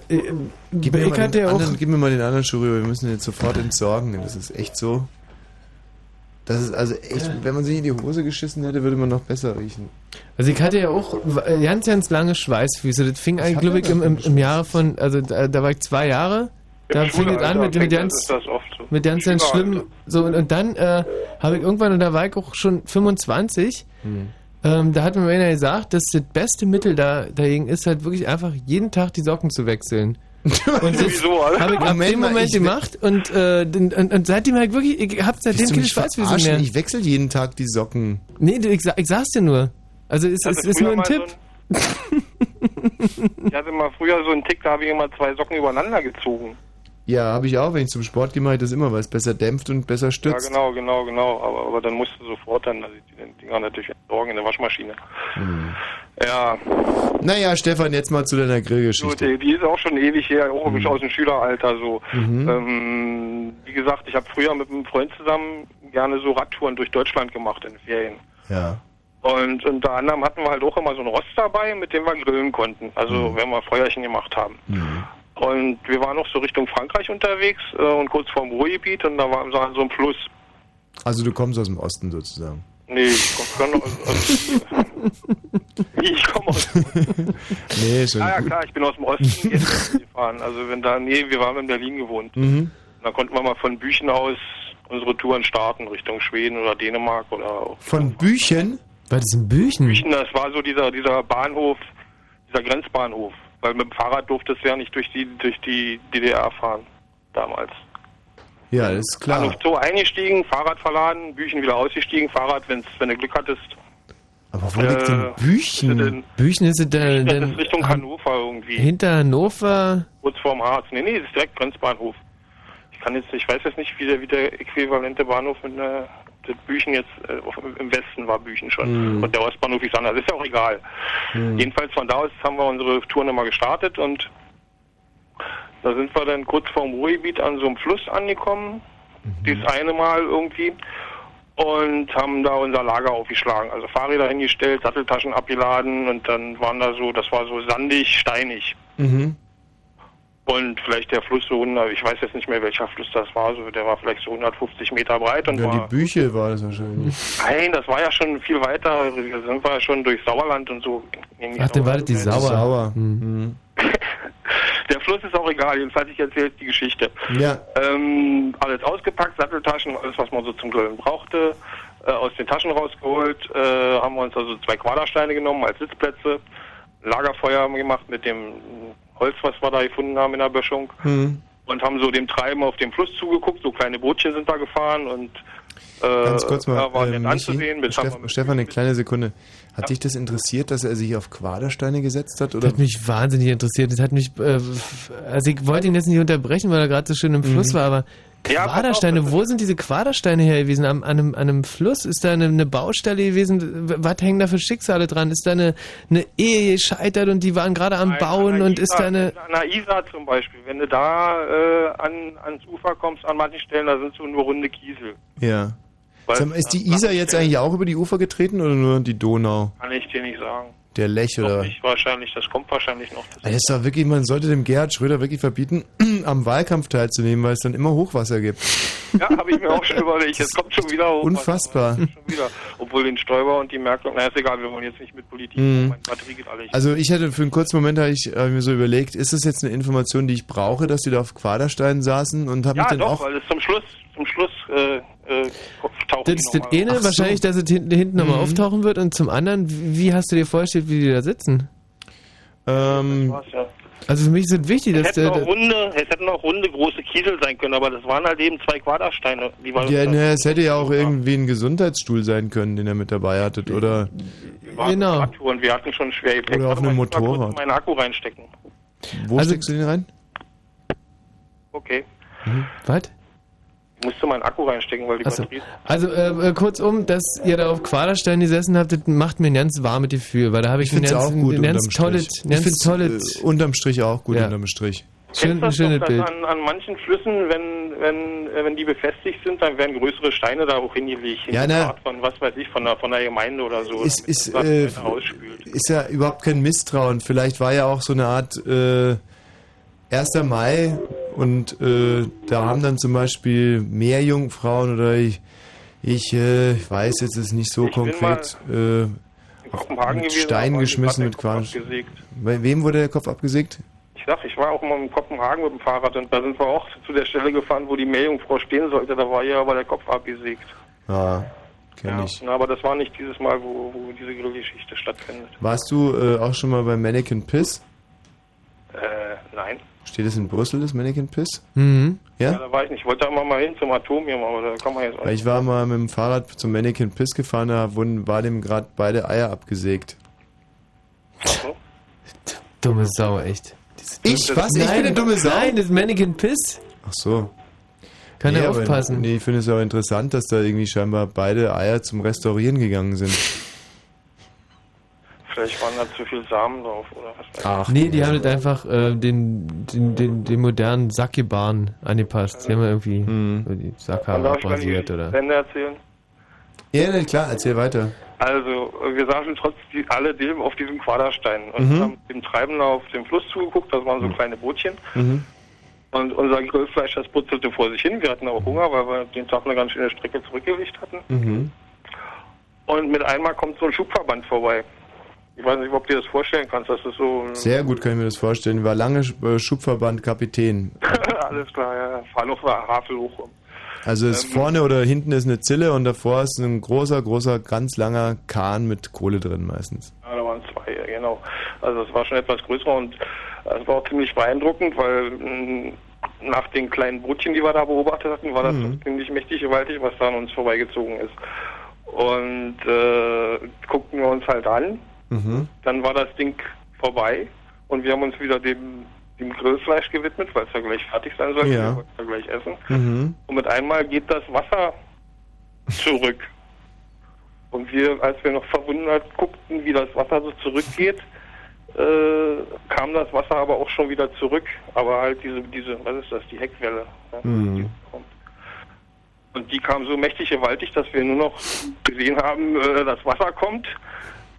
Gib mir, ich mal den auch, anderen, gib mir mal den anderen Schuh rüber, wir müssen den jetzt sofort entsorgen. Das ist echt so. Das ist also echt, wenn man sich in die Hose geschissen hätte, würde man noch besser riechen. also ich hatte ja auch ganz, ganz lange Schweißfüße. Das fing eigentlich, glaube ich, im, im, im Jahre von, also da, da war ich zwei Jahre. Da fing es an mit, mit ganz, mit ganz, ganz schlimm. So, und, und dann äh, habe ich irgendwann, und da war ich auch schon 25, ähm, da hat mir einer gesagt, dass das beste Mittel da, dagegen ist halt wirklich einfach jeden Tag die Socken zu wechseln. Und das habe ich ab dem Moment gemacht und, äh, und, und, und seitdem habe ich wirklich, ich habe seitdem keine verarschen? mehr. Ich wechsle jeden Tag die Socken. Nee, du, ich, ich sag's dir nur. Also es, es ist nur ein Tipp. So ein, ich hatte mal früher so einen Tick, da habe ich immer zwei Socken übereinander gezogen. Ja, habe ich auch, wenn ich zum Sport gehe, mache ich das immer, weil es besser dämpft und besser stützt. Ja, genau, genau, genau. Aber, aber dann musst du sofort dann also die Dinger natürlich entsorgen in der Waschmaschine. Hm. Ja, Naja, Stefan, jetzt mal zu deiner gut, Grillgeschichte. die, die ist auch schon ewig her, auch Mhm. aus dem Schüleralter so. Mhm. Ähm, wie gesagt, ich habe früher mit einem Freund zusammen gerne so Radtouren durch Deutschland gemacht in Ferien. Ja. Und unter anderem hatten wir halt auch immer so einen Rost dabei, mit dem wir grillen konnten. Also Mhm. wenn wir Feuerchen gemacht haben. Und wir waren noch so Richtung Frankreich unterwegs äh, und kurz vorm Ruhrgebiet und da war so so ein Fluss. Also du kommst aus dem Osten sozusagen. Nee, ich komme aus, aus Ich komme aus Nee, schon Ah ja gut. klar, ich bin aus dem Osten jetzt gefahren. Also wenn da, nee, wir waren in Berlin gewohnt. Mhm. Da konnten wir mal von Büchen aus unsere Touren starten, Richtung Schweden oder Dänemark oder auch Von Büchen? Das ein Büchen? Büchen, das war so dieser, dieser Bahnhof, dieser Grenzbahnhof. Weil mit dem Fahrrad durfte es ja nicht durch die, durch die DDR fahren. Damals. Ja, ist klar. Bahnhof Zoo eingestiegen, Fahrrad verladen, Büchen wieder ausgestiegen, Fahrrad, wenn's, wenn du Glück hattest. Aber wo liegt denn Äh, Büchen? Büchen ist dann ist Richtung Hannover irgendwie. hinter Hannover. Kurz vorm Harz. Nee, nee, das ist direkt Grenzbahnhof. Ich kann jetzt, ich weiß jetzt nicht, wie der, wie der äquivalente Bahnhof mit einer, das Büchen jetzt, äh, im Westen war Büchen schon. Hm. Und der Ostbahnhof ist anders. Ist ja auch egal. Hm. Jedenfalls von da aus haben wir unsere Tour nochmal gestartet und da sind wir dann kurz vorm Ruhrgebiet an so einem Fluss angekommen. Dieses eine Mal irgendwie. Und haben da unser Lager aufgeschlagen. Also Fahrräder hingestellt, Satteltaschen abgeladen und dann waren da so, das war so sandig, steinig. Mhm. Und vielleicht der Fluss so 100, ich weiß jetzt nicht mehr welcher Fluss das war, so, der war vielleicht so 150 Meter breit und Ja, war, die Büche war das wahrscheinlich. nein, das war ja schon viel weiter, da sind wir ja schon durch Sauerland und so. Ach, dann war das die Sauer. Sauer. Hm. Der Fluss ist auch egal, jedenfalls ich erzähle die Geschichte. Ja. Ähm, alles ausgepackt, Satteltaschen, alles was man so zum Grillen brauchte, äh, aus den Taschen rausgeholt, äh, haben wir uns also zwei Quadersteine genommen als Sitzplätze, Lagerfeuer haben wir gemacht mit dem Holz, was wir da gefunden haben in der Böschung Hm. und haben so dem Treiben auf dem Fluss zugeguckt, so kleine Bootchen sind da gefahren und äh, Ganz kurz mal, ja, war äh, anzusehen. Bis haben Steff, Stefan, eine kleine Sekunde. Hat dich das interessiert, dass er sich auf Quadersteine gesetzt hat? Das Oder? hat mich wahnsinnig interessiert. Das hat mich, äh, also ich wollte ihn jetzt nicht unterbrechen, weil er gerade so schön im Fluss Mhm. war, aber Ja, pass auf, Quadersteine, wo sind diese Quadersteine her gewesen? Am, an, einem, an einem Fluss? Ist da eine, eine Baustelle gewesen? Was hängen da für Schicksale dran? Ist da eine, eine Ehe gescheitert und die waren gerade am Nein, Bauen an und ist da Isar- eine... An der Isar zum Beispiel, wenn du da äh, an, ans Ufer kommst, an manchen Stellen, da sind so nur runde Kiesel. Ja. Weil- Sag mal, ist die Isar jetzt eigentlich auch über die Ufer getreten oder nur die Donau? Kann ich dir nicht sagen. Der Lech oder? Nicht wahrscheinlich, das kommt wahrscheinlich noch. Das ist doch wirklich, man sollte dem Gerhard Schröder wirklich verbieten, am Wahlkampf teilzunehmen, weil es dann immer Hochwasser gibt. Ja, habe ich mir auch schon überlegt. Jetzt kommt schon wieder hoch. Unfassbar. Wieder. Obwohl den Stoiber und die Merkel, na ist egal, wir wollen jetzt nicht mit Politik. Mhm. Meine Batterie geht alle. Also ich hatte für einen kurzen Moment habe ich, hab mir so überlegt, ist das jetzt eine Information, die ich brauche, dass die da auf Quadersteinen saßen und habe ja, mich dann doch, auch weil es zum Schluss, zum Schluss äh, äh, taucht Das ist das eine, auf. wahrscheinlich, dass es hinten, hinten nochmal Mhm. auftauchen wird und zum anderen, wie hast du dir vorgestellt, wie die da sitzen? ähm, Ja. Also für mich es wichtig, Es dass hätten, der, auch runde, es hätten auch runde große Kiesel sein können, aber das waren halt eben zwei Quadersteine. Die waren ja, ne, es hätte ja auch irgendwie ein Gesundheitsstuhl sein können, den er mit dabei hattet, oder wir waren genau. Und wir hatten schon schwer Gepäck. Oder auf einem Motorrad. meinen Akku reinstecken. wo Also- steckst du den rein? Okay. was? Musste meinen Akku reinstecken, weil die Achso. Batterie... Also äh, äh, kurzum, dass ihr da auf Quaderstein gesessen habt, das macht mir ein ganz warmes Gefühl, weil da habe ich, Ich finde es ein ganz, auch gut ein ganz unterm tolles, ganz ich find's, tolles, äh, unterm Strich auch gut Ja. unterm Strich. schön, du schönes das doch, Bild. an, an manchen Flüssen, wenn, wenn, äh, wenn die befestigt sind, dann werden größere Steine da auch hingelegt. Ja, ne. Art Von, was weiß ich, von der, von der Gemeinde oder so. Ist, ist, das äh, ist ja überhaupt kein Misstrauen. Vielleicht war ja auch so eine Art äh, 1. Mai und äh, da haben dann zum Beispiel mehr Jungfrauen oder ich, ich, äh, ich weiß jetzt ist nicht so Ich konkret, äh, mit war geschmissen, mit Quatsch. Bei wem wurde der Kopf abgesägt? Ich sag, ich war auch mal in Kopenhagen mit dem Fahrrad und da sind wir auch zu der Stelle gefahren, wo die Meerjungfrau stehen sollte. Da war ihr aber der Kopf abgesägt. Ah, kenn Ja, ich. na, aber das war nicht dieses Mal, wo, wo diese Grillgeschichte stattfindet. Warst du äh, auch schon mal bei Mannequin Piss? Äh, nein. Steht es in Brüssel, das Mannequin Piss? Mhm. Ja? Ja? da war ich nicht. Ich wollte da immer mal hin zum Atomium, aber da kann man jetzt auch Weil ich war mal mit dem Fahrrad zum Mannequin Piss gefahren, da wurden, war dem gerade beide Eier abgesägt. Dumme Sau, echt. Ich? Was? Ich bin eine dumme Sau? Nein, das Mannequin Piss. Ach so. Kann er aber- aufpassen. Nee, ich finde es auch interessant, dass da irgendwie scheinbar beide Eier zum Restaurieren gegangen sind. Vielleicht waren da zu viel Samen drauf oder was weiß ich. Ach, nee, die haben das einfach äh, den, den, den, den modernen Sackgebaren angepasst. Die haben irgendwie Mhm. die Sackhaare abrasiert oder. zu Ende erzählen. Ja, nee, klar, erzähl weiter. Also, wir saßen trotz die, alledem auf diesem Quaderstein und Mhm. haben dem Treiben auf dem Fluss zugeguckt. Das waren so kleine Bootchen. Mhm. Und unser Grillfleisch, das putzelte vor sich hin. Wir hatten auch Hunger, weil wir den Tag eine ganz schöne Strecke zurückgelegt hatten. Mhm. Und mit einmal kommt so ein Schubverband vorbei. Ich weiß nicht, ob du dir das vorstellen kannst, dass das so... Sehr gut kann ich mir das vorstellen. War lange äh, Schubverband Kapitän. Alles klar, ja. Fahr noch war Havel hoch. Also ist Ähm. vorne oder hinten ist eine Zille und davor ist ein großer, großer, ganz langer Kahn mit Kohle drin meistens. Ja, da waren zwei, ja, genau. Also es war schon etwas größer und Das war auch ziemlich beeindruckend, weil mh, nach den kleinen Bootchen, die wir da beobachtet hatten, war das Mhm. ziemlich mächtig gewaltig, was da an uns vorbeigezogen ist. Und äh, guckten wir uns halt an. Mhm. Dann war das Ding vorbei und wir haben uns wieder dem, dem Grillfleisch gewidmet, weil es ja gleich fertig sein sollte. Ja. Wir wollten ja gleich essen. Mhm. Und mit einmal geht das Wasser zurück. Und wir, als wir noch verwundert guckten, wie das Wasser so zurückgeht, äh, kam das Wasser aber auch schon wieder zurück. Aber halt diese, diese, was ist das, die Heckwelle. Ja? Mhm. Und die kam so mächtig gewaltig, dass wir nur noch gesehen haben, äh, das Wasser kommt.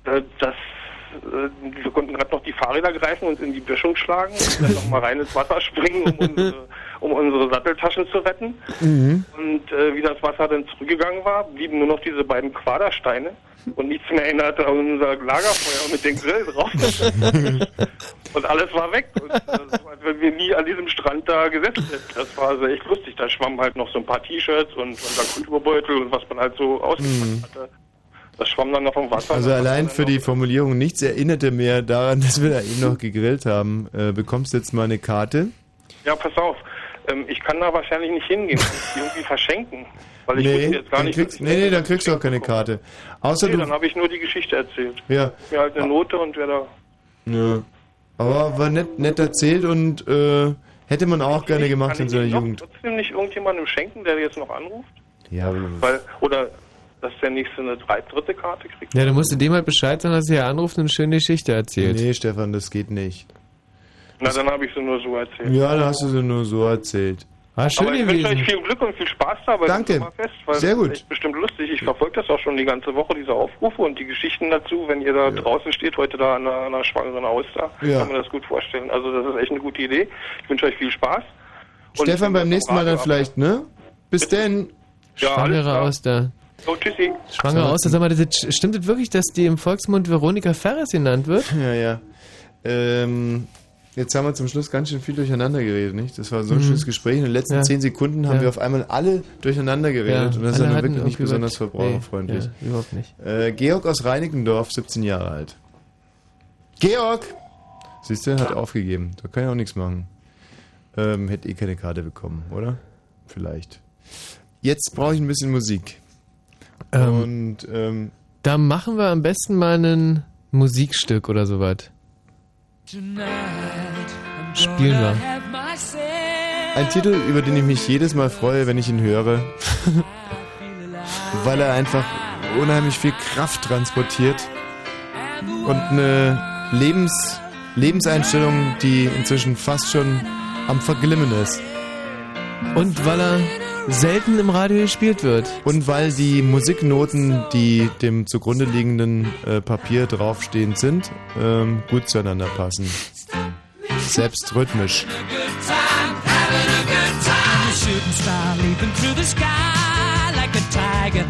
Äh, das, äh, wir konnten gerade noch die Fahrräder greifen und in die Böschung schlagen und dann noch mal rein ins Wasser springen, um unsere, um unsere Satteltaschen zu retten. Mhm. Und äh, wie das Wasser dann zurückgegangen war, blieben nur noch diese beiden Quadersteine und nichts mehr erinnerte an unser Lagerfeuer mit dem Grill drauf. und alles war weg. Und, äh, so, als wenn wir nie an diesem Strand da gesessen hätten. Das war also echt lustig. Da schwammen halt noch so ein paar T-Shirts und unser Kulturbeutel und was man halt so ausgepackt hatte. Das schwamm dann noch vom Wasser. Also allein für die Formulierung, nichts erinnerte mehr daran, dass wir da eben noch gegrillt haben. Äh, bekommst jetzt mal eine Karte. Ja, pass auf. Ähm, ich kann da wahrscheinlich nicht hingehen irgendwie verschenken. Weil ich nee, jetzt gar dann nicht, kriegst, nee, nee, dann kriegst du auch keine Karte. Außer nee, du. dann habe ich nur die Geschichte erzählt. Ja. Mir halt eine Note und wer da. Ja. Aber war nett, nett erzählt und äh, hätte man auch gerne gemacht in seiner Jugend. trotzdem nicht irgendjemandem schenken, der jetzt noch anruft? Ja, Weil, oder dass der nächste eine drei, dritte Karte kriegt? Ja, du musst dem halt Bescheid sagen, dass er anruft und eine schöne Geschichte erzählt. Nee, Stefan, das geht nicht. Na, dann habe ich sie nur so erzählt. Ja, dann hast du sie nur so erzählt. Ah, Aber ich wünsche euch viel Glück und viel Spaß dabei. Danke. Fest, weil Sehr das gut. ist echt bestimmt lustig. Ich verfolge das auch schon die ganze Woche, diese Aufrufe und die Geschichten dazu. Wenn ihr da draußen steht, heute da an einer, an einer schwangeren Auster, Ja. kann man das gut vorstellen. Also das ist echt eine gute Idee. Ich wünsche euch viel Spaß. Und Stefan, beim das nächsten Mal dann vielleicht, ne? Bis denn. Ja, Schwangere. Auster. So, tschüssi. Schwangere Auster. Sag mal, das, stimmt es wirklich, dass die im Volksmund Veronika Ferres genannt wird? Ja, ja. Ähm, jetzt haben wir zum Schluss ganz schön viel durcheinander geredet, nicht? Das war so ein Mhm. schönes Gespräch. In den letzten Ja. zehn Sekunden haben Ja. wir auf einmal alle durcheinander geredet. Ja, und das ist alle dann hatten wirklich nicht besonders verbraucherfreundlich. Nee, ja, überhaupt nicht. Äh, Georg aus Reinickendorf, 17 Jahre alt. Georg! Siehst du, hat aufgegeben. Da kann ich auch nichts machen. Ähm, hätte eh keine Karte bekommen, oder? Vielleicht. Jetzt brauche ich ein bisschen Musik. Ähm, Und ähm, Da machen wir am besten mal ein Musikstück oder sowas. Spielen wir. Ein Titel, über den ich mich jedes Mal freue, wenn ich ihn höre. weil er einfach unheimlich viel Kraft transportiert. Und eine Lebens, Lebenseinstellung, die inzwischen fast schon am Verglimmen ist. Und weil er selten im Radio gespielt wird. Und weil die Musiknoten, die dem zugrunde liegenden äh, Papier draufstehend sind, ähm, gut zueinander passen. Selbst rhythmisch. Shooting star leaping through the sky like a tiger,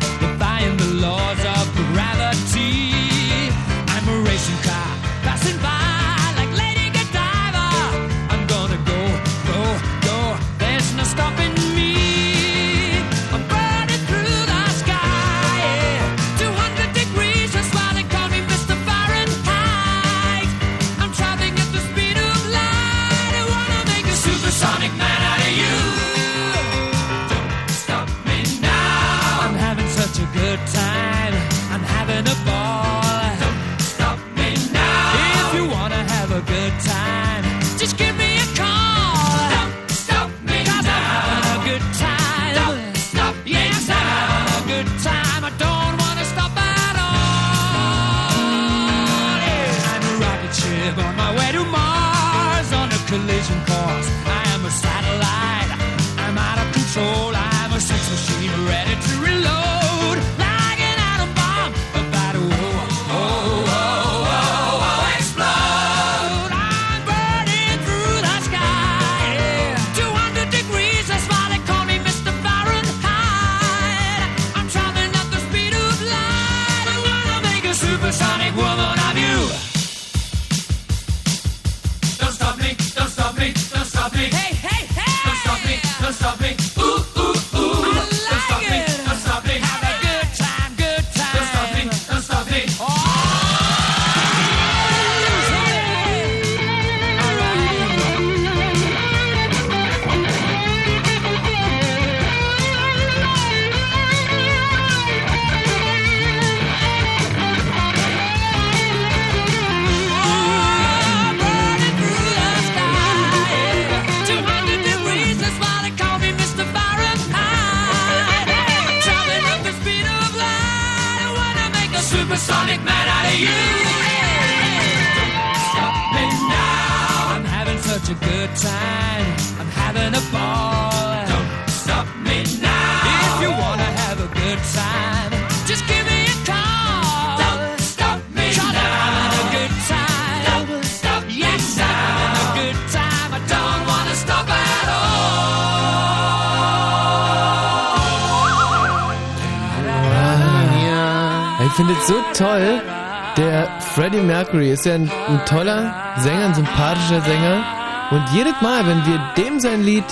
Mercury ist ja ein, ein toller Sänger, ein sympathischer Sänger. Und jedes Mal, wenn wir dem sein Lied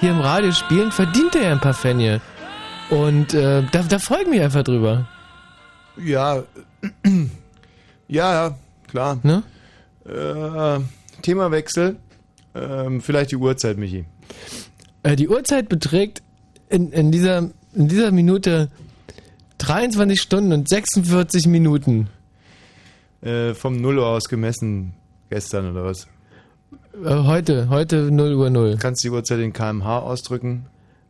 hier im Radio spielen, verdient er ja ein paar Pfennige. Und äh, da, da freue ich mich einfach drüber. Ja, ja, ja, klar. Ne? Äh, Themawechsel. Ähm, vielleicht die Uhrzeit, Michi. Äh, die Uhrzeit beträgt in, in, dieser, in dieser Minute 23 Stunden und 46 Minuten. Äh, vom Null Uhr aus gemessen gestern oder was? Äh, heute, heute 0 Uhr 0. Kannst du die Uhrzeit in kmh ausdrücken?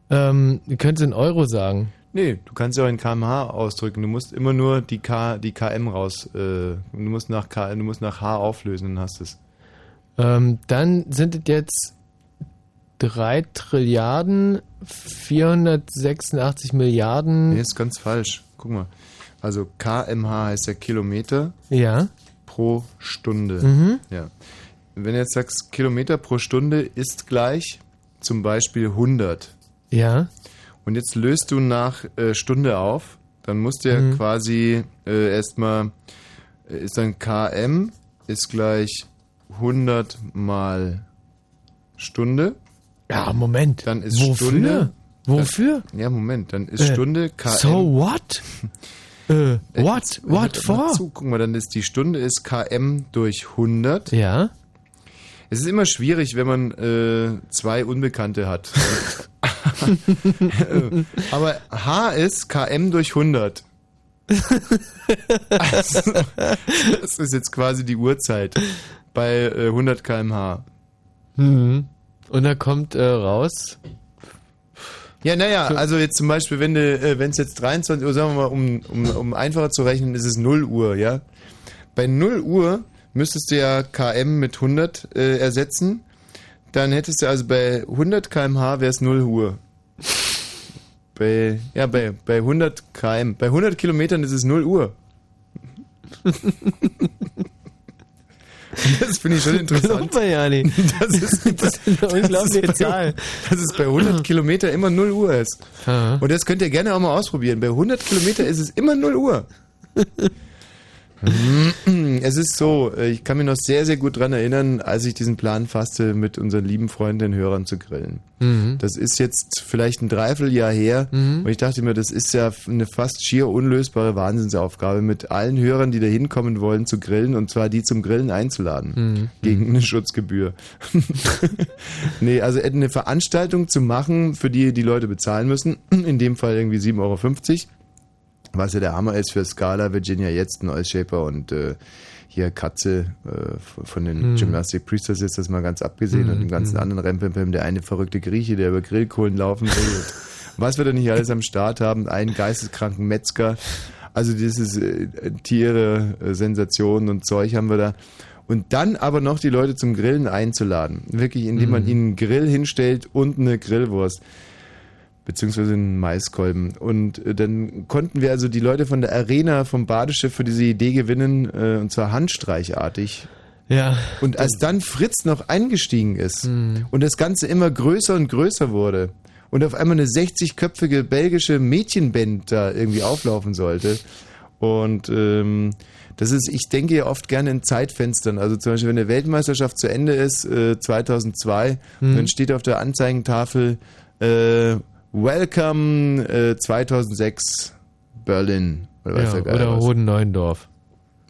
Ähm, ihr könnt es in Euro sagen. Nee, du kannst ja auch in kmh ausdrücken. Du musst immer nur die K, die km raus. Äh, du musst nach K, du musst nach H auflösen, dann hast du es. Ähm, dann sind es jetzt 3 Trilliarden 486 Milliarden. Nee, ist ganz falsch. Guck mal. Also kmh heißt ja Kilometer Ja. pro Stunde. Mhm. Ja. Wenn du jetzt sagst, Kilometer pro Stunde ist gleich zum Beispiel 100. Ja. Und jetzt löst du nach äh, Stunde auf, dann musst du ja Mhm. quasi äh, erstmal, äh, ist dann km ist gleich 100 mal Stunde. Ja, Moment. Dann ist Wofür? Stunde. Wofür? Ja, Moment, dann ist Äh, Stunde km. So what? äh, what? Jetzt- What for? Zu, guck mal, dann ist die Stunde ist km durch 100. Ja. Es ist immer schwierig, wenn man äh, zwei Unbekannte hat. Aber H ist km durch 100. Also, das ist jetzt quasi die Uhrzeit bei äh, 100 km/h. Mhm. Und da kommt äh, raus. Ja, naja, also jetzt zum Beispiel, wenn äh, wenn es jetzt 23 Uhr, sagen wir mal, um, um, um einfacher zu rechnen, ist es 0 Uhr, ja? Bei 0 Uhr müsstest du ja km mit 100 äh, ersetzen. Dann hättest du also bei 100 km/h wäre es 0 Uhr. Bei, ja, bei, bei 100 km, bei 100 Kilometern ist es 0 Uhr. Das finde ich schon interessant. Das ist, das, ist eine unglaubliche das ist bei- Zahl. Dass es bei 100 Kilometer immer 0 Uhr ist. Und das könnt ihr gerne auch mal ausprobieren. Bei 100 Kilometer ist es immer 0 Uhr. Es ist so, äh, ich kann mich noch sehr, sehr gut dran erinnern, als ich diesen Plan fasste, mit unseren lieben Freunden, den Hörern zu grillen. Mhm. Das ist jetzt vielleicht ein Dreivierteljahr her Mhm. und ich dachte mir, das ist ja eine fast schier unlösbare Wahnsinnsaufgabe, mit allen Hörern, die da hinkommen wollen, zu grillen und zwar die zum Grillen einzuladen. Mhm. Gegen eine Schutzgebühr. nee, also eine Veranstaltung zu machen, für die die Leute bezahlen müssen, in dem Fall irgendwie 7,50 Euro, was ja der Hammer ist für Scala, Virginia jetzt, Noise Shaper und äh, hier Katze äh, von den Mhm. Gymnastic Priesters ist das mal ganz abgesehen Mhm, und dem ganzen mhm. anderen Rempelpem, der eine verrückte Grieche, der über Grillkohlen laufen will. was wir da nicht alles am Start haben, einen geisteskranken Metzger, also dieses äh, Tiere, äh, Sensationen und Zeug haben wir da. Und dann aber noch die Leute zum Grillen einzuladen. Wirklich, indem man Mhm. ihnen einen Grill hinstellt und eine Grillwurst beziehungsweise einen Maiskolben. Und äh, dann konnten wir also die Leute von der Arena vom Badeschiff für diese Idee gewinnen, äh, und zwar handstreichartig. Ja. Und als dann Fritz noch eingestiegen ist Mhm. und das Ganze immer größer und größer wurde und auf einmal eine 60-köpfige belgische Mädchenband da irgendwie auflaufen sollte und ähm, das ist, ich denke ja oft gerne in Zeitfenstern. Also zum Beispiel, wenn eine Weltmeisterschaft zu Ende ist, äh, 2002, Mhm. dann steht auf der Anzeigentafel äh, Welcome äh, 2006 Berlin. Oder, Ja, oder. Hoden-Neuendorf.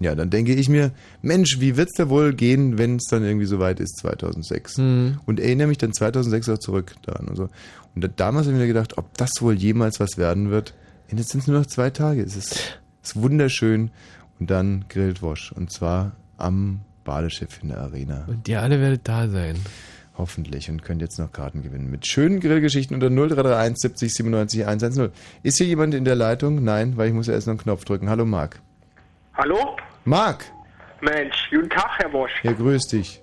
Ja, dann denke ich mir, Mensch, wie wird's da wohl gehen, wenn es dann irgendwie so weit ist, 2006? Mhm. Und erinnere mich dann 2006 auch zurück daran und so. Und da, damals habe ich mir gedacht, ob das wohl jemals was werden wird. Und jetzt sind es nur noch zwei Tage. Es ist, es ist wunderschön. Und dann grillt Wosch. Und zwar am Badeschiff in der Arena. Und ihr alle werdet da sein. Hoffentlich. Und könnt jetzt noch Karten gewinnen. Mit schönen Grillgeschichten unter 0331 70 97 110. Ist hier jemand in der Leitung? Nein, weil ich muss ja erst noch einen Knopf drücken. Hallo Marc. Hallo? Marc, Mensch, guten Tag, Herr Bosch. ja, grüß dich.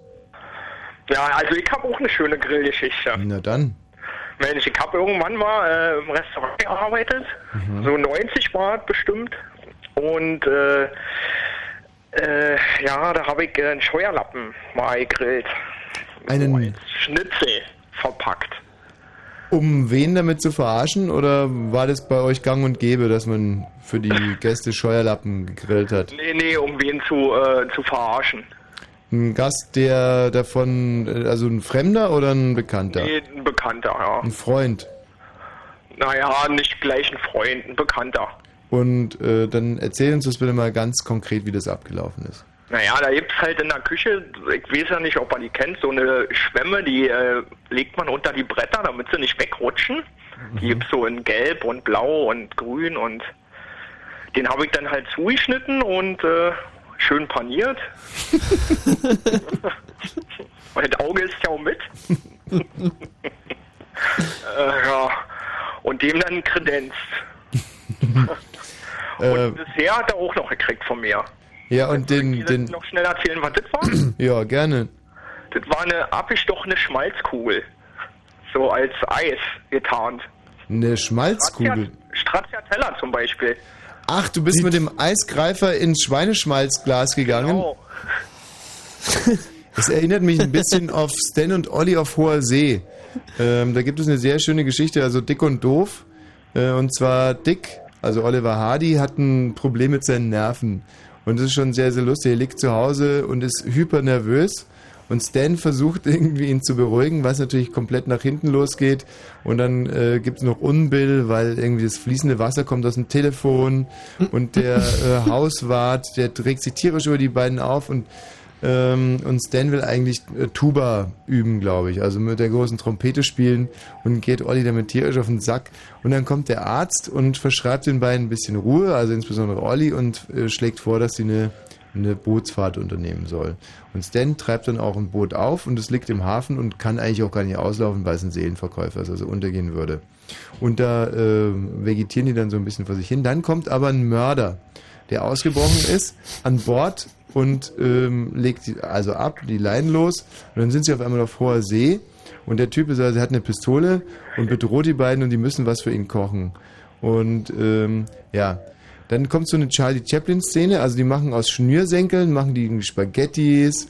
Ja, also ich habe auch eine schöne Grillgeschichte. Na dann. Mensch, ich habe irgendwann mal äh, im Restaurant gearbeitet. Mhm. So 90 Grad bestimmt. Und äh, äh, ja, da habe ich äh, einen Scheuerlappen mal gegrillt. Einen, Schnitzel verpackt. um wen damit zu verarschen oder war das bei euch gang und gäbe, dass man für die Gäste Scheuerlappen gegrillt hat? Nee, nee, um wen zu, äh, zu verarschen. Ein Gast, der davon, also ein Fremder oder ein Bekannter? Nee, ein Bekannter, ja. Ein Freund. Naja, nicht gleich ein Freund, ein Bekannter. Und äh, dann erzähl uns das bitte mal ganz konkret, wie das abgelaufen ist. Naja, da gibt's halt in der Küche, ich weiß ja nicht, ob man die kennt, so eine Schwemme, die äh, legt man unter die Bretter, damit sie nicht wegrutschen. Die gibt's so in Gelb und Blau und Grün und den habe ich dann halt zugeschnitten und äh, schön paniert. Mein Auge ist ja auch mit. äh, ja. Und dem dann kredenzt. Äh, Bisher hat er auch noch gekriegt von mir. Ja, und den, den, noch schnell erzählen, was das war? ja, gerne. Das war eine abgestochene Schmalzkugel. So als Eis getarnt. Eine Schmalzkugel. Stracciatella zum Beispiel. Ach, du bist mit dem Eisgreifer ins Schweineschmalzglas gegangen? Genau. Es erinnert mich ein bisschen auf Stan und Olli auf hoher See. Ähm, da gibt es eine sehr schöne Geschichte, also Dick und Doof. Äh, und zwar Dick, also Oliver Hardy, hat ein Problem mit seinen Nerven. Und das ist schon sehr, sehr lustig. Er liegt zu Hause und ist hyper nervös. Und Stan versucht irgendwie ihn zu beruhigen, was natürlich komplett nach hinten losgeht. Und dann äh, gibt es noch Unbill, weil irgendwie das fließende Wasser kommt aus dem Telefon. Und der äh, Hauswart, der trägt sich tierisch über die beiden auf. Und, ähm, und Stan will eigentlich äh, Tuba üben, glaube ich. Also mit der großen Trompete spielen. Und geht Olli damit tierisch auf den Sack. Und dann kommt der Arzt und verschreibt den beiden ein bisschen Ruhe, also insbesondere Olli, und äh, schlägt vor, dass sie eine eine Bootsfahrt unternehmen soll. Und Stan treibt dann auch ein Boot auf und es liegt im Hafen und kann eigentlich auch gar nicht auslaufen, weil es ein Seelenverkäufer ist, also untergehen würde. Und da äh, vegetieren die dann so ein bisschen vor sich hin. Dann kommt aber ein Mörder, der ausgebrochen ist, an Bord und ähm, legt die also ab, die Leinen los. Und dann sind sie auf einmal auf hoher See. Und der Typ ist also, hat eine Pistole und bedroht die beiden und die müssen was für ihn kochen. Und ähm, ja, dann kommt so eine Charlie Chaplin-Szene, also die machen aus Schnürsenkeln, machen die Spaghettis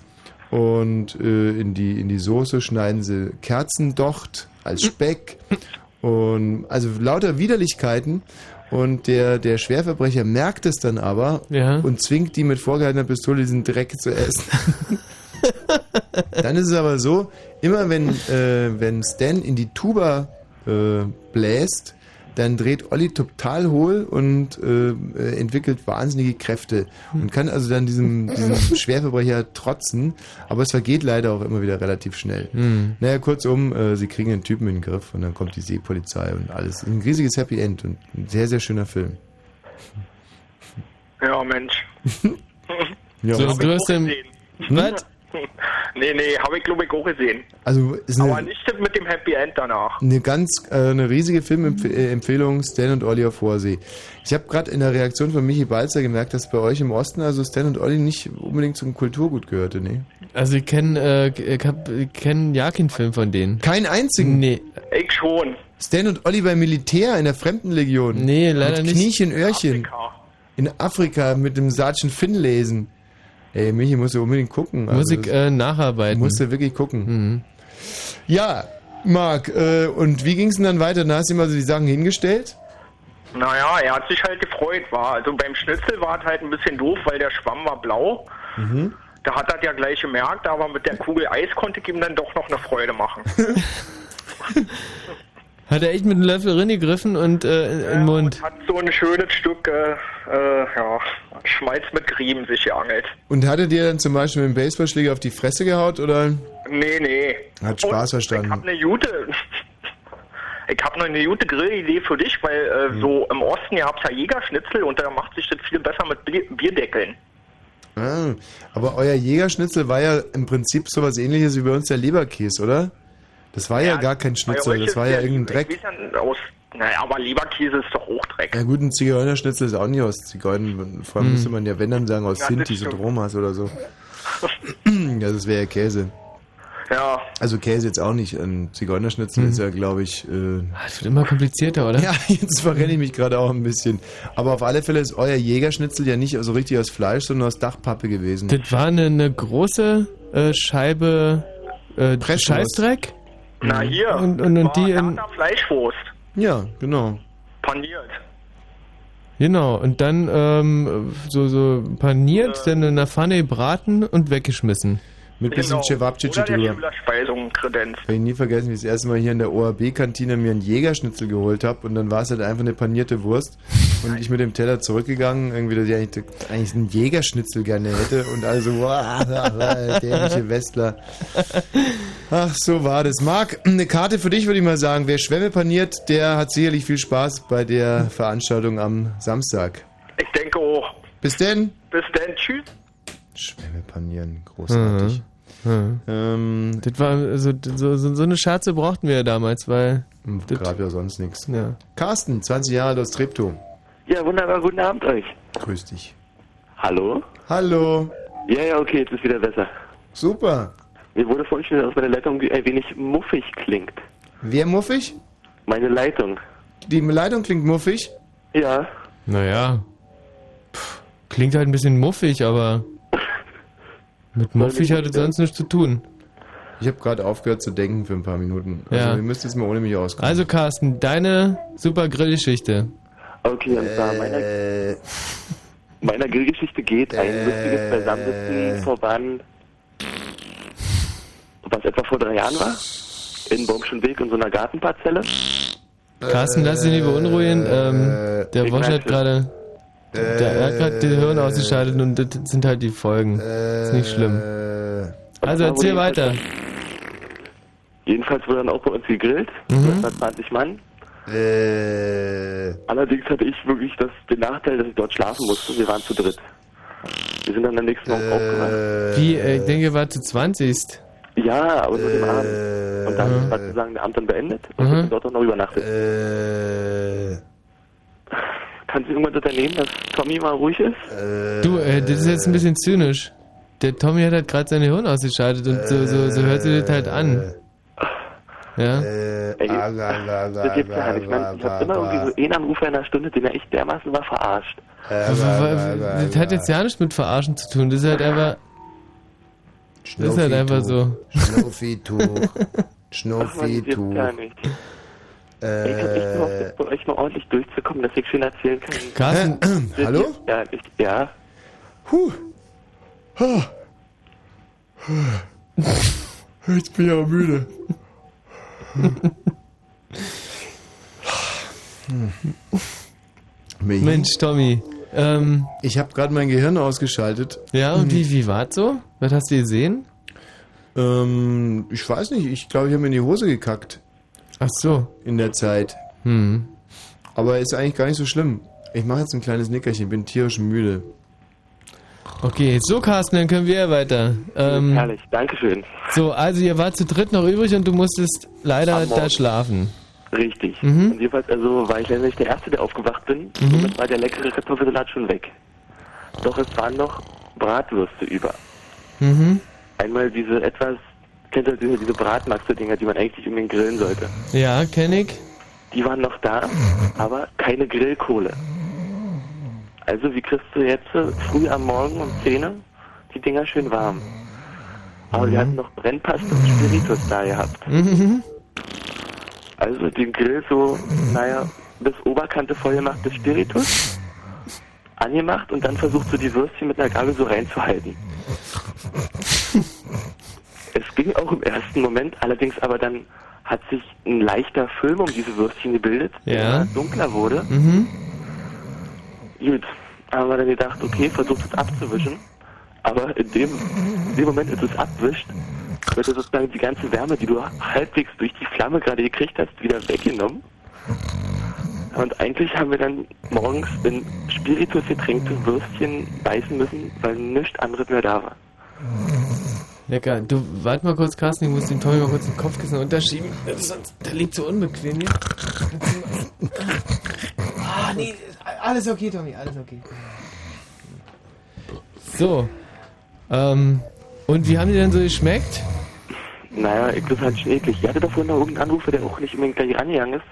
und äh, in, die, in die Soße schneiden sie Kerzendocht als Speck. Und also lauter Widerlichkeiten. Und der, der Schwerverbrecher merkt es dann aber und zwingt die mit vorgehaltener Pistole diesen Dreck zu essen. dann ist es aber so, immer wenn, äh, wenn Stan in die Tuba äh, bläst, dann dreht Olli total hohl und äh, entwickelt wahnsinnige Kräfte und kann also dann diesem, diesem Schwerverbrecher trotzen, aber es vergeht leider auch immer wieder relativ schnell. Hm. Naja, kurzum, äh, sie kriegen den Typen in den Griff und dann kommt die Seepolizei und alles. Ein riesiges Happy End und ein sehr, sehr schöner Film. Ja, Mensch. Ja, So, du hast den. Was? Nee, nee, habe ich glaube ich auch gesehen. Also ist Aber eine, nicht das mit dem Happy End danach. eine ganz äh, eine riesige Filmempfehlung, Stan und Olli auf hoher See. Ich habe gerade in der Reaktion von Michi Balzer gemerkt, dass bei euch im Osten also Stan und Olli nicht unbedingt zum Kulturgut gehörte, ne? Also ich kenne äh, kenn ja keinen Film von denen. Keinen einzigen? Nee. Ich schon. Stan und Olli beim Militär in der Fremdenlegion. Nee, leider mit nicht. Kniechen, Öhrchen. In Afrika mit dem Sergeant Finn lesen. Ey, Michi, musst du unbedingt gucken. Muss ich äh, nacharbeiten. Musst du wirklich gucken. Mhm. Ja, Marc, äh, und wie ging es denn dann weiter? Dann hast du ihm also die Sachen hingestellt? Naja, er hat sich halt gefreut, war. Also beim Schnitzel war es halt ein bisschen doof, weil der Schwamm war blau. Mhm. Da hat er ja gleich gemerkt, aber mit der Kugel Eis konnte ich ihm dann doch noch eine Freude machen. Hat er echt mit einem Löffel reingegriffen und äh, in, den Mund. Hat so ein schönes Stück äh, äh, ja, Schmalz mit Griemen sich geangelt. Und hat er dir dann zum Beispiel mit dem Baseballschläger auf die Fresse gehaut oder Nee, nee. hat Spaß Ich verstanden? habe eine gute, ich habe noch eine gute Grillidee für dich, weil äh, Hm. so im Osten ihr habt ja Jägerschnitzel und da macht sich das viel besser mit Bier Bierdeckeln. Ah, aber euer Jägerschnitzel war ja im Prinzip sowas ähnliches wie bei uns der Leberkäse, oder? Das war ja, gar kein Schnitzel, das war ja irgendein Dreck. Ja, aus Naja, aber Leberkäse ist doch Hochdreck. Ja gut, ein Zigeunerschnitzel ist auch nicht aus Zigeunern. Vor allem Hm. müsste man ja, wenn dann sagen, aus Ja, Sintis und. Romas oder so. ja, das wäre ja Käse. Ja. Also Käse jetzt auch nicht. Ein Zigeunerschnitzel Hm. ist ja, glaube ich... Äh, Das wird immer komplizierter, oder? Ja, jetzt verrenne ich mich gerade auch ein bisschen. Aber auf alle Fälle ist euer Jägerschnitzel ja nicht so richtig aus Fleisch, sondern aus Dachpappe gewesen. Das war eine, eine große äh, Scheibe äh, Scheißdreck. Na hier, Und, und, und die in, Fleischwurst, Ja, genau. paniert. genau und dann ähm, so so paniert, dann in der Pfanne gebraten und weggeschmissen. Mit bisschen Cevapcici drüber. Kredenz. Ich nie vergessen, wie ich das erste Mal hier in der ORB-Kantine mir einen Jägerschnitzel geholt habe und dann war es halt einfach eine panierte Wurst und ich mit dem Teller zurückgegangen, irgendwie, dass ich eigentlich, eigentlich einen Jägerschnitzel gerne hätte und alle so, wow, dämliche Westler. Ach, so war das. Marc, eine Karte für dich würde ich mal sagen. Wer Schwämme paniert, der hat sicherlich viel Spaß bei der Veranstaltung am Samstag. Ich denke auch. Bis denn. Bis dann, tschüss. Schwämme panieren, großartig. Mhm. Ähm, das war also so, so, so eine Scherze brauchten wir ja damals, weil das gab ja sonst nichts. Ja. Carsten, 20 Jahre alt aus Treptow. Ja, wunderbar, guten Abend euch. Grüß dich. Hallo? Hallo. Ja, ja, okay, jetzt ist wieder besser. Super. Mir wurde vorhin schon, dass meine Leitung ein wenig muffig klingt. Wer muffig? Meine Leitung. Die Leitung klingt muffig? Ja. Naja. Pff, Klingt halt ein bisschen muffig, aber mit muffig hat es sonst nichts zu tun. Ich habe gerade aufgehört zu denken für ein paar Minuten. Also Ja. ihr müsst jetzt mal ohne mich auskommen. Also Carsten, deine super Grillgeschichte. Okay, und zwar meiner, meiner Grillgeschichte geht ein lustiges Beisammensitzen voran, was etwa vor drei Jahren war, in Baumschenweg in so einer Gartenparzelle. Carsten, lass dich nicht beunruhigen. Ähm, der Wosch hat gerade der hat gerade die Hirn ausgeschaltet und das sind halt die Folgen. ist nicht schlimm. Also erzähl weiter. Jedenfalls wurde dann auch bei uns gegrillt, Mhm. mit etwa 20 Mann. Allerdings hatte ich wirklich das, den Nachteil, dass ich dort schlafen musste. Wir waren zu dritt. Wir sind dann am nächsten Morgen aufgewacht. Wie, äh, ich denke, ihr wart zu 20. Ja, aber nur dem Abend. Und dann war sozusagen der Abend dann beendet und wir sind dort auch noch übernachtet. Kannst du irgendwas unternehmen, dass Tommy mal ruhig ist? Du, äh, das ist jetzt ein bisschen zynisch. Der Tommy hat halt gerade seine Hirn ausgeschaltet und so, so, so hört sich das halt an. Ja? Ey, das gibt's ja nicht. Man, ich hab immer irgendwie so einen Anrufer in einer Stunde, den er echt dermaßen war verarscht. Das hat jetzt ja nichts mit Verarschen zu tun. Das ist halt einfach. Das ist halt einfach so. Schnuffi-Tuch. Ach man, das gibt's gar nicht. Ich hab echt gehofft, bei euch mal ordentlich durchzukommen, dass ich schön erzählen kann. Carsten, Das hallo? jetzt- Ja, ich, ja. Huh. Jetzt bin ich auch müde. Mensch, Tommy. Ähm, ich habe gerade mein Gehirn ausgeschaltet. Ja, und wie, wie war's so? Was hast du gesehen? Ähm, ich weiß nicht. Ich glaube, ich habe mir in die Hose gekackt. Ach so. In der Zeit. Hm. Aber ist eigentlich gar nicht so schlimm. Ich mache jetzt ein kleines Nickerchen. Bin tierisch müde. Okay, so Carsten, dann können wir ja weiter. Ähm, Herrlich, Dankeschön. So, also ihr wart zu dritt noch übrig und du musstest leider da schlafen. Richtig. Mhm. Und jedenfalls also war ich leider nicht der Erste, der aufgewacht bin. Mhm. Somit war der leckere Kartoffelsalat schon weg. Doch es waren noch Bratwürste über. Mhm. Einmal diese etwas, kennt ihr diese, diese Bratmaxe-Dinger, die man eigentlich um den grillen sollte. Ja, kenn ich. Die waren noch da, aber keine Grillkohle. Also wie kriegst du jetzt früh am Morgen um 10 Uhr die Dinger schön warm? Aber wir hatten noch Brennpaste und Spiritus da gehabt. Mhm. Also den Grill so, naja, bis Oberkante voll gemacht bis Spiritus, angemacht und dann versucht so die Würstchen mit einer Gabel so reinzuhalten. es ging auch im ersten Moment, allerdings aber dann hat sich ein leichter Film um diese Würstchen gebildet, der Ja. immer dunkler wurde. Mhm. Gut, haben wir dann gedacht, okay, versucht es abzuwischen. Aber in dem, in dem Moment, als du es abwischt, wird sozusagen die ganze Wärme, die du halbwegs durch die Flamme gerade gekriegt hast, wieder weggenommen. Und eigentlich haben wir dann morgens in Spiritus getränkte Würstchen beißen müssen, weil nichts anderes mehr da war. Lecker. Du, warte mal kurz, Carsten, ich muss den Tommy mal kurz den Kopfkissen unterschieben. Sonst, der liegt so unbequem hier. Ah, nee, alles okay, Tommy, alles okay. So. Ähm, und wie haben die denn so geschmeckt? Naja, ich das halt schon eklig. Ich hatte doch vorhin noch irgendeinen Anrufer, der auch nicht unbedingt gleich angegangen ist.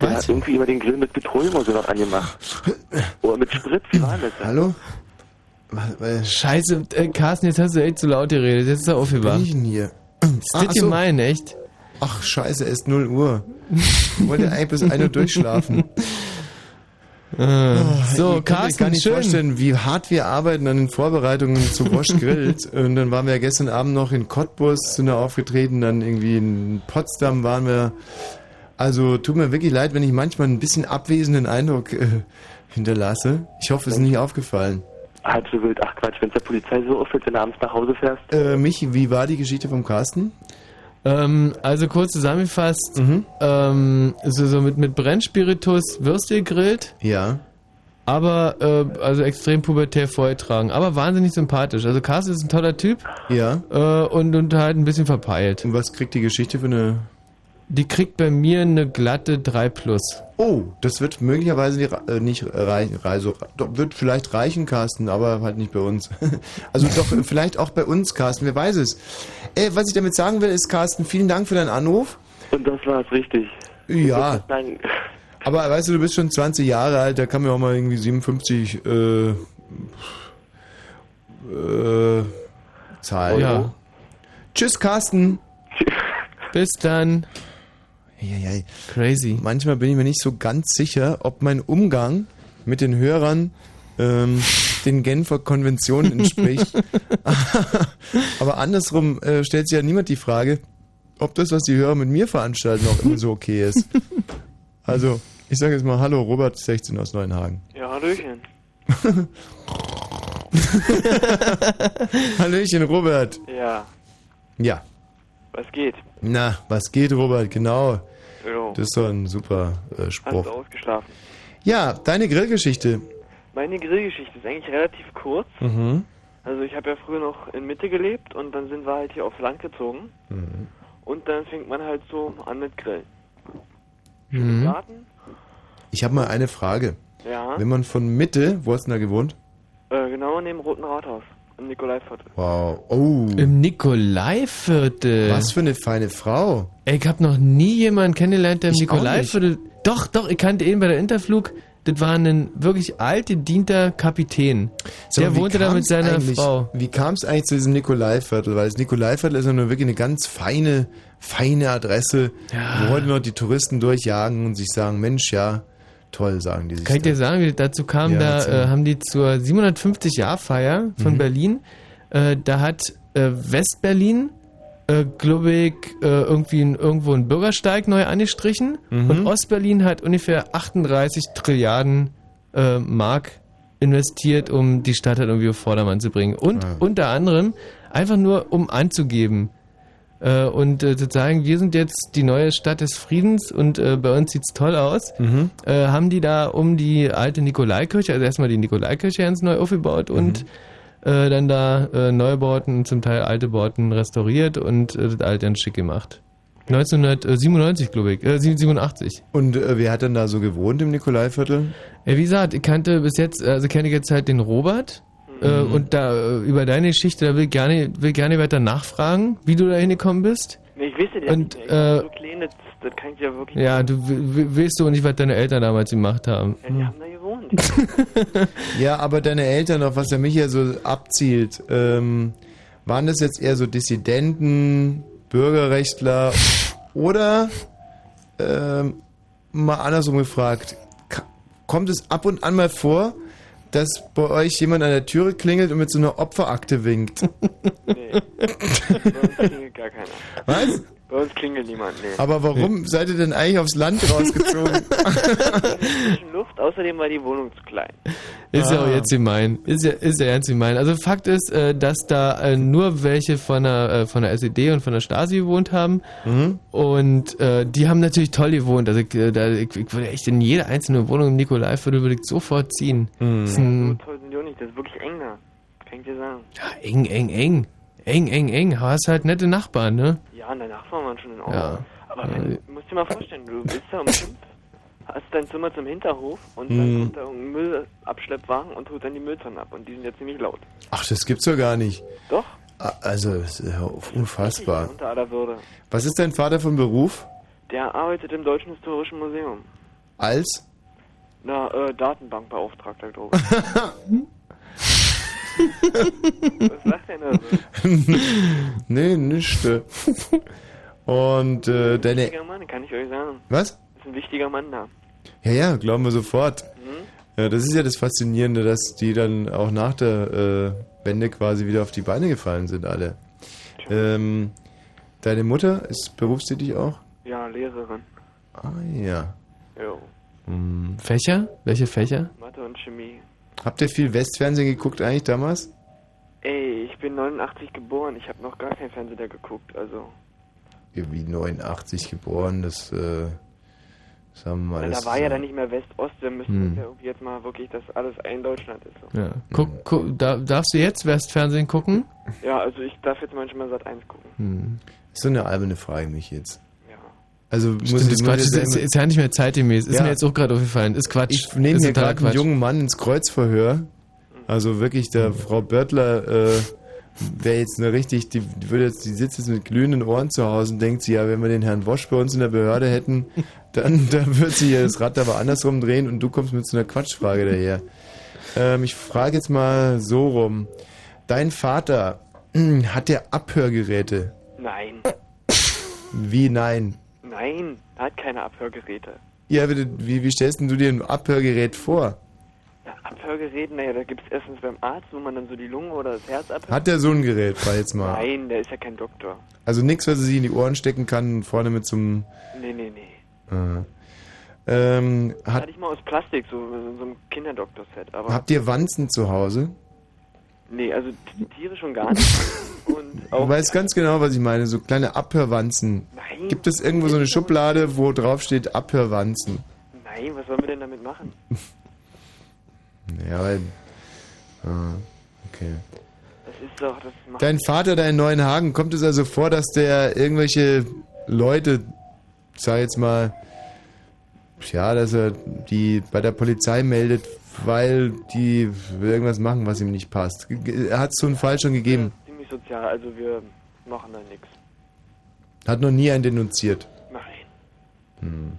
Der hat irgendwie immer den Grill mit Petroleum oder so noch angemacht. Oder mit Sprit, wie war das? Hallo? Scheiße, äh, Carsten, jetzt hast du echt zu laut geredet. Jetzt ist er aufgewacht. bin ich denn hier? Ist Ah, das ach so. gemein, echt? Ach, scheiße, es ist 0 Uhr. Ich wollte eigentlich bis 1 Uhr durchschlafen. Äh, Oh, so, euch Carsten, gar nicht schön. vorstellen, wie hart wir arbeiten an den Vorbereitungen zu Wosch Grillt. Und dann waren wir ja gestern Abend noch in Cottbus, sind da aufgetreten, dann irgendwie in Potsdam waren wir. Also tut mir wirklich leid, wenn ich manchmal ein bisschen abwesenden Eindruck äh, hinterlasse. Ich hoffe, es ist nicht aufgefallen. Halb so wild. Ach Quatsch, wenn es der Polizei so auffällt, wenn du abends nach Hause fährst. Äh, Michi, wie war die Geschichte vom Carsten? Ähm, also kurz zusammengefasst, ähm, so, so mit, mit Brennspiritus Würste gegrillt. Ja. Aber, äh, also extrem pubertär vorgetragen. Aber wahnsinnig sympathisch. Also Carsten ist ein toller Typ. Ja. Äh, und, und halt ein bisschen verpeilt. Und was kriegt die Geschichte für eine... Die kriegt bei mir eine glatte 3 plus. Oh, das wird möglicherweise nicht, äh, nicht reichen. Also, doch, wird vielleicht reichen, Carsten, aber halt nicht bei uns. Also doch, äh, vielleicht auch bei uns, Carsten, wer weiß es. Äh, was ich damit sagen will, ist, Carsten, vielen Dank für deinen Anruf. Und das war es richtig. Ja. Aber weißt du, du bist schon 20 Jahre alt, da kann mir auch mal irgendwie 57 äh, äh, zahlen. Ja. Tschüss, Carsten. Bis dann. Eieiei. Crazy. Manchmal bin ich mir nicht so ganz sicher, ob mein Umgang mit den Hörern ähm, den Genfer Konventionen entspricht. Aber andersrum äh, stellt sich ja niemand die Frage, ob das, was die Hörer mit mir veranstalten, auch immer so okay ist. Also, ich sage jetzt mal Hallo, Robert 16 aus Neuenhagen. Ja, Hallöchen. Hallöchen, Robert. Ja, Ja. was geht? Na, was geht, Robert? Genau. Jo. Das ist so ein super äh, Hast du Spruch. ausgeschlafen? Ja, deine Grillgeschichte. Meine Grillgeschichte ist eigentlich relativ kurz. Mhm. Also ich habe ja früher noch in Mitte gelebt und dann sind wir halt hier aufs Land gezogen. Mhm. Und dann fängt man halt so an mit Grillen. Mhm. Garten? Ich habe mal eine Frage. Ja. Wenn man von Mitte, wo hast du denn da gewohnt? Äh, genau neben Roten Rathaus. Im Nikolaiviertel. Wow. Oh. Im Nikolaiviertel. Was für eine feine Frau. Ey, ich habe noch nie jemanden kennengelernt, der im Ich Nikolaiviertel. Doch, doch, ich kannte ihn bei der Interflug. Das war ein wirklich alt gedienter Kapitän. Mal, der wie wohnte da mit seiner Frau. Wie kam es eigentlich zu diesem Nikolaiviertel? Weil das Nikolaiviertel ist ja nur wirklich eine ganz feine, feine Adresse, wo heute noch die Touristen durchjagen und sich sagen, Mensch, ja, toll, sagen die sich. Kann ich dir sagen, wie das dazu kam? Ja, da äh, haben die zur 750-Jahr-Feier von Mhm. Berlin, äh, da hat äh, Westberlin, äh, glaube ich, äh, irgendwie ein, irgendwo einen Bürgersteig neu angestrichen Mhm. und Ostberlin hat ungefähr 38 Trilliarden äh, Mark investiert, um die Stadt halt irgendwie auf Vordermann zu bringen. Und Ah. unter anderem einfach nur, um anzugeben. Äh, und äh, zu sagen, wir sind jetzt die neue Stadt des Friedens und äh, bei uns sieht's toll aus, Mhm. äh, haben die da um die alte Nikolaikirche, also erstmal die Nikolaikirche ganz neu aufgebaut und äh, dann da äh, Neubauten, zum Teil alte Bauten restauriert und äh, das alte dann schick gemacht. 1997, glaube ich, äh, 87. Und äh, wer hat denn da so gewohnt im Nikolaiviertel? Ja, wie gesagt, ich kannte bis jetzt, also kenne ich jetzt halt den Robert. Äh, Mhm. und da äh, über deine Geschichte, da will ich gerne, will gerne weiter nachfragen, wie du da hingekommen bist. Ich wüsste ja Und, nicht. Ich äh, so klein, das, das kann ich ja wirklich Ja, du willst du nicht, was deine Eltern damals gemacht haben. Ja, die haben da gewohnt. Ja, aber deine Eltern, auf was der mich ja so abzielt, ähm, waren das jetzt eher so Dissidenten, Bürgerrechtler oder ähm, mal andersrum gefragt, kommt es ab und an mal vor, dass bei euch jemand an der Türe klingelt und mit so einer Opferakte winkt? Nee. Bei uns klingelt gar keiner. Was? Bei uns klingelt niemand, nee. Aber warum seid ihr denn eigentlich aufs Land rausgezogen? Zwischen Luft, außerdem war die Wohnung zu klein. Ist ja auch Ah. jetzt gemein. Ist ja, ist ja ernst gemein. Also Fakt ist, äh, dass da äh, nur welche von der, äh, von der SED und von der Stasi gewohnt haben. Mhm. Und die haben natürlich toll gewohnt. Also ich, da, ich, ich würde echt in jede einzelne Wohnung im Nikolaiviertel würde ich sofort ziehen. Mhm. Das ist So ein, toll sind die auch nicht, das ist wirklich eng da. Kann ich dir sagen. ja, eng, eng, eng. eng, eng, eng. Hast halt nette Nachbarn, ne? Ja, danach waren wir schon in Ordnung. Ja. Aber wenn, du musst dir mal vorstellen, du bist da um fünf, hast dein Zimmer zum Hinterhof und dann Hm. kommt da ein Müllabschleppwagen und tut dann die Mülltonnen ab. Und die sind ja ziemlich laut. Ach, das gibt's doch gar nicht. Doch. Ah, Also, das ist ja unfassbar. Unter aller Würde. Was ist dein Vater von Beruf? Der arbeitet im Deutschen Historischen Museum. Als? Na, äh, Datenbankbeauftragter, glaube ich. Was sagt denn da so? nee, nichts. Und äh, Ein deine. wichtiger Mann, kann ich euch sagen. Was? Ist ein wichtiger Mann da. Ja, ja, glauben wir sofort. Mhm. Ja, das ist ja das Faszinierende, dass die dann auch nach der äh, Wende quasi wieder auf die Beine gefallen sind, alle. Ähm, deine Mutter ist berufstätig auch? Ja, Lehrerin. Ah, ja. Jo. Hm. Fächer? Welche Fächer? Mathe und Chemie. Habt ihr viel Westfernsehen geguckt eigentlich damals? Ey, ich bin 89 geboren. Ich habe noch gar kein Fernseher geguckt. Also, Wie 89 geboren, das, äh, sagen wir mal. da war ist, ja dann nicht mehr West-Ost. Wir müssen Hm. uns ja irgendwie jetzt mal wirklich, dass alles ein Deutschland ist. So. Ja. Guck, guck, da, darfst du jetzt Westfernsehen gucken? Ja, also ich darf jetzt manchmal Sat 1 gucken. Hm. Ist so eine alberne Frage mich jetzt. Also muss Stimmt, ist, muss Quatsch, ich ist, ist, ist ja nicht mehr zeitgemäß. Ist Ja. mir jetzt auch gerade aufgefallen. Ist Quatsch. Ich nehme mir gerade einen Quatsch. jungen Mann ins Kreuzverhör. Also wirklich, der Frau Börtler äh, wäre jetzt eine richtig, die, die würde jetzt, die sitzt jetzt mit glühenden Ohren zu Hause und denkt sie, ja, wenn wir den Herrn Wosch bei uns in der Behörde hätten, dann, dann wird sich ja das Rad aber andersrum drehen und du kommst mit so einer Quatschfrage daher. Ähm, ich frage jetzt mal so rum. Dein Vater, hat der Abhörgeräte? Nein, Wie nein? Nein, er hat keine Abhörgeräte. Ja, wie, wie, stellst du dir ein Abhörgerät vor? Ja, Abhörgeräte, naja, da gibt es erstens beim Arzt, wo man dann so die Lunge oder das Herz abhört. Hat der so ein Gerät, frag jetzt mal. Nein, der ist ja kein Doktor. Also nichts, was er sich in die Ohren stecken kann und vorne mit so einem. Nee, nee, nee. Äh, ähm, hat, hatte ich mal aus Plastik, so, so, so einem Kinderdoktor-Set. Habt ihr Wanzen zu Hause? nee, also die Tiere schon gar nicht. Und Du auch weißt ganz genau, was ich meine. So kleine Abhörwanzen. Nein. Gibt es irgendwo so eine Schublade, wo drauf steht Abhörwanzen? Nein, was sollen wir denn damit machen? Ja, weil. Ah, okay. Das ist doch, das macht Dein Vater da in Neuenhagen, kommt es also vor, dass der irgendwelche Leute, sag jetzt mal, ja, dass er die bei der Polizei meldet, weil die irgendwas machen, was ihm nicht passt. Er hat so einen Fall schon gegeben. Ziemlich sozial, also wir machen da nichts. Hat noch nie einen denunziert. Nein. Hm.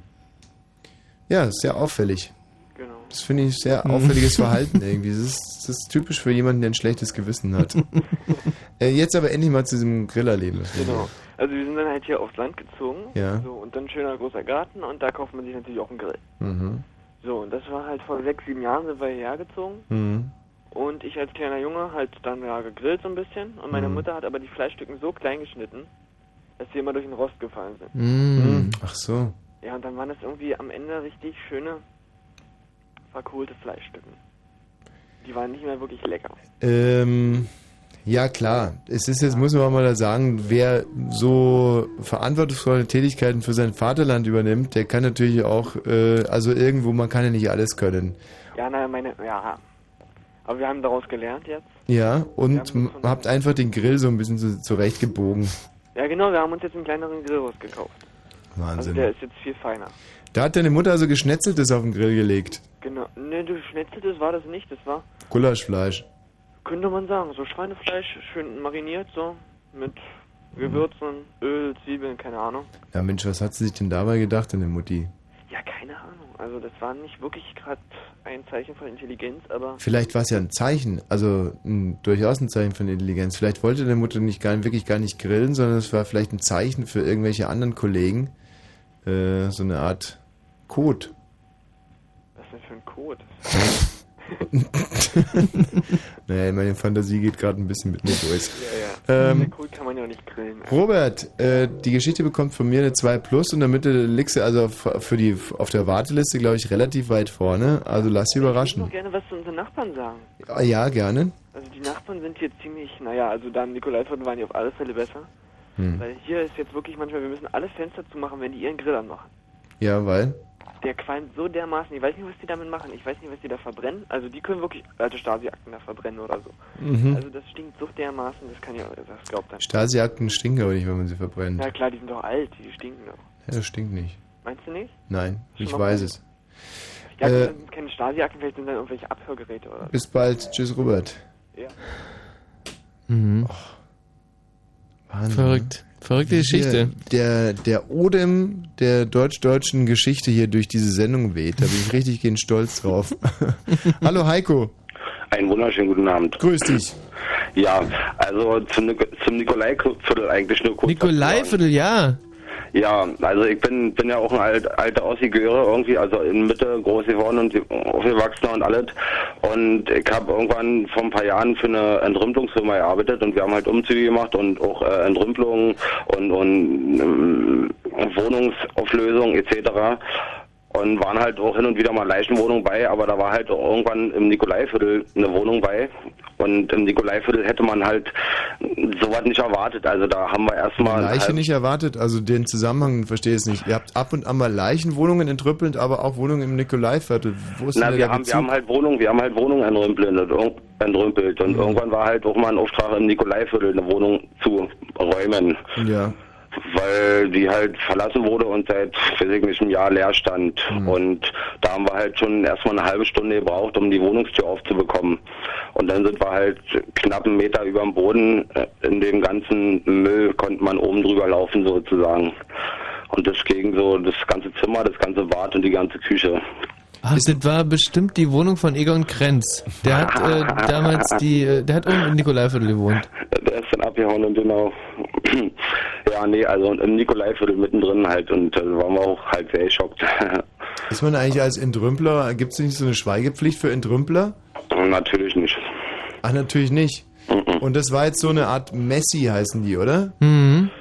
Ja, ist sehr auffällig. Genau. Das finde ich sehr auffälliges Verhalten irgendwie. Das ist, das ist typisch für jemanden, der ein schlechtes Gewissen hat. äh, jetzt aber endlich mal zu diesem Grillerleben. Genau. Also wir sind dann halt hier aufs Land gezogen. Ja. So, und dann ein schöner großer Garten und da kauft man sich natürlich auch einen Grill. Mhm. So, und das war halt vor sechs, sieben Jahren sind wir hierher gezogen. Mhm. Und ich als kleiner Junge halt dann ja gegrillt so ein bisschen. Und meine Mhm. Mutter hat aber die Fleischstücken so klein geschnitten, dass sie immer durch den Rost gefallen sind. Mhm. Ach so. Ja, und dann waren das irgendwie am Ende richtig schöne verkohlte Fleischstücken. Die waren nicht mehr wirklich lecker. Ähm, ja klar, es ist jetzt, muss man mal da sagen, wer so verantwortungsvolle Tätigkeiten für sein Vaterland übernimmt, der kann natürlich auch, äh, also irgendwo, man kann ja nicht alles können. Ja, naja, meine, ja. Aber wir haben daraus gelernt jetzt. Ja, und habt einfach den Grill so ein bisschen zu, zurechtgebogen. Ja, genau, wir haben uns jetzt einen kleineren Grillrost gekauft. Also Wahnsinn. der ist jetzt viel feiner. Da hat deine Mutter also Geschnetzeltes auf den Grill gelegt. Genau. Ne, du schnetzeltes war das nicht, das war, Gulaschfleisch. könnte man sagen, so Schweinefleisch, schön mariniert, so, mit Gewürzen, Öl, Zwiebeln, keine Ahnung. Ja Mensch, was hat sie sich denn dabei gedacht, deine Mutti? Ja, keine Ahnung. Also das war nicht wirklich gerade ein Zeichen von Intelligenz, aber Vielleicht war es ja ein Zeichen, also ein, durchaus ein Zeichen von Intelligenz. Vielleicht wollte deine Mutter nicht gar, wirklich gar nicht grillen, sondern es war vielleicht ein Zeichen für irgendwelche anderen Kollegen. Äh, so eine Art Code. was denn für ein Code? naja, meine Fantasie geht gerade ein bisschen mit mir durch. Ja, ja. Ähm, Code kann man ja auch nicht grillen. Robert, äh, die Geschichte bekommt von mir eine 2 Plus und damit liegst du also auf, für die, auf der Warteliste, glaube ich, relativ weit vorne. Also lass dich Ich würde überraschen. gerne was zu unseren Nachbarn sagen. Ah, Ja, gerne. Also die Nachbarn sind hier ziemlich, naja, also da im Nikolaiviertel waren die auf alle Fälle besser. Hm. Weil hier ist jetzt wirklich manchmal, wir müssen alle Fenster zumachen, wenn die ihren Grill anmachen. Ja, weil? Der qualmt so dermaßen, ich weiß nicht, was die damit machen, ich weiß nicht, was die da verbrennen. Also die können wirklich alte Stasi-Akten da verbrennen oder so. Mhm. Also das stinkt so dermaßen, das kann ja, das glaubt dann. Stasi-Akten stinken aber nicht, wenn man sie verbrennt. Ja klar, die sind doch alt, die stinken doch. Ja, das stinkt nicht. Meinst du nicht? Nein, Schon ich weiß gut. es. Ja, Äh, keine Stasi-Akten, vielleicht sind dann irgendwelche Abhörgeräte oder so. Bis bald. Tschüss, Robert. Ja. Mhm. Wahnsinn, Verrückt. Verrückte Geschichte. Der, der Odem der deutsch-deutschen Geschichte hier durch diese Sendung weht. Da bin ich richtig gehen stolz drauf. Hallo Heiko. Einen wunderschönen guten Abend. Grüß dich. Ja, also zum, Nik- zum Nikolai-Viertel eigentlich nur kurz. Nikolaiviertel, ja. Ja, also ich bin bin ja auch ein alt, alter Ossi-Göre irgendwie, also in Mitte groß geworden und aufgewachsen und alles. Und ich habe irgendwann vor ein paar Jahren für eine Entrümpelungsfirma gearbeitet und wir haben halt Umzüge gemacht und auch äh, Entrümpelungen und, und ähm, Wohnungsauflösung etc. Und waren halt auch hin und wieder mal Leichenwohnungen bei, aber da war halt auch irgendwann im Nikolaiviertel eine Wohnung bei. Und im Nikolaiviertel hätte man halt sowas nicht erwartet. Also da haben wir erstmal Leiche halt- nicht erwartet, also den Zusammenhang verstehe ich nicht. Ihr habt ab und an mal Leichenwohnungen entrüppelt, aber auch Wohnungen im Nikolaiviertel. Wo ist Na, denn wir haben, wir Bezug? haben halt Wohnungen, wir haben halt Wohnungen entrümpelt und, irg- entrümpelt. und irgendwann war halt auch mal ein Auftrag im Nikolaiviertel eine Wohnung zu räumen. Ja. Weil die halt verlassen wurde und seit, weiß ich nicht, einem Jahr leer stand. Mhm. Und da haben wir halt schon erstmal eine halbe Stunde gebraucht, um die Wohnungstür aufzubekommen. Und dann sind wir halt knapp einen Meter über dem Boden. äh, In dem ganzen Müll konnte man oben drüber laufen sozusagen. Und das ging so das ganze Zimmer, das ganze Bad und die ganze Küche. Ach, das war bestimmt die Wohnung von Egon Krenz. Der hat äh, damals die, äh, der hat oben im Nikolaiviertel gewohnt. Der ist dann abgehauen und genau. ja, nee, also im Nikolaiviertel mittendrin halt und da waren wir auch halt sehr geschockt. Ist man eigentlich als Entrümpler, gibt es nicht so eine Schweigepflicht für Entrümpler? Natürlich nicht. Ach, natürlich nicht. Und das war jetzt so eine Art Messi heißen die, oder? Mhm.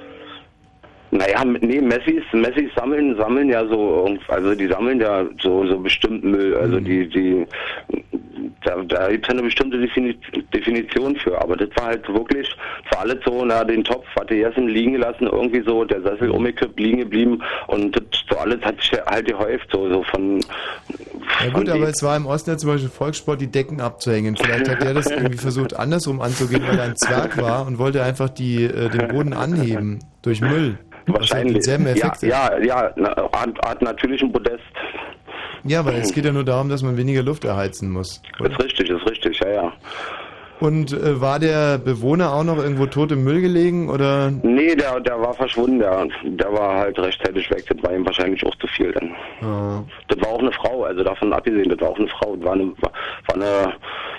Naja, nee, Messis, Messis sammeln, sammeln ja so, also die sammeln ja so, so bestimmten Müll, also die, die, da, da gibt es ja eine bestimmte Defini Definition für, aber das war halt wirklich, das war alles so, na, den Topf hatte Jessen liegen gelassen, irgendwie so, der Sessel umgekippt, liegen geblieben und das so alles hat sich halt gehäuft, so, so von, Ja gut, aber es war im Osten ja zum Beispiel Volkssport, die Decken abzuhängen. Vielleicht hat der das irgendwie versucht andersrum anzugehen, weil er ein Zwerg war und wollte einfach die, äh, den Boden anheben durch Müll. Wahrscheinlich, denselben ja, Effekt hat. ja, ja, na, Art, Art natürlichen Podest. Ja, weil es geht ja nur darum, dass man weniger Luft erheizen muss. Ist richtig, ist richtig, ja, ja. Und äh, war der Bewohner auch noch irgendwo tot im Müll gelegen oder? Nee, der, der war verschwunden, der, der war halt rechtzeitig weg, das war ihm wahrscheinlich auch zu viel dann. Ah. Das war auch eine Frau, also davon abgesehen, das war auch eine Frau, das war eine, war eine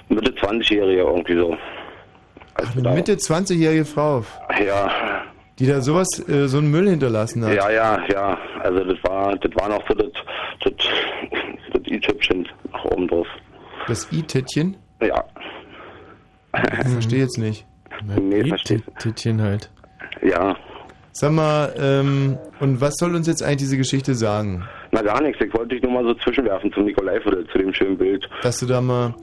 Mitte 20-Jährige irgendwie so. Ach, eine Mitte 20-jährige Frau, Ja, die da sowas, äh, so einen Müll hinterlassen hat. ja, ja, ja, also das war, das war noch so das, das, das i-Tüpchen nach oben drauf. Das I-Tittchen? Ja. Ich verstehe jetzt nicht. Nee, verstehe. Tittchen halt. Ja. Sag mal, ähm, und was soll uns jetzt eigentlich diese Geschichte sagen? Na gar nichts, ich wollte dich nur mal so zwischenwerfen zum Nikolaiviertel, zu dem schönen Bild. Dass du da mal,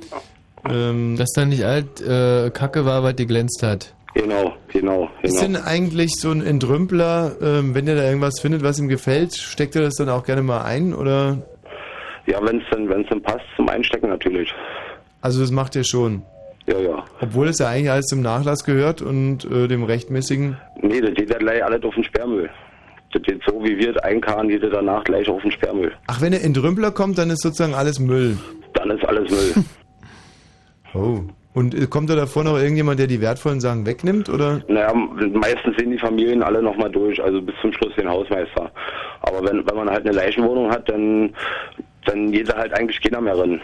ähm, Dass da nicht alt äh, Kacke war, weil die glänzt hat. Genau, genau, Ist genau. denn eigentlich so ein Entrümpler, ähm, wenn der da irgendwas findet, was ihm gefällt, steckt er das dann auch gerne mal ein oder? Ja, wenn es dann, wenn's dann passt, zum Einstecken natürlich. Also das macht er schon. Ja, ja. Obwohl es ja eigentlich alles zum Nachlass gehört und äh, dem rechtmäßigen. Nee, das geht ja gleich alles auf den Sperrmüll. Das geht so, wie wir es einkarren, geht das danach gleich auf den Sperrmüll. Ach, wenn der Entrümpler kommt, dann ist sozusagen alles Müll. Dann ist alles Müll. Oh. Und äh, kommt da davor noch irgendjemand, der die wertvollen Sachen wegnimmt oder? naja, meistens sehen die Familien alle nochmal durch, also bis zum Schluss den Hausmeister. Aber wenn, wenn man halt eine Leichenwohnung hat, dann, dann geht da halt eigentlich keiner mehr rein.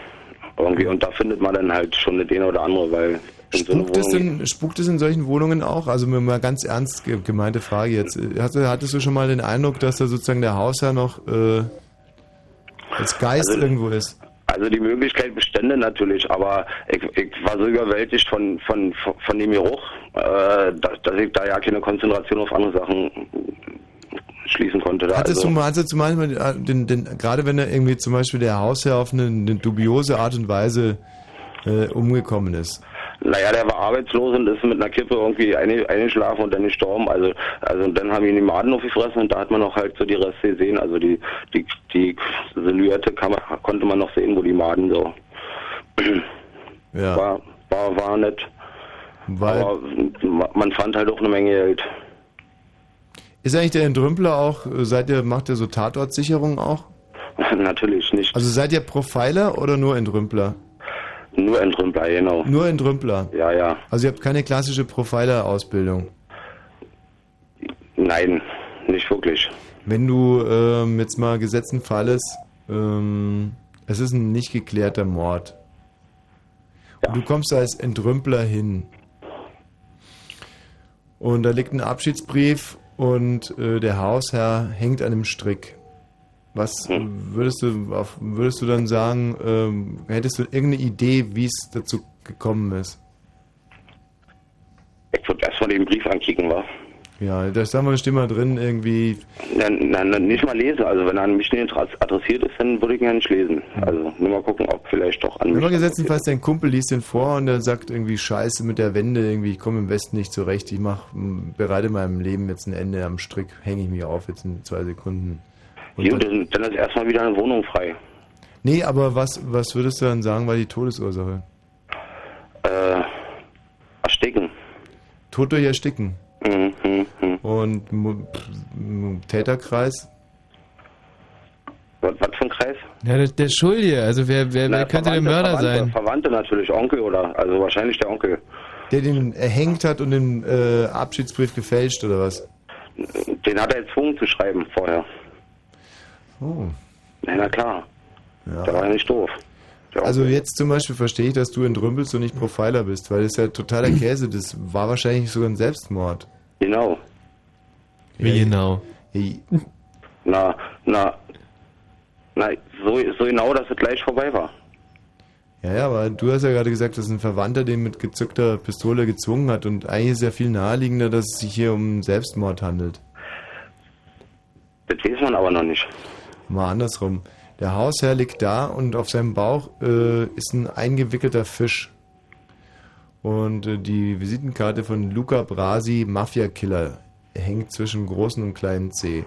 Irgendwie. Und da findet man dann halt schon eine eine oder andere, weil in so Spukt es, denn, spukt es in solchen Wohnungen auch? Also mir mal ganz ernst ge- gemeinte Frage jetzt. Hattest, hattest du schon mal den Eindruck, dass da sozusagen der Hausherr noch äh, als Geist Also- irgendwo ist? Also die Möglichkeit bestände natürlich, aber ich, ich war so überwältigt von, von, von, dem Geruch, äh, dass, dass ich da ja keine Konzentration auf andere Sachen schließen konnte. Da. Hattest also, du mal, hattest du manchmal, äh, den, den, gerade wenn er irgendwie zum Beispiel der Hausherr auf eine, eine dubiose Art und Weise äh, umgekommen ist? Naja, der war arbeitslos und ist mit einer Kippe irgendwie eine- eingeschlafen und dann gestorben. Also, also dann haben ihn die Maden aufgefressen und da hat man noch halt so die Reste gesehen. Also die, die, die Silhouette man, konnte man noch sehen, wo die Maden so. Ja. War, war, war nett. Weil- Aber man fand halt auch eine Menge Geld. Ist eigentlich der Entrümpler auch, seid ihr, macht ihr so Tatortsicherung auch? Natürlich nicht. Also seid ihr Profiler oder nur Entrümpler? Nur Entrümpler, genau. Nur Entrümpler? Ja, ja. Also ihr habt keine klassische Profiler-Ausbildung? Nein, nicht wirklich. Wenn du ähm, jetzt mal gesetzten Falles, ähm, es ist ein nicht geklärter Mord. Und du kommst als Entrümpler hin. Und da liegt ein Abschiedsbrief und äh, der Hausherr hängt an einem Strick. Was äh, würdest du würdest du dann sagen, ähm, hättest du irgendeine Idee, wie es dazu gekommen ist? Ich würde erstmal den Brief ankicken, wa? Ja, da sagen wir, steht mal drin irgendwie, Nein, nein, nicht mal lesen. Also wenn er an mich nicht adressiert ist, dann würde ich ihn ja nicht lesen. Also nur mal gucken, ob vielleicht doch an mich. man gesetztenfalls dein Kumpel liest den vor und der sagt irgendwie Scheiße mit der Wende, irgendwie ich komme im Westen nicht zurecht, ich mach, bereite meinem Leben jetzt ein Ende am Strick, hänge ich mich auf jetzt in zwei Sekunden. Und Jo, dann, dann, ist erstmal wieder eine Wohnung frei. nee, aber was, was würdest du dann sagen, war die Todesursache? Äh, ersticken. Tod durch Ersticken. Mhm, mhm, mhm. Und Täterkreis? Was, was für ein Kreis? Ja, der, der Schuldige, also wer, wer, wer Na, könnte der Mörder Verwandte, sein? Verwandte natürlich, Onkel oder, also wahrscheinlich der Onkel. Der den erhängt hat und den äh, Abschiedsbrief gefälscht oder was? Den hat er gezwungen zu schreiben vorher. Oh. Na, na klar. Der war ja nicht doof. Also jetzt zum Beispiel verstehe ich, dass du entrümpelst und nicht Profiler bist, weil das ist ja totaler Käse. Das war wahrscheinlich sogar ein Selbstmord. Genau. Wie genau? Na, na, na, so, so genau, dass es gleich vorbei war. Ja, ja, aber du hast ja gerade gesagt, dass ein Verwandter den mit gezückter Pistole gezwungen hat und eigentlich ist ja viel naheliegender, dass es sich hier um Selbstmord handelt. Das weiß man aber noch nicht. Mal andersrum. Der Hausherr liegt da und auf seinem Bauch äh, ist ein eingewickelter Fisch. Und äh, die Visitenkarte von Luca Brasi, Mafia-Killer, hängt zwischen großen und kleinen C.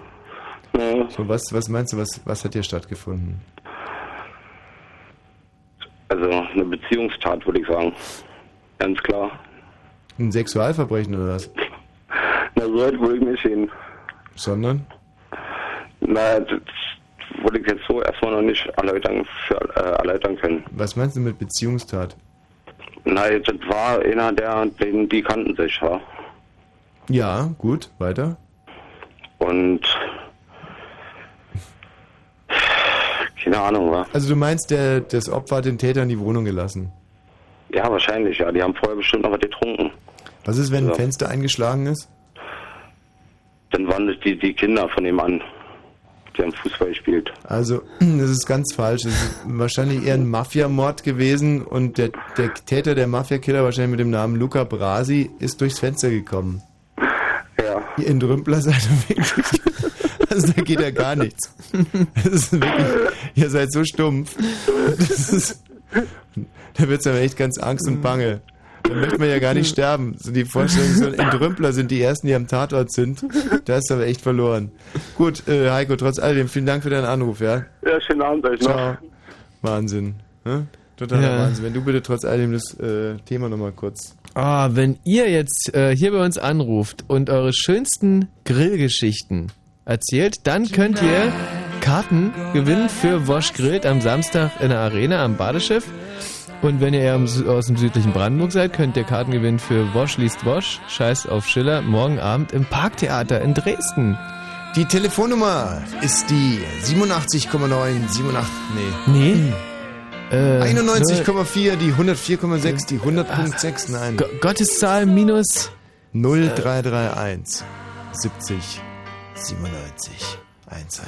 So, was, was meinst du, was, was hat hier stattgefunden? Also eine Beziehungstat, würde ich sagen. Ganz klar. Ein Sexualverbrechen oder was? Na, so weit würde ich nicht hin. Sondern? Na, das würde ich jetzt so erstmal noch nicht erläutern, für, äh, erläutern können. Was meinst du mit Beziehungstat? Na, das war einer, der, den, die kannten sich, ja. Ja, gut, weiter. Und keine Ahnung, wa? Also du meinst, der, das Opfer hat den Täter in die Wohnung gelassen? Ja, wahrscheinlich, ja. Die haben vorher bestimmt noch was getrunken. Was ist, wenn ein Ja. Fenster eingeschlagen ist? Dann waren das die, die Kinder von dem Mann, haben Fußball gespielt. Also, das ist ganz falsch. Es ist wahrscheinlich eher ein Mafiamord gewesen und der, der Täter, der Mafiakiller, wahrscheinlich mit dem Namen Luca Brasi, ist durchs Fenster gekommen. Ja. Ihr Entrümpler seid ihr wirklich. Also da geht ja gar nichts. Das ist wirklich, ihr seid so stumpf. Das ist, da wird es aber echt ganz Angst und Bange. Da möchte man ja gar nicht sterben. So die Vorstellung, so ein Entrümpler sind die Ersten, die am Tatort sind. Da ist aber echt verloren. Gut, äh, Heiko, trotz alledem, vielen Dank für deinen Anruf, ja? Ja, schönen Abend euch noch. Ciao. Wahnsinn. Ne? Totaler Ja. Wahnsinn. Wenn du bitte trotz alledem das äh, Thema nochmal kurz. Ah, wenn ihr jetzt äh, hier bei uns anruft und eure schönsten Grillgeschichten erzählt, dann könnt ihr Karten gewinnen für Wosch Grillt am Samstag in der Arena am Badeschiff. Und wenn ihr aus dem südlichen Brandenburg seid, könnt ihr Karten gewinnen für Wosch liest Wosch, Scheiß auf Schiller, morgen Abend im Parktheater in Dresden. Die Telefonnummer ist die 87,9, 87, nee. Nee. Äh, 91,4, die 104,6, die 100,6, nein. Go Gotteszahl minus 0331 70 97 110.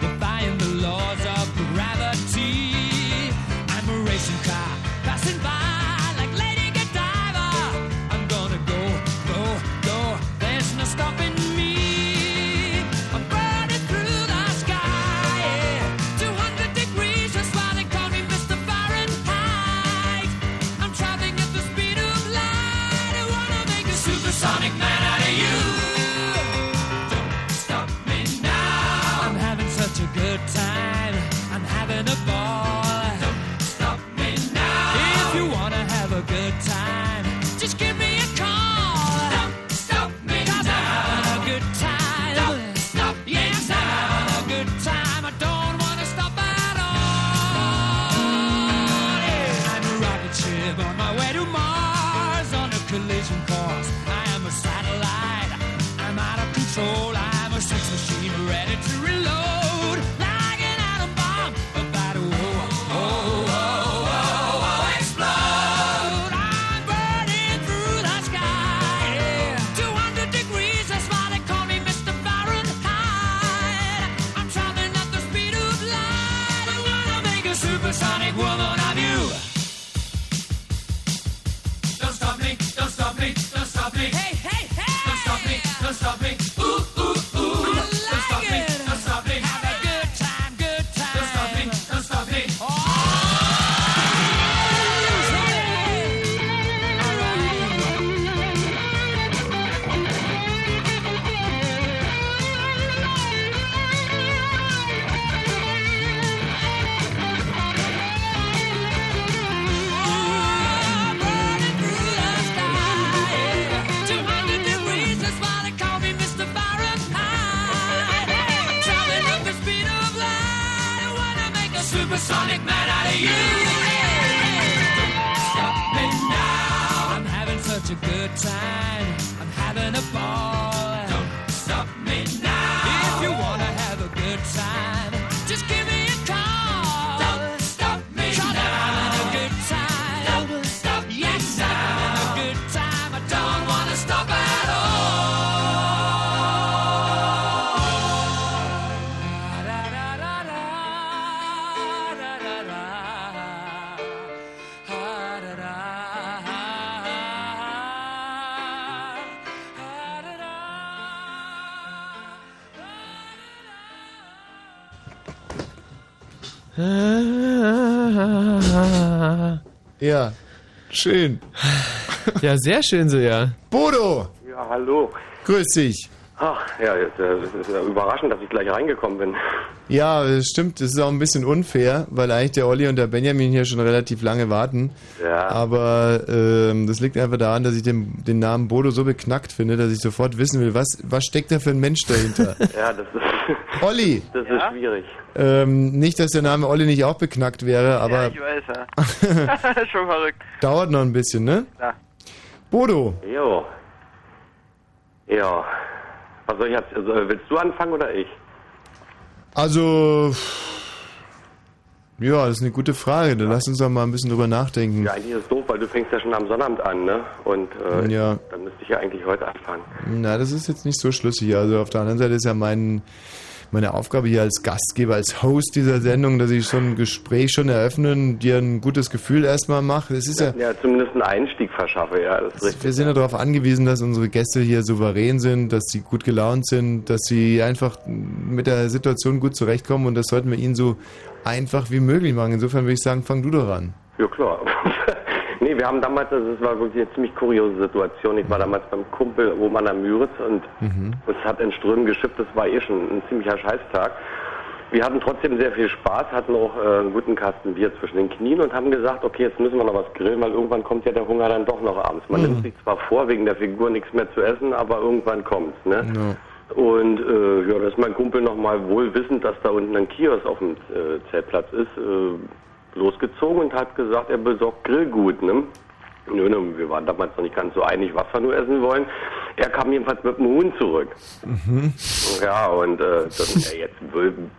Ja, schön. Ja, sehr schön so, ja. Bodo! Ja, hallo. Grüß dich. Ach, ja, jetzt, es ist ja überraschend, dass ich gleich reingekommen bin. Ja, das stimmt. Das ist auch ein bisschen unfair, weil eigentlich der Olli und der Benjamin hier schon relativ lange warten. Ja. Aber ähm, das liegt einfach daran, dass ich den, den Namen Bodo so beknackt finde, dass ich sofort wissen will, was, was steckt da für ein Mensch dahinter. Ja, das ist. Olli! Das ist schwierig. ähm, nicht, dass der Name Olli nicht auch beknackt wäre, aber ja, ich weiß, ja. Schon verrückt. dauert noch ein bisschen, ne? Ja. Bodo! Jo. Ja. Soll ich jetzt, also, willst du anfangen oder ich? Also, ja, das ist eine gute Frage. Dann lass uns doch mal ein bisschen drüber nachdenken. Ja, eigentlich ist es doof, weil du fängst ja schon am Sonnabend an, ne? Und äh, Ja. dann müsste ich ja eigentlich heute anfangen. Na, das ist jetzt nicht so schlüssig. Also auf der anderen Seite ist ja mein, meine Aufgabe hier als Gastgeber, als Host dieser Sendung, dass ich so ein Gespräch schon eröffne und dir ein gutes Gefühl erstmal mache. Es ist ja, Ja, zumindest einen Einstieg verschaffe, ja, das ist richtig. wir sind ja darauf angewiesen, dass unsere Gäste hier souverän sind, dass sie gut gelaunt sind, dass sie einfach mit der Situation gut zurechtkommen und das sollten wir ihnen so einfach wie möglich machen. Insofern würde ich sagen, fang du doch an. Ja, klar. Wir haben damals, also es war wirklich eine ziemlich kuriose Situation. Ich war damals beim Kumpel oben an der Müritz und Mhm. es hat in Strömen geschippt. Das war eh schon ein ziemlicher Scheißtag. Wir hatten trotzdem sehr viel Spaß, hatten auch äh, einen guten Kasten Bier zwischen den Knien und haben gesagt, okay, jetzt müssen wir noch was grillen, weil irgendwann kommt ja der Hunger dann doch noch abends. Man Mhm. nimmt sich zwar vor, wegen der Figur nichts mehr zu essen, aber irgendwann kommt's, ne? Ja. Und äh, ja, da ist mein Kumpel nochmal wohl wissend, dass da unten ein Kiosk auf dem äh, Zeltplatz ist, äh, losgezogen und hat gesagt, er besorgt Grillgut. Ne? Nö, nö, wir waren damals noch nicht ganz so einig, was wir nur essen wollen. Er kam jedenfalls mit dem Huhn zurück. Mhm. Ja, und äh, das, äh, jetzt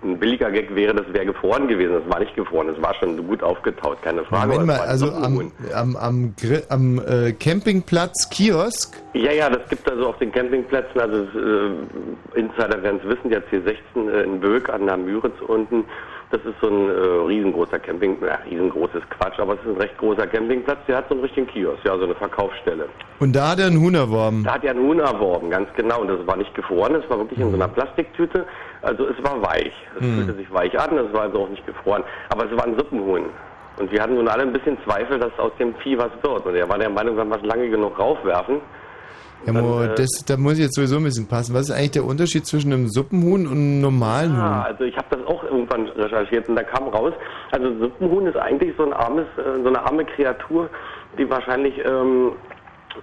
ein billiger Gag wäre, das wäre gefroren gewesen. Das war nicht gefroren, das war schon gut aufgetaut, keine Frage. Moment mal, also am, am, am, am äh, Campingplatz Kiosk Ja, ja, das gibt also auf den Campingplätzen, also äh, Insider werden es wissen, der C16 äh, in Böck an der Müritz unten, das ist so ein äh, riesengroßer Camping, ja, riesengroß ist Quatsch, aber es ist ein recht großer Campingplatz, der hat so einen richtigen Kiosk, ja, so eine Verkaufsstelle. und da hat er einen Huhn erworben. Da hat er einen Huhn erworben, ganz genau, und das war nicht gefroren, es war wirklich in so einer Plastiktüte, also es war weich, es Mhm. fühlte sich weich an, es war also auch nicht gefroren, aber es war ein Suppenhuhn. Und wir hatten nun alle ein bisschen Zweifel, dass aus dem Vieh was wird. Und er war der Meinung, wenn wir es lange genug raufwerfen, Ja, Mo, Dann, äh, das, da muss ich jetzt sowieso ein bisschen passen. Was ist eigentlich der Unterschied zwischen einem Suppenhuhn und einem normalen Ah, Huhn? also ich habe das auch irgendwann recherchiert und da kam raus, also Suppenhuhn ist eigentlich so ein armes, äh, so eine arme Kreatur, die wahrscheinlich ähm,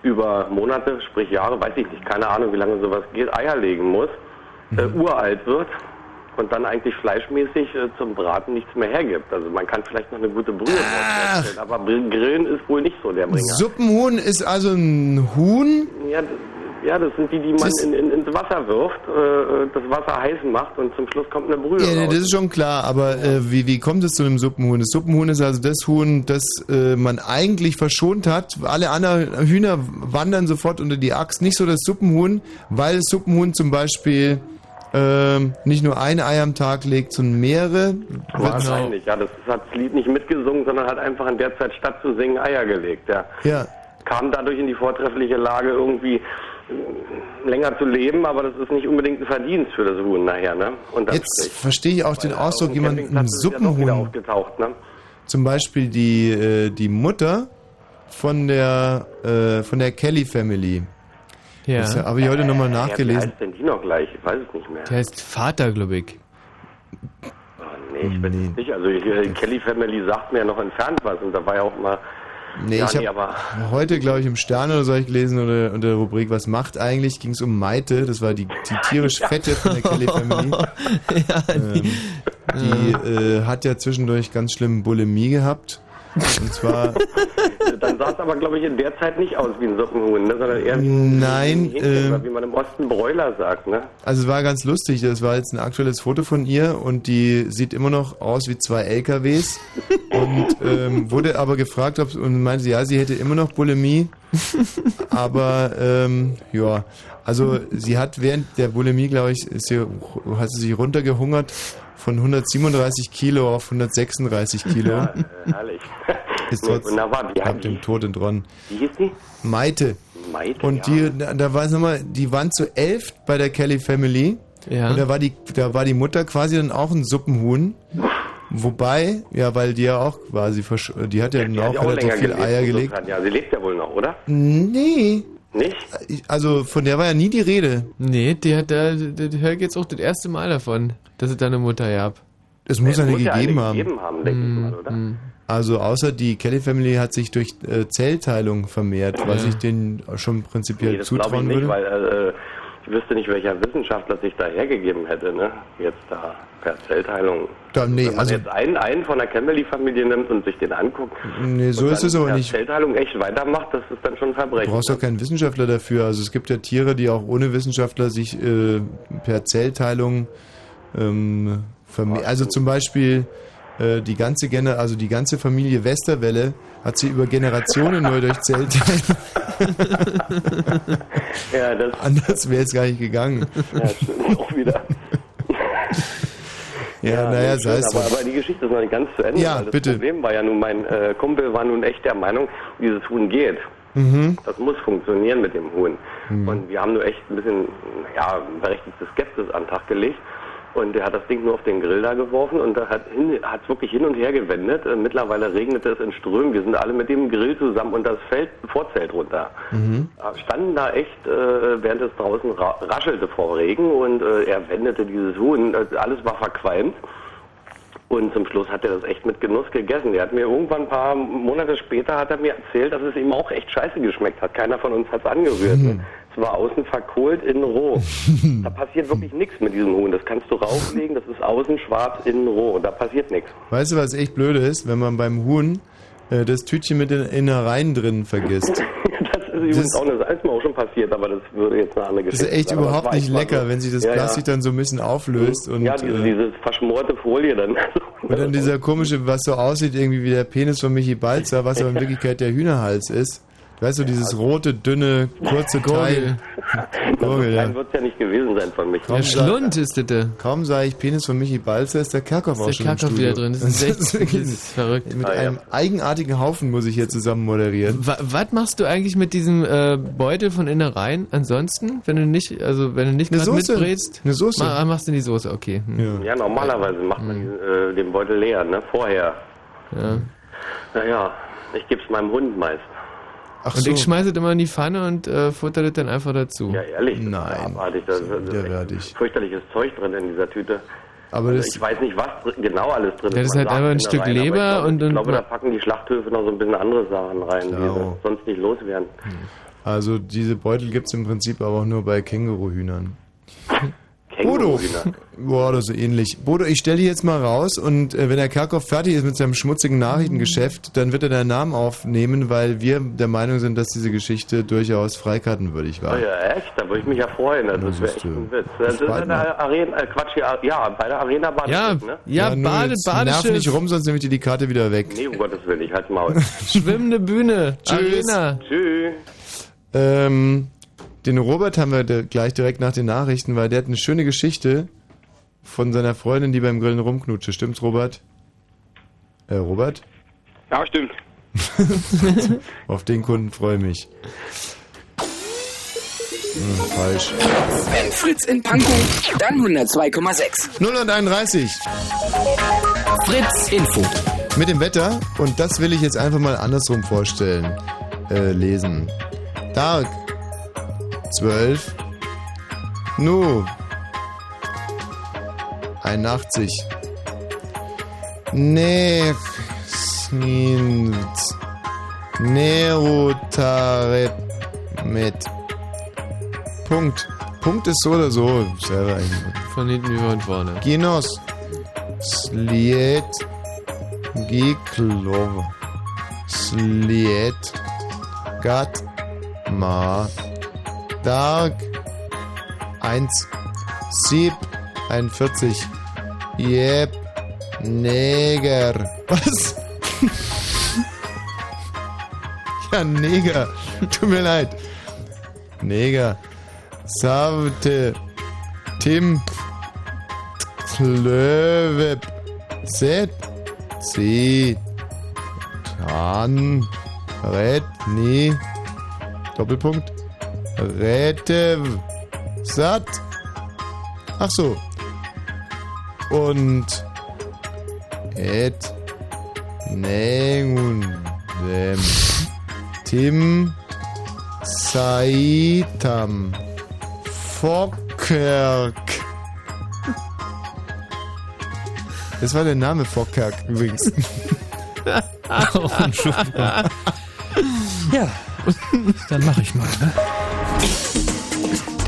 über Monate, sprich Jahre, weiß ich nicht, keine Ahnung, wie lange sowas geht, Eier legen muss, äh, Mhm. uralt wird und dann eigentlich fleischmäßig äh, zum Braten nichts mehr hergibt. Also man kann vielleicht noch eine gute Brühe draus herstellen, aber Grillen ist wohl nicht so der Bringer. Suppenhuhn ist also ein Huhn? Ja, ja, das sind die, die man in, in, ins Wasser wirft, äh, das Wasser heiß macht und zum Schluss kommt eine Brühe Ja, raus. das ist schon klar, aber äh, wie, wie kommt es zu einem Suppenhuhn? Das Suppenhuhn ist also das Huhn, das äh, man eigentlich verschont hat. Alle anderen Hühner wandern sofort unter die Axt. Nicht so das Suppenhuhn, weil das Suppenhuhn zum Beispiel ähm, nicht nur ein Ei am Tag legt, sondern mehrere. Wahrscheinlich, ja. Das hat das Lied nicht mitgesungen, sondern hat einfach in der Zeit statt zu singen Eier gelegt, ja. Ja. Kam dadurch in die vortreffliche Lage, irgendwie äh, länger zu leben, aber das ist nicht unbedingt ein Verdienst für das Huhn nachher, ne? Und Jetzt verstehe ich auch den Ausdruck, auf dem jemand ein Suppenhuhn. aufgetaucht, ne? Zum Beispiel die, äh, die Mutter von der, äh, von der Kelly Family. Ja. Das habe ich heute nochmal Äh, Wie nachgelesen. heißt denn die noch gleich? Ich weiß es nicht mehr. Der heißt Vater, glaube ich. Nee, ich bin nicht sicher. Also ich, die Kelly Family sagt mir ja noch entfernt was und da war ja auch mal. Nee, ja, ich habe aber heute, glaube ich, im Stern oder so ich gelesen oder unter der Rubrik Was macht eigentlich? ging es um Maite, das war die, die tierisch fette von der Kelly Family. ähm, die äh, hat ja zwischendurch ganz schlimm Bulimie gehabt. Und zwar, dann sah es aber, glaube ich, in der Zeit nicht aus wie ein Suppenhuhn, ne? sondern eher wie Nein, ein Hähnchen, äh, wie man im Osten Bräuler sagt. Ne? also es war ganz lustig, das war jetzt ein aktuelles Foto von ihr und die sieht immer noch aus wie zwei LKWs und ähm, wurde aber gefragt, ob und meinte, sie, ja, sie hätte immer noch Bulimie, aber ähm, ja, also sie hat während der Bulimie, glaube ich, sie, hat sie sich runtergehungert von 137 Kilo auf 136 Kilo. Ja, äh, herrlich. Ist Nee, trotz, wunderbar. Wie, ab dem Tod entronnen. wie hieß die? Maite. Maite, Und ja. die, da, da war es nochmal, die waren zu elf bei der Kelly Family. Ja. Und da war die, da war die Mutter quasi dann auch ein Suppenhuhn. Wobei, ja, weil die ja auch quasi, versch die hat ja dann Die hat auch ja auch relativ viel Eier gelegt. Ja, sie lebt ja wohl noch, oder? Nee. Nicht? Also von der war ja nie die Rede. Nee, die hat da, die, die hört jetzt auch das erste Mal davon, dass es da eine Mutter gab. Es muss Es eine muss ja gegeben eine haben. gegeben haben, denke ich mal, oder? Also außer die Kelly Family hat sich durch äh, Zellteilung vermehrt, was Ja. ich denen schon prinzipiell Nee, das glaube ich zutrauen nicht, würde. weil äh, ich wüsste nicht, welcher Wissenschaftler sich da hergegeben hätte, ne? Jetzt da per Zellteilung. Da, nee, Wenn man also jetzt einen, einen von der Campbell-Familie nimmt und sich den anguckt Nee, so und ist dann es aber nicht. Zellteilung echt weitermacht, das ist dann schon ein Du Verbrechen. brauchst doch keinen Wissenschaftler dafür. Also es gibt ja Tiere, die auch ohne Wissenschaftler sich äh, per Zellteilung ähm. Also zum Beispiel äh, die ganze Gener also die ganze Familie Westerwelle hat sie über Generationen nur durch Zellteilung. ja, das Anders wäre es gar nicht gegangen. ja, stimmt auch wieder. Ja, naja, schön, sei es aber, aber die Geschichte ist noch nicht ganz zu Ende. Ja, das bitte. Problem war ja nun, mein äh, Kumpel war nun echt der Meinung, dieses Huhn geht. Mhm. Das muss funktionieren mit dem Huhn. Und wir haben nur echt ein bisschen, ja, berechtigte Skepsis an den Tag gelegt. Und er hat das Ding nur auf den Grill da geworfen und da hat es wirklich hin und her gewendet. Äh, mittlerweile regnete es in Strömen. Wir sind alle mit dem Grill zusammen und das Feld, Vorzelt runter. Mhm. Äh, Standen da echt, äh, während es draußen ra raschelte vor Regen und er wendete dieses Huhn. Alles war verqualmt. Und zum Schluss hat er das echt mit Genuss gegessen. Er hat mir irgendwann ein paar Monate später hat er mir erzählt, dass es ihm auch echt scheiße geschmeckt hat. Keiner von uns hat es angerührt. Mhm. Es war außen verkohlt, innen roh. da passiert wirklich nichts mit diesem Huhn. Das kannst du rauflegen, das ist außen schwarz, innen roh. Da passiert nichts. Weißt du, was echt blöde ist, wenn man beim Huhn äh, das Tütchen mit den Innereien drin vergisst? Das ist übrigens auch, eine, das ist mir auch schon passiert, aber das würde jetzt eine andere Das Geschichte ist echt sein. Überhaupt das nicht lecker, so. wenn sich das Ja, Plastik ja. dann so ein bisschen auflöst und, ja, diese, äh, diese verschmorte Folie dann. und dann dieser komische, was so aussieht irgendwie wie der Penis von Michi Balzer, was aber in Wirklichkeit der Hühnerhals ist. Weißt du, dieses rote, dünne, kurze Teil. Gurgel, ja. Nein, wird es ja nicht gewesen sein von mich. Kaum sag- ist das. Kaum sage ich Penis von Michi Balzer, ist der Kerkhoff auch der schon Kerkhoff im Studio. wieder drin. Das ist echt- das ist verrückt. Mit Ah, ja. einem eigenartigen Haufen muss ich hier zusammen moderieren. Wa- Was machst du eigentlich mit diesem äh, Beutel von Innereien ansonsten, wenn du nicht, also wenn du nicht Eine gerade Soße. mitbrätst? Eine Soße. Ma, ah, machst du in die Soße, okay. Hm. Ja, normalerweise macht man äh, den Beutel leer, ne? Vorher. Ja. Naja, ich gebe es meinem Hund meist. Ach und so. ich schmeiße es immer in die Pfanne und äh, futter das dann einfach dazu. Ja, ehrlich. das ist Nein. Abartig. Da ist, das ist echt fürchterliches Zeug drin in dieser Tüte. Aber also das- ich weiß nicht, was genau alles drin Ja, das ist halt einfach ein Stück in der Reihe, Leber aber ich und- glaube, und- Ich glaube, da packen die Schlachthöfe noch so ein bisschen andere Sachen rein, die Genau. sie sonst nicht loswerden. Also diese Beutel gibt's im Prinzip aber auch nur bei Känguruhühnern. Bodo! Boah, das ist so ähnlich. Bodo, ich stelle dich jetzt mal raus und äh, wenn der Kerkhoff fertig ist mit seinem schmutzigen Nachrichtengeschäft, dann wird er deinen Namen aufnehmen, weil wir der Meinung sind, dass diese Geschichte durchaus freikartenwürdig Oh war. ja, echt? Da würde ich mich ja freuen. Das wäre echt ein Witz. Das ist in bald der Arena, äh, Quatsch, hier, ja, bei der Arena Badeschiff, ne? nur jetzt Nerv nicht rum, sonst nehme ich dir die Karte wieder weg. Nee, um Gottes Willen, ich halt's Maul. Schwimmende Bühne, Tschüss. Arena. Tschüss. Ähm, den Robert haben wir gleich direkt nach den Nachrichten, weil der hat eine schöne Geschichte von seiner Freundin, die beim Grillen rumknutscht. Stimmt's, Robert? Äh, Robert? Ja, stimmt. Auf den Kunden freue ich mich. Hm, falsch. Wenn Fritz in Pankow, dann 102,6. 031. Fritz Info. Mit dem Wetter, und das will ich jetzt einfach mal andersrum vorstellen, äh, lesen. Dark. 12. Nu. 81. Nechsnint. Nerutaret mit. Punkt. Punkt ist so oder so. Selber eigentlich. Von hinten wie von vorne. Ginos. Sliet. Giklov. Sliet. Gat. Ma. Dark. 1. Sieb. 41. Jeb. Neger. Was? ja, Neger. Tut mir leid. Neger. Savte. Tim. Klövep. Set. Sie. Tan. Red. Nie. Doppelpunkt. Retev. Satt. Ach so. Und. Et. Nengun. Dem. Tim. Saitam. Fokkerk. Das war der Name Fokkerk übrigens. Oh, Entschuldigung. Ja, dann mache ich mal. Ne?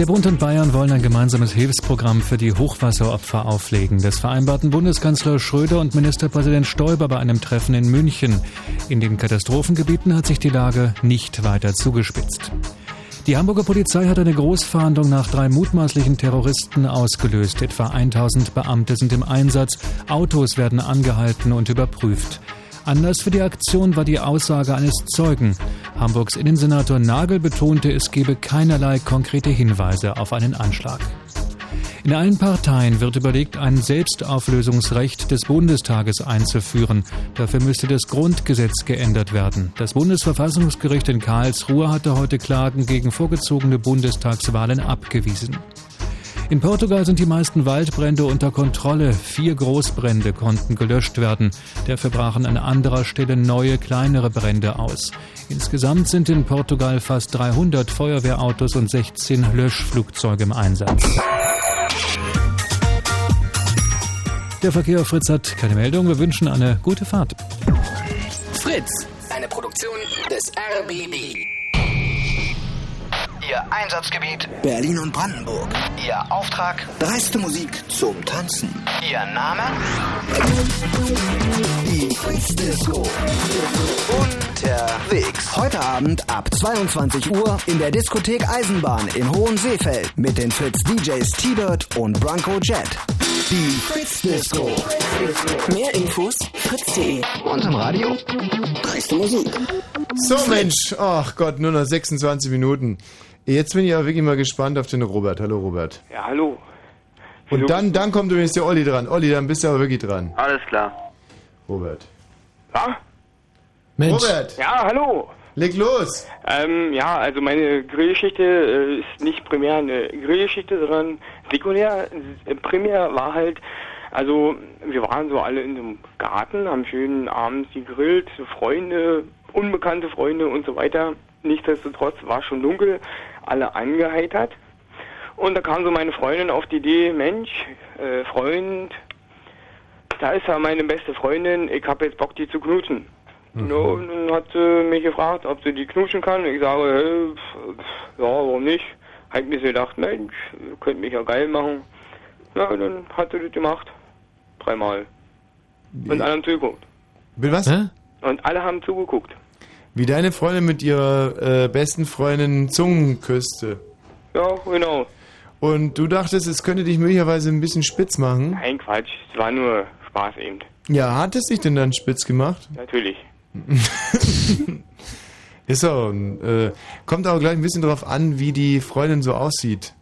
Der Bund und Bayern wollen ein gemeinsames Hilfsprogramm für die Hochwasseropfer auflegen. Das vereinbarten Bundeskanzler Schröder und Ministerpräsident Stoiber bei einem Treffen in München. In den Katastrophengebieten hat sich die Lage nicht weiter zugespitzt. Die Hamburger Polizei hat eine Großfahndung nach drei mutmaßlichen Terroristen ausgelöst. Etwa 1000 Beamte sind im Einsatz. Autos werden angehalten und überprüft. Anlass für die Aktion war die Aussage eines Zeugen. Hamburgs Innensenator Nagel betonte, es gebe keinerlei konkrete Hinweise auf einen Anschlag. In allen Parteien wird überlegt, ein Selbstauflösungsrecht des Bundestages einzuführen. Dafür müsste das Grundgesetz geändert werden. Das Bundesverfassungsgericht in Karlsruhe hatte heute Klagen gegen vorgezogene Bundestagswahlen abgewiesen. In Portugal sind die meisten Waldbrände unter Kontrolle. Vier Großbrände konnten gelöscht werden. Dafür brachen an anderer Stelle neue, kleinere Brände aus. Insgesamt sind in Portugal fast 300 Feuerwehrautos und 16 Löschflugzeuge im Einsatz. Der Verkehr Fritz hat keine Meldung. Wir wünschen eine gute Fahrt. Fritz, eine Produktion des RBB. Ihr Einsatzgebiet Berlin und Brandenburg. Ihr Auftrag dreiste Musik zum Tanzen. Ihr Name die Fritz Disco. Unterwegs. Heute Abend ab 22 Uhr in der Diskothek Eisenbahn in Hohenseefeld mit den Fritz DJs T-Bird und Bronco Jet. Die Fritz Disco. Mehr Infos fritz.de. Und im Radio dreiste Musik. So Mensch, ach Gott, nur noch 26 Minuten. Jetzt bin ich aber wirklich mal gespannt auf den Robert. Hallo Robert. Ja, hallo. Und dann, dann kommt übrigens der Olli dran. Olli, dann bist du aber wirklich dran. Alles klar. Robert. Ja? Mensch. Robert. Ja, hallo. Leg los. Ähm, ja, also meine Grillgeschichte äh, ist nicht primär eine Grillgeschichte, sondern sekundär. Äh, primär war halt, also wir waren so alle in einem Garten, haben schön abends gegrillt, Freunde, unbekannte Freunde und so weiter. nichtsdestotrotz war schon dunkel, alle angeheitert. Und da kam so meine Freundin auf die Idee, Mensch, äh, Freund, da ist ja meine beste Freundin, ich habe jetzt Bock, die zu knutschen. Ja, und dann hat sie mich gefragt, ob sie die knutschen kann. Ich sage, hey, pf, ja, warum nicht? Hab mir so gedacht, Mensch, könnt mich ja geil machen. Ja, und dann hat sie das gemacht. Dreimal. Und alle haben zugeguckt. Will was? Und alle haben zugeguckt. Wie deine Freundin mit ihrer äh, besten Freundin Zungen küsste. Ja, genau. Und du dachtest, es könnte dich möglicherweise ein bisschen spitz machen. Nein, Quatsch, es war nur Spaß eben. Ja, hat es dich denn dann spitz gemacht? Natürlich. Ist so. Äh, kommt aber gleich ein bisschen drauf an, wie die Freundin so aussieht.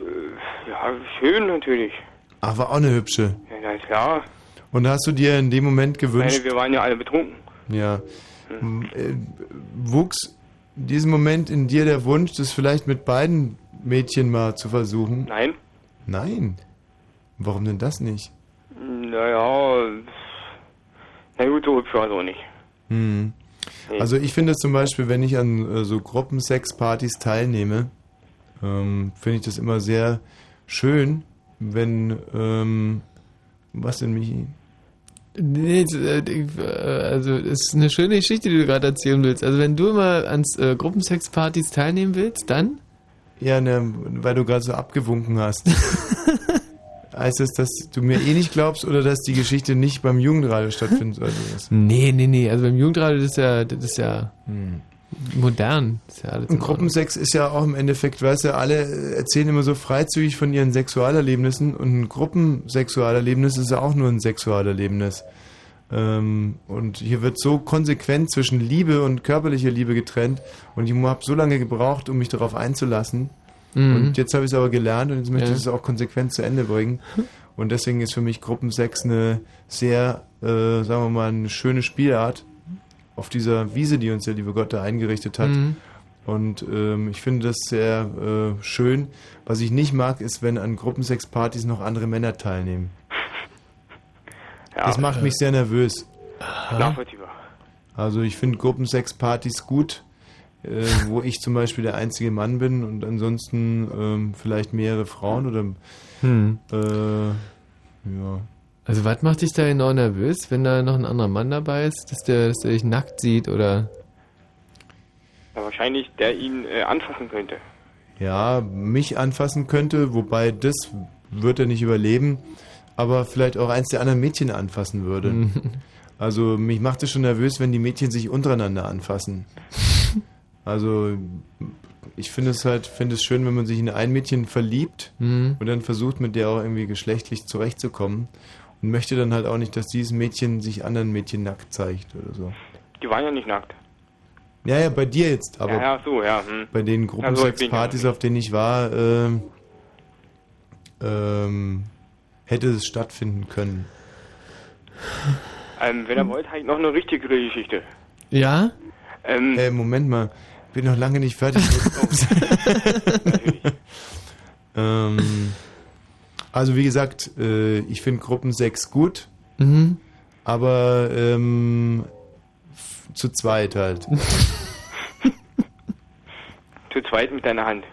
Äh, Ja, schön natürlich. Ach, war auch eine hübsche. Ja, na klar. Und hast du dir in dem Moment Ich gewünscht? meine, wir waren ja alle betrunken. Ja. Äh, wuchs diesen Moment in dir der Wunsch, das vielleicht mit beiden Mädchen mal zu versuchen? Nein. Nein. Warum denn das nicht? Naja, na gut, so hübsch war so nicht. Hm. Nee. Also ich finde zum Beispiel, wenn ich an äh, so Gruppensexpartys teilnehme, ähm, finde ich das immer sehr schön, wenn ähm, was denn Michi? Nee, äh, äh, also es ist eine schöne Geschichte, die du gerade erzählen willst. Also wenn du mal ans äh, Gruppensexpartys teilnehmen willst, dann? Ja, ne, weil du gerade so abgewunken hast. heißt das, dass du mir eh nicht glaubst oder dass die Geschichte nicht beim Jugendradio stattfinden sollte? Nee, nee, nee. Also beim Jugendradio, das ist ja, das ist ja modern. Ist ja alles Und Gruppensex ist ja auch im Endeffekt, weißt du, alle erzählen immer so freizügig von ihren Sexualerlebnissen und ein Gruppensexualerlebnis ist ja auch nur ein Sexualerlebnis. Ähm, und hier wird so konsequent zwischen Liebe und körperlicher Liebe getrennt und ich habe so lange gebraucht, um mich darauf einzulassen. Mhm. Und jetzt habe ich es aber gelernt und jetzt möchte Ja. ich es auch konsequent zu Ende bringen. Und deswegen ist für mich Gruppensex eine sehr, äh, sagen wir mal, eine schöne Spielart auf dieser Wiese, die uns der liebe Gott da eingerichtet hat. Mhm. Und ähm, ich finde das sehr äh, schön. Was ich nicht mag, ist, wenn an Gruppensexpartys noch andere Männer teilnehmen. das macht mich sehr nervös. Nachvollziehbar. Also ich finde Gruppensexpartys gut, äh, wo ich zum Beispiel der einzige Mann bin und ansonsten ähm, vielleicht mehrere Frauen oder Hm. äh, ja. Also was macht dich da genau nervös, wenn da noch ein anderer Mann dabei ist, dass der, dass der dich nackt sieht oder? Ja, wahrscheinlich der ihn äh, anfassen könnte. ja, mich anfassen könnte, wobei das wird er nicht überleben, aber vielleicht auch eins der anderen Mädchen anfassen würde. Mhm. Also mich macht es schon nervös, wenn die Mädchen sich untereinander anfassen. Also ich finde es halt, finde es schön, wenn man sich in ein Mädchen verliebt Mhm. und dann versucht, mit der auch irgendwie geschlechtlich zurechtzukommen und möchte dann halt auch nicht, dass dieses Mädchen sich anderen Mädchen nackt zeigt oder so. Die waren ja nicht nackt. Ja, ja, bei dir jetzt, aber ja, ja, so, ja. Hm. bei den Also, Gruppensexpartys, auf denen ich war, ähm, ähm, hätte es stattfinden können. Ähm, wenn ihr wollt, habe ich noch eine richtige Geschichte. Ja? Ähm, äh, Moment mal, bin noch lange nicht fertig. ähm, also wie gesagt, äh, ich finde Gruppensex gut, Mhm. aber ähm, zu zweit halt. Zu zweit mit deiner Hand.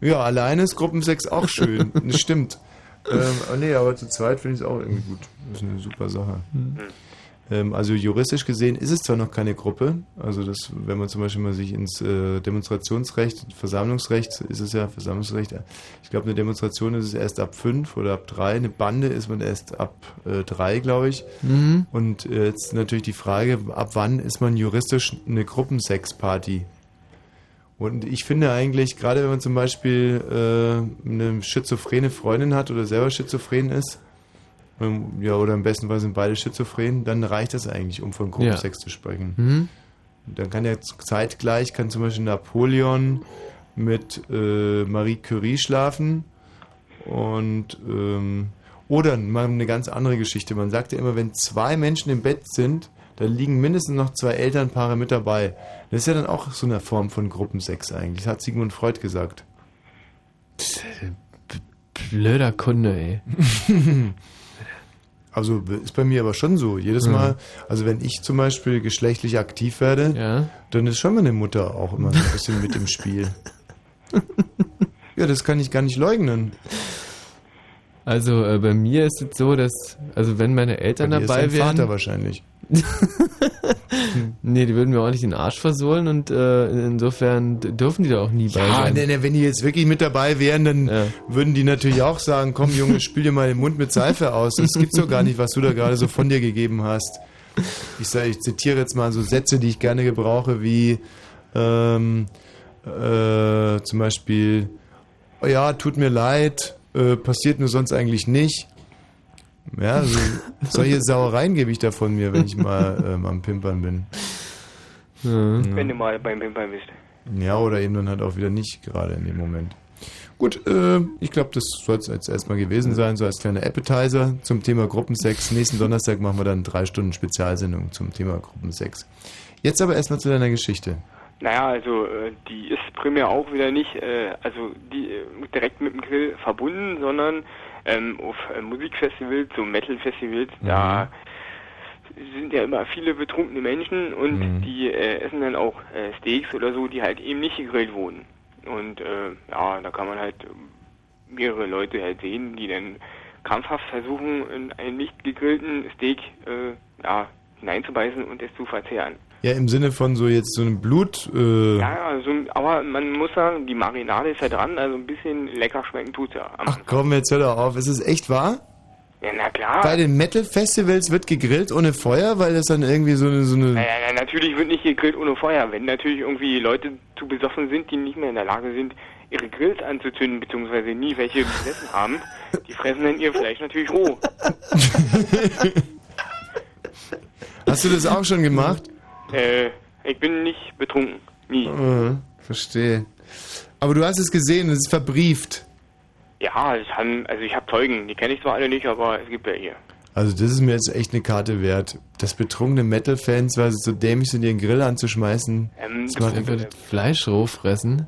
Ja, alleine ist Gruppensex auch schön. Das stimmt. Ähm, oh nee, aber zu zweit finde ich es auch irgendwie gut. Das ist eine super Sache. Mhm. Ähm, also juristisch gesehen ist es zwar noch keine Gruppe. Also das, wenn man zum Beispiel mal sich ins äh, Demonstrationsrecht, Versammlungsrecht ist es ja, Versammlungsrecht, ich glaube eine Demonstration ist es erst ab fünf oder ab drei, eine Bande ist man erst ab äh, drei, glaube ich. Mhm. Und äh, jetzt natürlich die Frage, ab wann ist man juristisch eine Gruppensexparty? Und ich finde eigentlich, gerade wenn man zum Beispiel eine schizophrene Freundin hat oder selber schizophren ist, ja, oder im besten Fall sind beide schizophren, dann reicht das eigentlich, um von Gruppensex zu sprechen. Mhm. Dann kann ja zeitgleich, kann zum Beispiel Napoleon mit äh, Marie Curie schlafen und ähm, oder mal eine ganz andere Geschichte. Man sagt ja immer, wenn zwei Menschen im Bett sind, da liegen mindestens noch zwei Elternpaare mit dabei. Das ist ja dann auch so eine Form von Gruppensex eigentlich. Das hat Sigmund Freud gesagt. Blöder Kunde, ey. Also ist bei mir aber schon so. Jedes Mhm. Mal, also wenn ich zum Beispiel geschlechtlich aktiv werde, dann ist schon meine Mutter auch immer so ein bisschen mit im Spiel. Ja, das kann ich gar nicht leugnen. Also äh, bei mir ist es so, dass, also wenn meine Eltern Bei ist dabei dein wären. Vater wahrscheinlich. nee, die würden mir ordentlich den Arsch versohlen und äh, insofern dürfen die da auch nie bei Ja, sein. nee, nee, wenn die jetzt wirklich mit dabei wären, dann würden die natürlich auch sagen, komm Junge, spül dir mal den Mund mit Seife aus. Das gibt's doch gar nicht, was du da gerade so von dir gegeben hast. Ich sage, ich zitiere jetzt mal so Sätze, die ich gerne gebrauche, wie ähm, äh, zum Beispiel, oh ja, tut mir leid, äh, passiert nur sonst eigentlich nicht. Ja, also, solche Sauereien gebe ich da von mir, wenn ich mal ähm, am Pimpern bin. Wenn du mal beim Pimpern bist. Ja, oder eben dann halt auch wieder nicht, gerade in dem Moment. Gut, äh, ich glaube, das soll es jetzt erstmal gewesen sein, so als kleiner Appetizer zum Thema Gruppensex. Nächsten Donnerstag machen wir dann drei Stunden Spezialsendung zum Thema Gruppensex. Jetzt aber erstmal zu deiner Geschichte. Naja, also äh, die ist primär auch wieder nicht, äh, also die äh, direkt mit dem Grill verbunden, sondern ähm, auf Musikfestivals, so Metal-Festivals, da sind ja immer viele betrunkene Menschen und die äh, essen dann auch äh, Steaks oder so, die halt eben nicht gegrillt wurden. Und äh, ja, da kann man halt mehrere Leute halt sehen, die dann krampfhaft versuchen, in einen nicht gegrillten Steak äh, ja, hineinzubeißen und es zu verzehren. Ja, im Sinne von so jetzt so einem Blut. Äh, Ja, also, aber man muss sagen, die Marinade ist ja dran, also ein bisschen lecker schmecken tut's ja. Ach komm, jetzt hör doch auf. Ist es echt wahr? ja, na klar. Bei den Metal-Festivals wird gegrillt ohne Feuer, weil das dann irgendwie so eine... So eine Naja, na, natürlich wird nicht gegrillt ohne Feuer. Wenn natürlich irgendwie Leute zu besoffen sind, die nicht mehr in der Lage sind, ihre Grills anzuzünden, beziehungsweise nie welche besessen haben, die fressen dann ihr Fleisch natürlich roh. Hast du das auch schon gemacht? Äh, ich bin nicht betrunken. Nie. Äh, verstehe. Aber du hast es gesehen, es ist verbrieft. Ja, ich haben, also ich habe Zeugen, die kenne ich zwar alle nicht, aber es gibt ja hier. Also das ist mir jetzt echt eine Karte wert. Das betrunkene Metal-Fans, weil sie so dämlich sind, ihren Grill anzuschmeißen. Ähm, das macht Einfach das Fleisch roh fressen.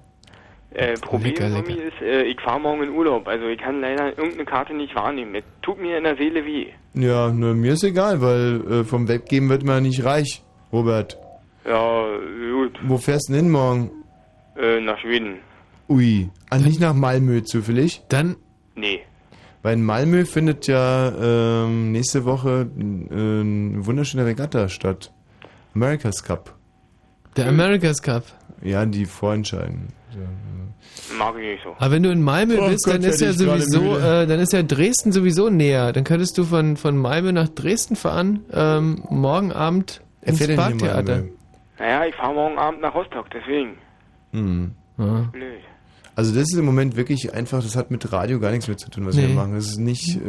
Äh, Problem Lecker, lecker. ist, äh, ich fahre morgen in Urlaub, also ich kann leider irgendeine Karte nicht wahrnehmen. Es tut mir in der Seele weh. Ja, nur mir ist egal, weil äh, vom Weggeben wird man nicht reich, Robert. Ja, gut. Wo fährst du denn hin morgen? Äh, nach Schweden. Ui, ah, nicht nach Malmö zufällig? Dann, Nee. weil in Malmö findet ja ähm, nächste Woche äh, eine wunderschöne Regatta statt. America's Cup. der America's Cup. Ja, die vorentscheiden. Mag ich nicht so. Aber wenn du in Malmö Oh bist, Gott, dann ist ja sowieso, äh, dann ist ja Dresden sowieso näher. Dann könntest du von, von Malmö nach Dresden fahren, ähm, morgen Abend ins fährt ja nicht in Parktheater. Naja, ich fahre morgen Abend nach Rostock, deswegen. Hm. Blöd. Also das ist im Moment wirklich einfach, das hat mit Radio gar nichts mehr zu tun, was Nee. wir machen. Das ist nicht, äh,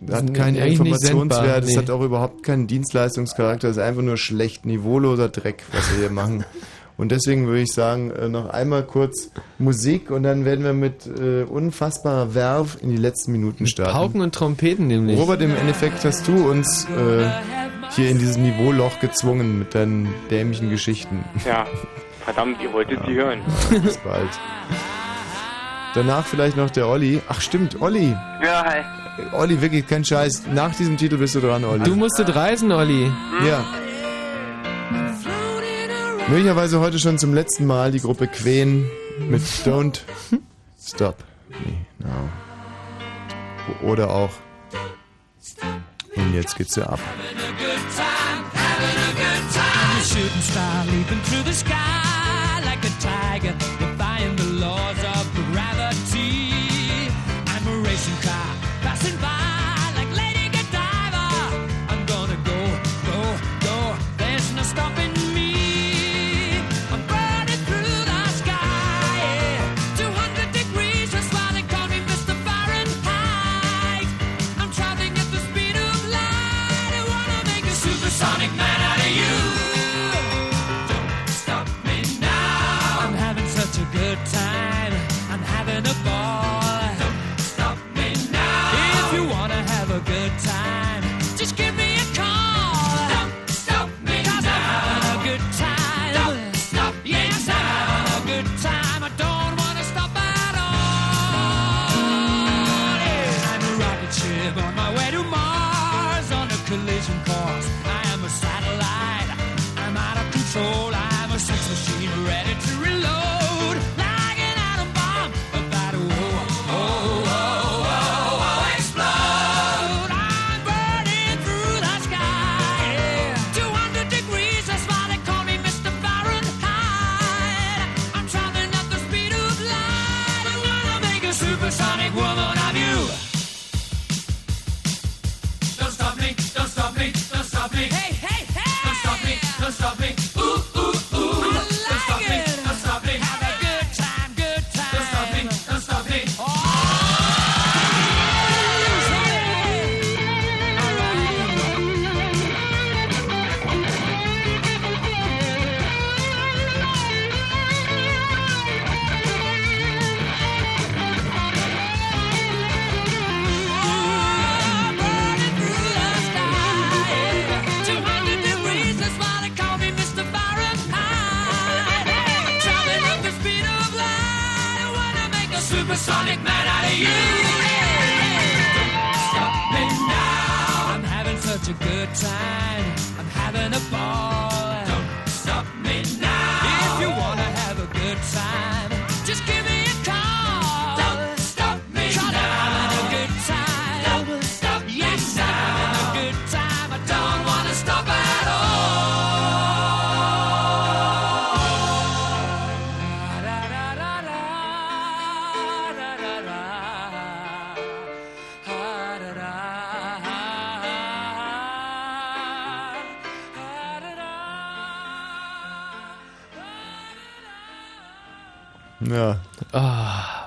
Das hat keinen Informationswert, nee. hat auch überhaupt keinen Dienstleistungscharakter, es ist einfach nur schlecht, niveauloser Dreck, was wir hier machen. Und deswegen würde ich sagen, äh, noch einmal kurz Musik und dann werden wir mit äh, unfassbarer Werf in die letzten Minuten starten. Pauken und Trompeten nämlich. Robert, im Endeffekt hast du uns äh, hier in dieses Niveauloch gezwungen mit deinen dämlichen Geschichten. Ja, verdammt, ihr wolltet sie hören. Bis bald. Danach vielleicht noch der Olli. Ach stimmt, Olli. Ja, hi. Olli, wirklich kein Scheiß. Nach diesem Titel bist du dran, Olli. Du musstet reisen, Olli. Ja. Möglicherweise heute schon zum letzten Mal die Gruppe Queen mit Don't Stop Me Now. Oder auch. Und jetzt geht's ja ab. Shooting star leaping through the sky like a tiger,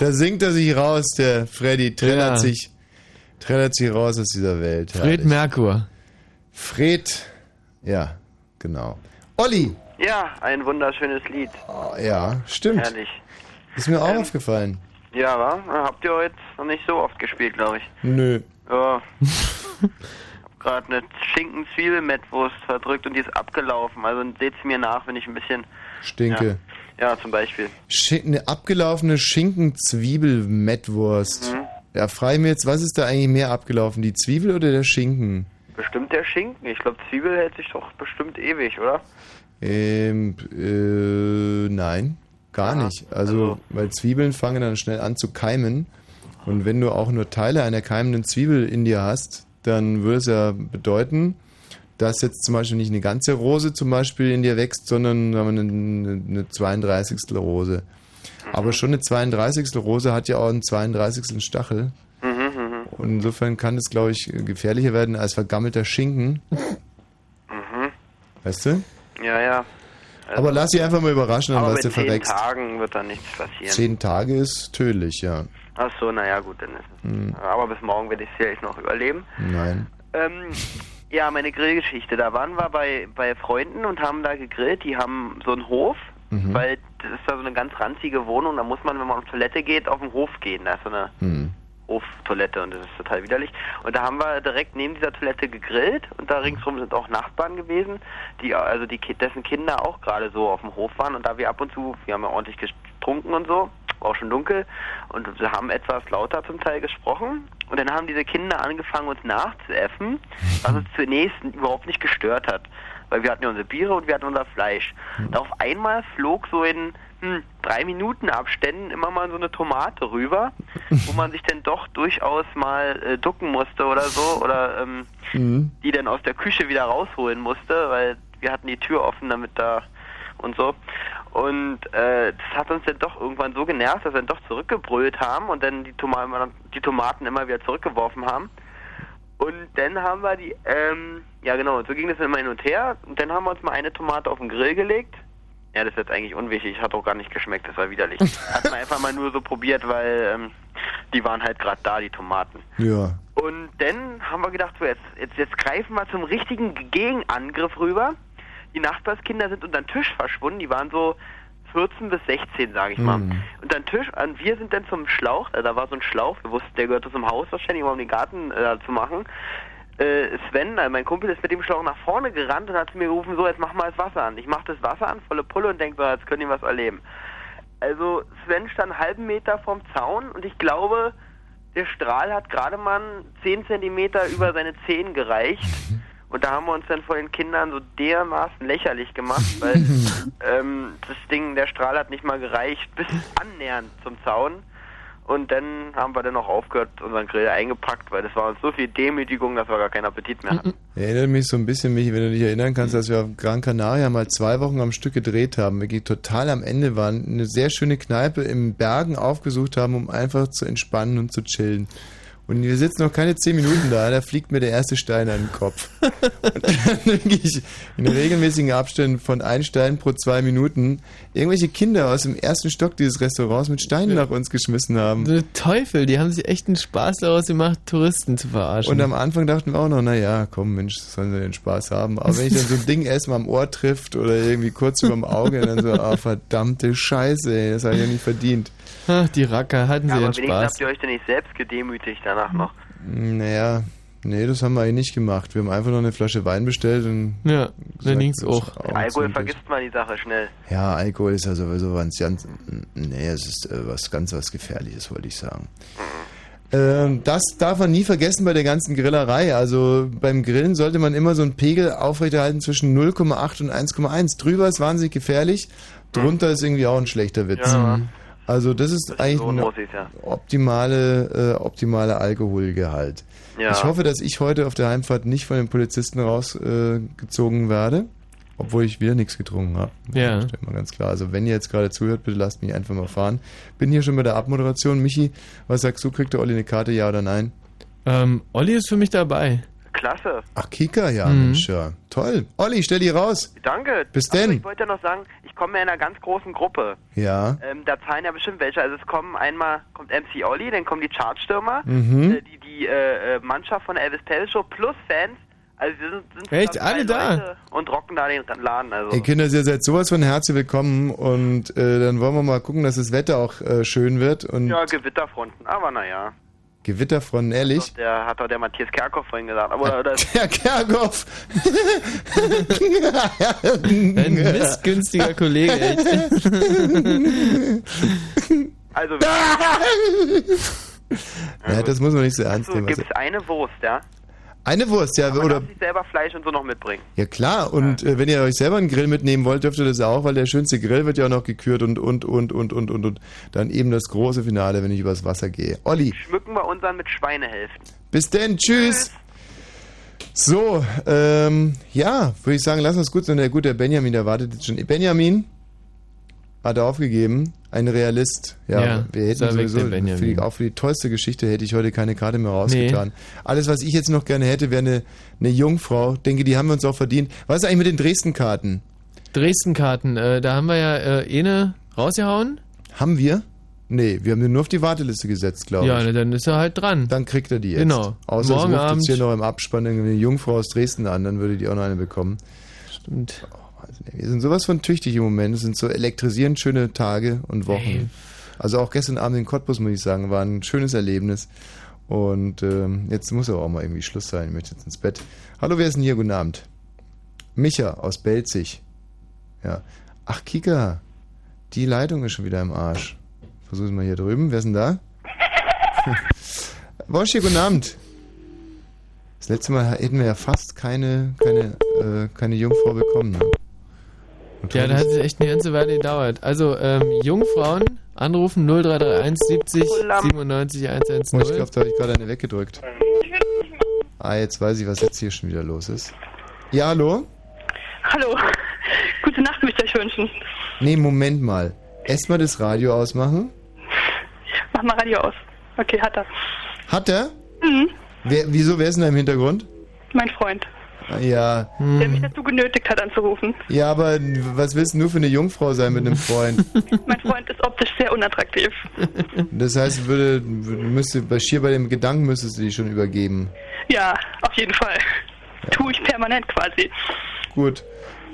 Da singt er sich raus, der Freddy. Trällert Ja. sich, trällert sich raus aus dieser Welt. Fred Herrlich. Merkur. Fred, ja, genau. Olli, Ja, ein wunderschönes Lied. ja, stimmt. Herrlich. Ist mir auch aufgefallen. Ja, wa? Habt ihr heute noch nicht so oft gespielt, glaube ich. Nö. Ja. hab gerade eine Schinken-Zwiebel-Mettwurst verdrückt und die ist abgelaufen. Also seht's mir nach, wenn ich ein bisschen. Stinke. Ja, ja zum Beispiel. Sch eine abgelaufene Schinken-Zwiebel-Mettwurst. Mhm. Ja, frage ich mir jetzt, was ist da eigentlich mehr abgelaufen? Die Zwiebel oder der Schinken? Bestimmt der Schinken. Ich glaube, Zwiebel hält sich doch bestimmt ewig, oder? Ähm, äh, nein, gar nicht. Also, weil Zwiebeln fangen dann schnell an zu keimen. Und wenn du auch nur Teile einer keimenden Zwiebel in dir hast, dann würde es ja bedeuten, dass jetzt zum Beispiel nicht eine ganze Rose zum Beispiel in dir wächst, sondern eine, eine 32. Rose. Aber schon eine 32. Rose hat ja auch einen 32. Stachel. Mhm, mhm. Und insofern kann es, glaube ich, gefährlicher werden als vergammelter Schinken. Mhm. Weißt du? Ja, ja. Also- Aber lass dich einfach mal überraschen, an was du mit zehn. Tagen wird da nichts passieren. Zehn Tage ist tödlich, ja. Ach so, naja, gut, dann ist es. Hm, Aber bis morgen werde ich es vielleicht noch überleben. nein. Ähm, ja, meine Grillgeschichte. Da waren wir bei, bei Freunden und haben da gegrillt. Die haben so einen Hof, Mhm. weil das ist da so eine ganz ranzige Wohnung. Da muss man, wenn man auf Toilette geht, auf den Hof gehen. Da ist so eine Hm. Hoftoilette und das ist total widerlich. Und da haben wir direkt neben dieser Toilette gegrillt und da ringsrum sind auch Nachbarn gewesen, die also die dessen Kinder auch gerade so auf dem Hof waren und da wir ab und zu, wir haben ja ordentlich getrunken und so, war auch schon dunkel und wir haben etwas lauter zum Teil gesprochen und dann haben diese Kinder angefangen uns nachzuäffen, was uns zunächst überhaupt nicht gestört hat. Weil wir hatten ja unsere Biere und wir hatten unser Fleisch. Und auf einmal flog so in hm, drei Minuten Abständen immer mal so eine Tomate rüber, wo man sich dann doch durchaus mal äh, ducken musste oder so oder ähm, Mhm. die dann aus der Küche wieder rausholen musste, weil wir hatten die Tür offen, damit da und so. Und äh, das hat uns dann doch irgendwann so genervt, dass wir dann doch zurückgebrüllt haben und dann die, Toma die Tomaten immer wieder zurückgeworfen haben. Und dann haben wir die, ähm, ja genau, so ging das immer hin und her. Und dann haben wir uns mal eine Tomate auf den Grill gelegt. Ja, das ist jetzt eigentlich unwichtig, hat auch gar nicht geschmeckt, das war widerlich. Hat man einfach mal nur so probiert, weil ähm, die waren halt gerade da, die Tomaten. Ja. Und dann haben wir gedacht, so jetzt, jetzt, jetzt greifen wir zum richtigen Gegenangriff rüber. Die Nachbarskinder sind unter den Tisch verschwunden, die waren so 14 bis 16, sage ich mal. Mhm. Unter den Tisch, und wir sind dann zum Schlauch, äh, da war so ein Schlauch, wir wussten, der gehörte zum Haus wahrscheinlich, um den Garten äh, zu machen. Äh, Sven, äh, mein Kumpel, ist mit dem Schlauch nach vorne gerannt und hat zu mir gerufen, so, jetzt mach mal das Wasser an. Ich mach das Wasser an, volle Pulle und denk so, jetzt könnt ihr was erleben. Also Sven stand einen halben Meter vom Zaun und ich glaube, der Strahl hat gerade mal 10 Zentimeter über seine Zehen gereicht. Und da haben wir uns dann vor den Kindern so dermaßen lächerlich gemacht, weil ähm, das Ding, der Strahl hat nicht mal gereicht bis annähernd zum Zaun. Und dann haben wir dann auch aufgehört, unseren Grill eingepackt, weil das war uns so viel Demütigung, dass wir gar keinen Appetit mehr hatten. Erinnert mich so ein bisschen, Michi, wenn du dich erinnern kannst, dass wir auf Gran Canaria mal zwei Wochen am Stück gedreht haben. Wir total am Ende waren, eine sehr schöne Kneipe im Bergen aufgesucht haben, um einfach zu entspannen und zu chillen. Und wir sitzen noch keine zehn Minuten da, da fliegt mir der erste Stein an den Kopf. Und dann wirklich in regelmäßigen Abständen von ein Stein pro zwei Minuten irgendwelche Kinder aus dem ersten Stock dieses Restaurants mit Steinen nach uns geschmissen haben. So Teufel, die haben sich echt einen Spaß daraus gemacht, Touristen zu verarschen. Und am Anfang dachten wir auch noch, naja, komm Mensch, sollen sie den Spaß haben. Aber wenn ich dann so ein Ding erstmal am Ohr trifft oder irgendwie kurz über dem Auge, dann so, ah, verdammte Scheiße, ey, das habe ich ja nicht verdient. Ach, die Racker hatten Ja, sie aber ihren wenigstens Spaß. habt ihr euch denn nicht selbst gedemütigt danach noch. Naja, nee, das haben wir eigentlich nicht gemacht. Wir haben einfach noch eine Flasche Wein bestellt und. Ja, gesagt, ging's auch. Augen Alkohol vergisst man die Sache schnell. Ja, Alkohol ist ja sowieso was ganz. Nee, es ist äh, was ganz was Gefährliches, wollte ich sagen. Ähm, das darf man nie vergessen bei der ganzen Grillerei. Also beim Grillen sollte man immer so einen Pegel aufrechterhalten zwischen 0,8 und 1,1. Drüber ist wahnsinnig gefährlich, drunter ist irgendwie auch ein schlechter Witz. Ja. Also das ist eigentlich So ein ja. optimale, äh, optimale Alkoholgehalt. Ja. Ich hoffe, dass ich heute auf der Heimfahrt nicht von den Polizisten rausgezogen äh, werde, obwohl ich wieder nichts getrunken habe. Ja. Stellt mal ganz klar. Also wenn ihr jetzt gerade zuhört, bitte lasst mich einfach mal fahren. Bin hier schon bei der Abmoderation. Michi, was sagst du? Kriegt der Olli eine Karte, ja oder nein? Ähm, Olli ist für mich dabei. Klasse. Ach, Kika, ja, Mhm. Mensch, ja. Toll. Olli, stell die raus. Danke. Bis Achso, denn. Ich wollte ja noch sagen, ich komme ja in einer ganz großen Gruppe. Ja. Ähm, da zahlen ja bestimmt welche. Also es kommen einmal kommt MC Olli, dann kommen die Chartstürmer, Mhm. äh, die, die äh, äh, Mannschaft von der Elvis Tell Show plus Fans. Also wir sind, sind Echt? zusammen Alle drei da? Leute Und rocken da den Laden. Also. Ihr Kinder, ihr seid sowas von herzlich willkommen und äh, dann wollen wir mal gucken, dass das Wetter auch äh, schön wird und Ja, Gewitterfronten, aber naja. Gewitterfronten, ehrlich. Der hat doch der Matthias Kerkhoff vorhin gesagt. Aber oder, Herr Kerkhoff! Ein missgünstiger Kollege, echt. also Ja, das muss man nicht so ernst so, nehmen. gibt Also, es eine Wurst, ja? Eine Wurst, ja, Man oder darf sich selber Fleisch und so noch mitbringen. Ja klar, und äh, wenn ihr euch selber einen Grill mitnehmen wollt, dürft ihr das auch, weil der schönste Grill wird ja auch noch gekürt und und und und und und und dann eben das große Finale, wenn ich übers Wasser gehe. Olli, Schmücken wir unseren mit Schweinehälften. bis denn, tschüss. So, ähm, ja, würde ich sagen, lass uns gut sein. Der gut, der Benjamin, der wartet jetzt schon. Benjamin hat aufgegeben, ein Realist. Ja, Ja, wir er hätten sowieso, für die, auch für die tollste Geschichte hätte ich heute keine Karte mehr rausgetan. Alles, was ich jetzt noch gerne hätte, wäre eine, eine Jungfrau. Denke, die haben wir uns auch verdient. Was ist eigentlich mit den Dresden-Karten? Dresden-Karten, äh, da haben wir ja äh, eine rausgehauen. Haben wir? Nee, wir haben den nur auf die Warteliste gesetzt, glaube Ja, ich. ne, dann ist er halt dran. Dann kriegt er die jetzt. Genau. Außer Morgen es ruft Abend. jetzt hier noch im Abspann eine Jungfrau aus Dresden an, dann würde die auch noch eine bekommen. Stimmt. Wir sind sowas von tüchtig im Moment. Es sind so elektrisierend schöne Tage und Wochen. Ey. Also auch gestern Abend in Cottbus, muss ich sagen, war ein schönes Erlebnis. Und ähm, jetzt muss aber auch mal irgendwie Schluss sein. Ich möchte jetzt ins Bett. Hallo, wer ist denn hier? Guten Abend. Micha aus Belzig. Ja. Ach, Kika. Die Leitung ist schon wieder im Arsch. Versuch's mal hier drüben. Wer ist denn da? Wosch hier, guten Abend. Das letzte Mal hätten wir ja fast keine, keine, äh, keine Jungfrau bekommen. Ne? Ja, da hat es echt eine ganze Weile gedauert. Also, ähm, Jungfrauen anrufen 0331 70 97 110. Oh, ich glaube, da habe ich gerade eine weggedrückt. Ah, jetzt weiß ich, was jetzt hier schon wieder los ist. Ja, hallo? Hallo. Gute Nacht möchte ich euch wünschen. Nee, Moment mal. Erstmal das Radio ausmachen. Mach mal Radio aus. Okay, hat er. Hat er? Mhm. Wer, wieso, wer ist denn da im Hintergrund? Mein Freund, Ja. der mich dazu genötigt hat anzurufen. Ja, aber was willst du nur für eine Jungfrau sein mit einem Freund? Mein Freund ist optisch sehr unattraktiv. Das heißt, würde, würde müsste, bei schier bei dem Gedanken müsstest du die schon übergeben. Ja, auf jeden Fall. Tue ich permanent quasi. Gut.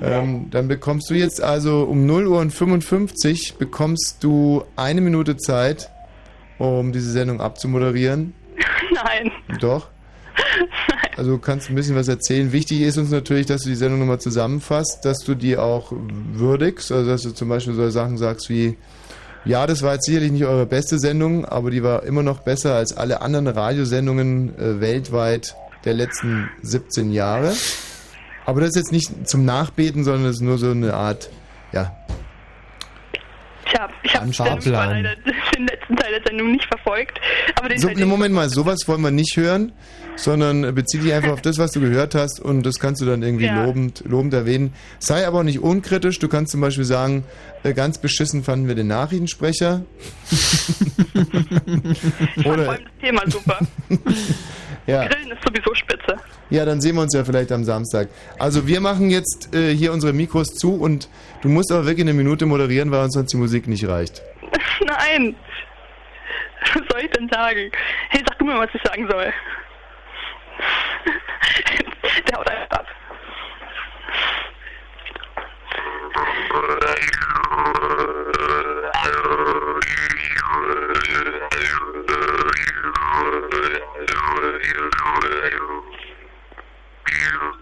Ähm, dann bekommst du jetzt also um 0 Uhr und 55 bekommst du eine Minute Zeit, um diese Sendung abzumoderieren. Nein. Doch. Also du kannst ein bisschen was erzählen. Wichtig ist uns natürlich, dass du die Sendung nochmal zusammenfasst, dass du die auch würdigst. Also dass du zum Beispiel so Sachen sagst wie, ja, das war jetzt sicherlich nicht eure beste Sendung, aber die war immer noch besser als alle anderen Radiosendungen äh, weltweit der letzten 17 Jahre. Aber das ist jetzt nicht zum Nachbeten, sondern das ist nur so eine Art, ja, Ich habe ich hab Fahrplan. leider den letzten Teil der Sendung nicht verfolgt. Aber den So, Teil, Moment mal, sowas wollen wir nicht hören, sondern bezieh dich einfach auf das, was du gehört hast und das kannst du dann irgendwie Ja. lobend, lobend erwähnen. Sei aber auch nicht unkritisch, du kannst zum Beispiel sagen, äh, ganz beschissen fanden wir den Nachrichtensprecher. Oder, das Thema super. ja. Grillen ist sowieso spitze. ja, dann sehen wir uns ja vielleicht am Samstag. Also wir machen jetzt äh, hier unsere Mikros zu und Du musst aber wirklich eine Minute moderieren, weil uns sonst die Musik nicht reicht. Nein. Was soll ich denn sagen? Hey, sag du mir, was ich sagen soll. Der haut einfach ab.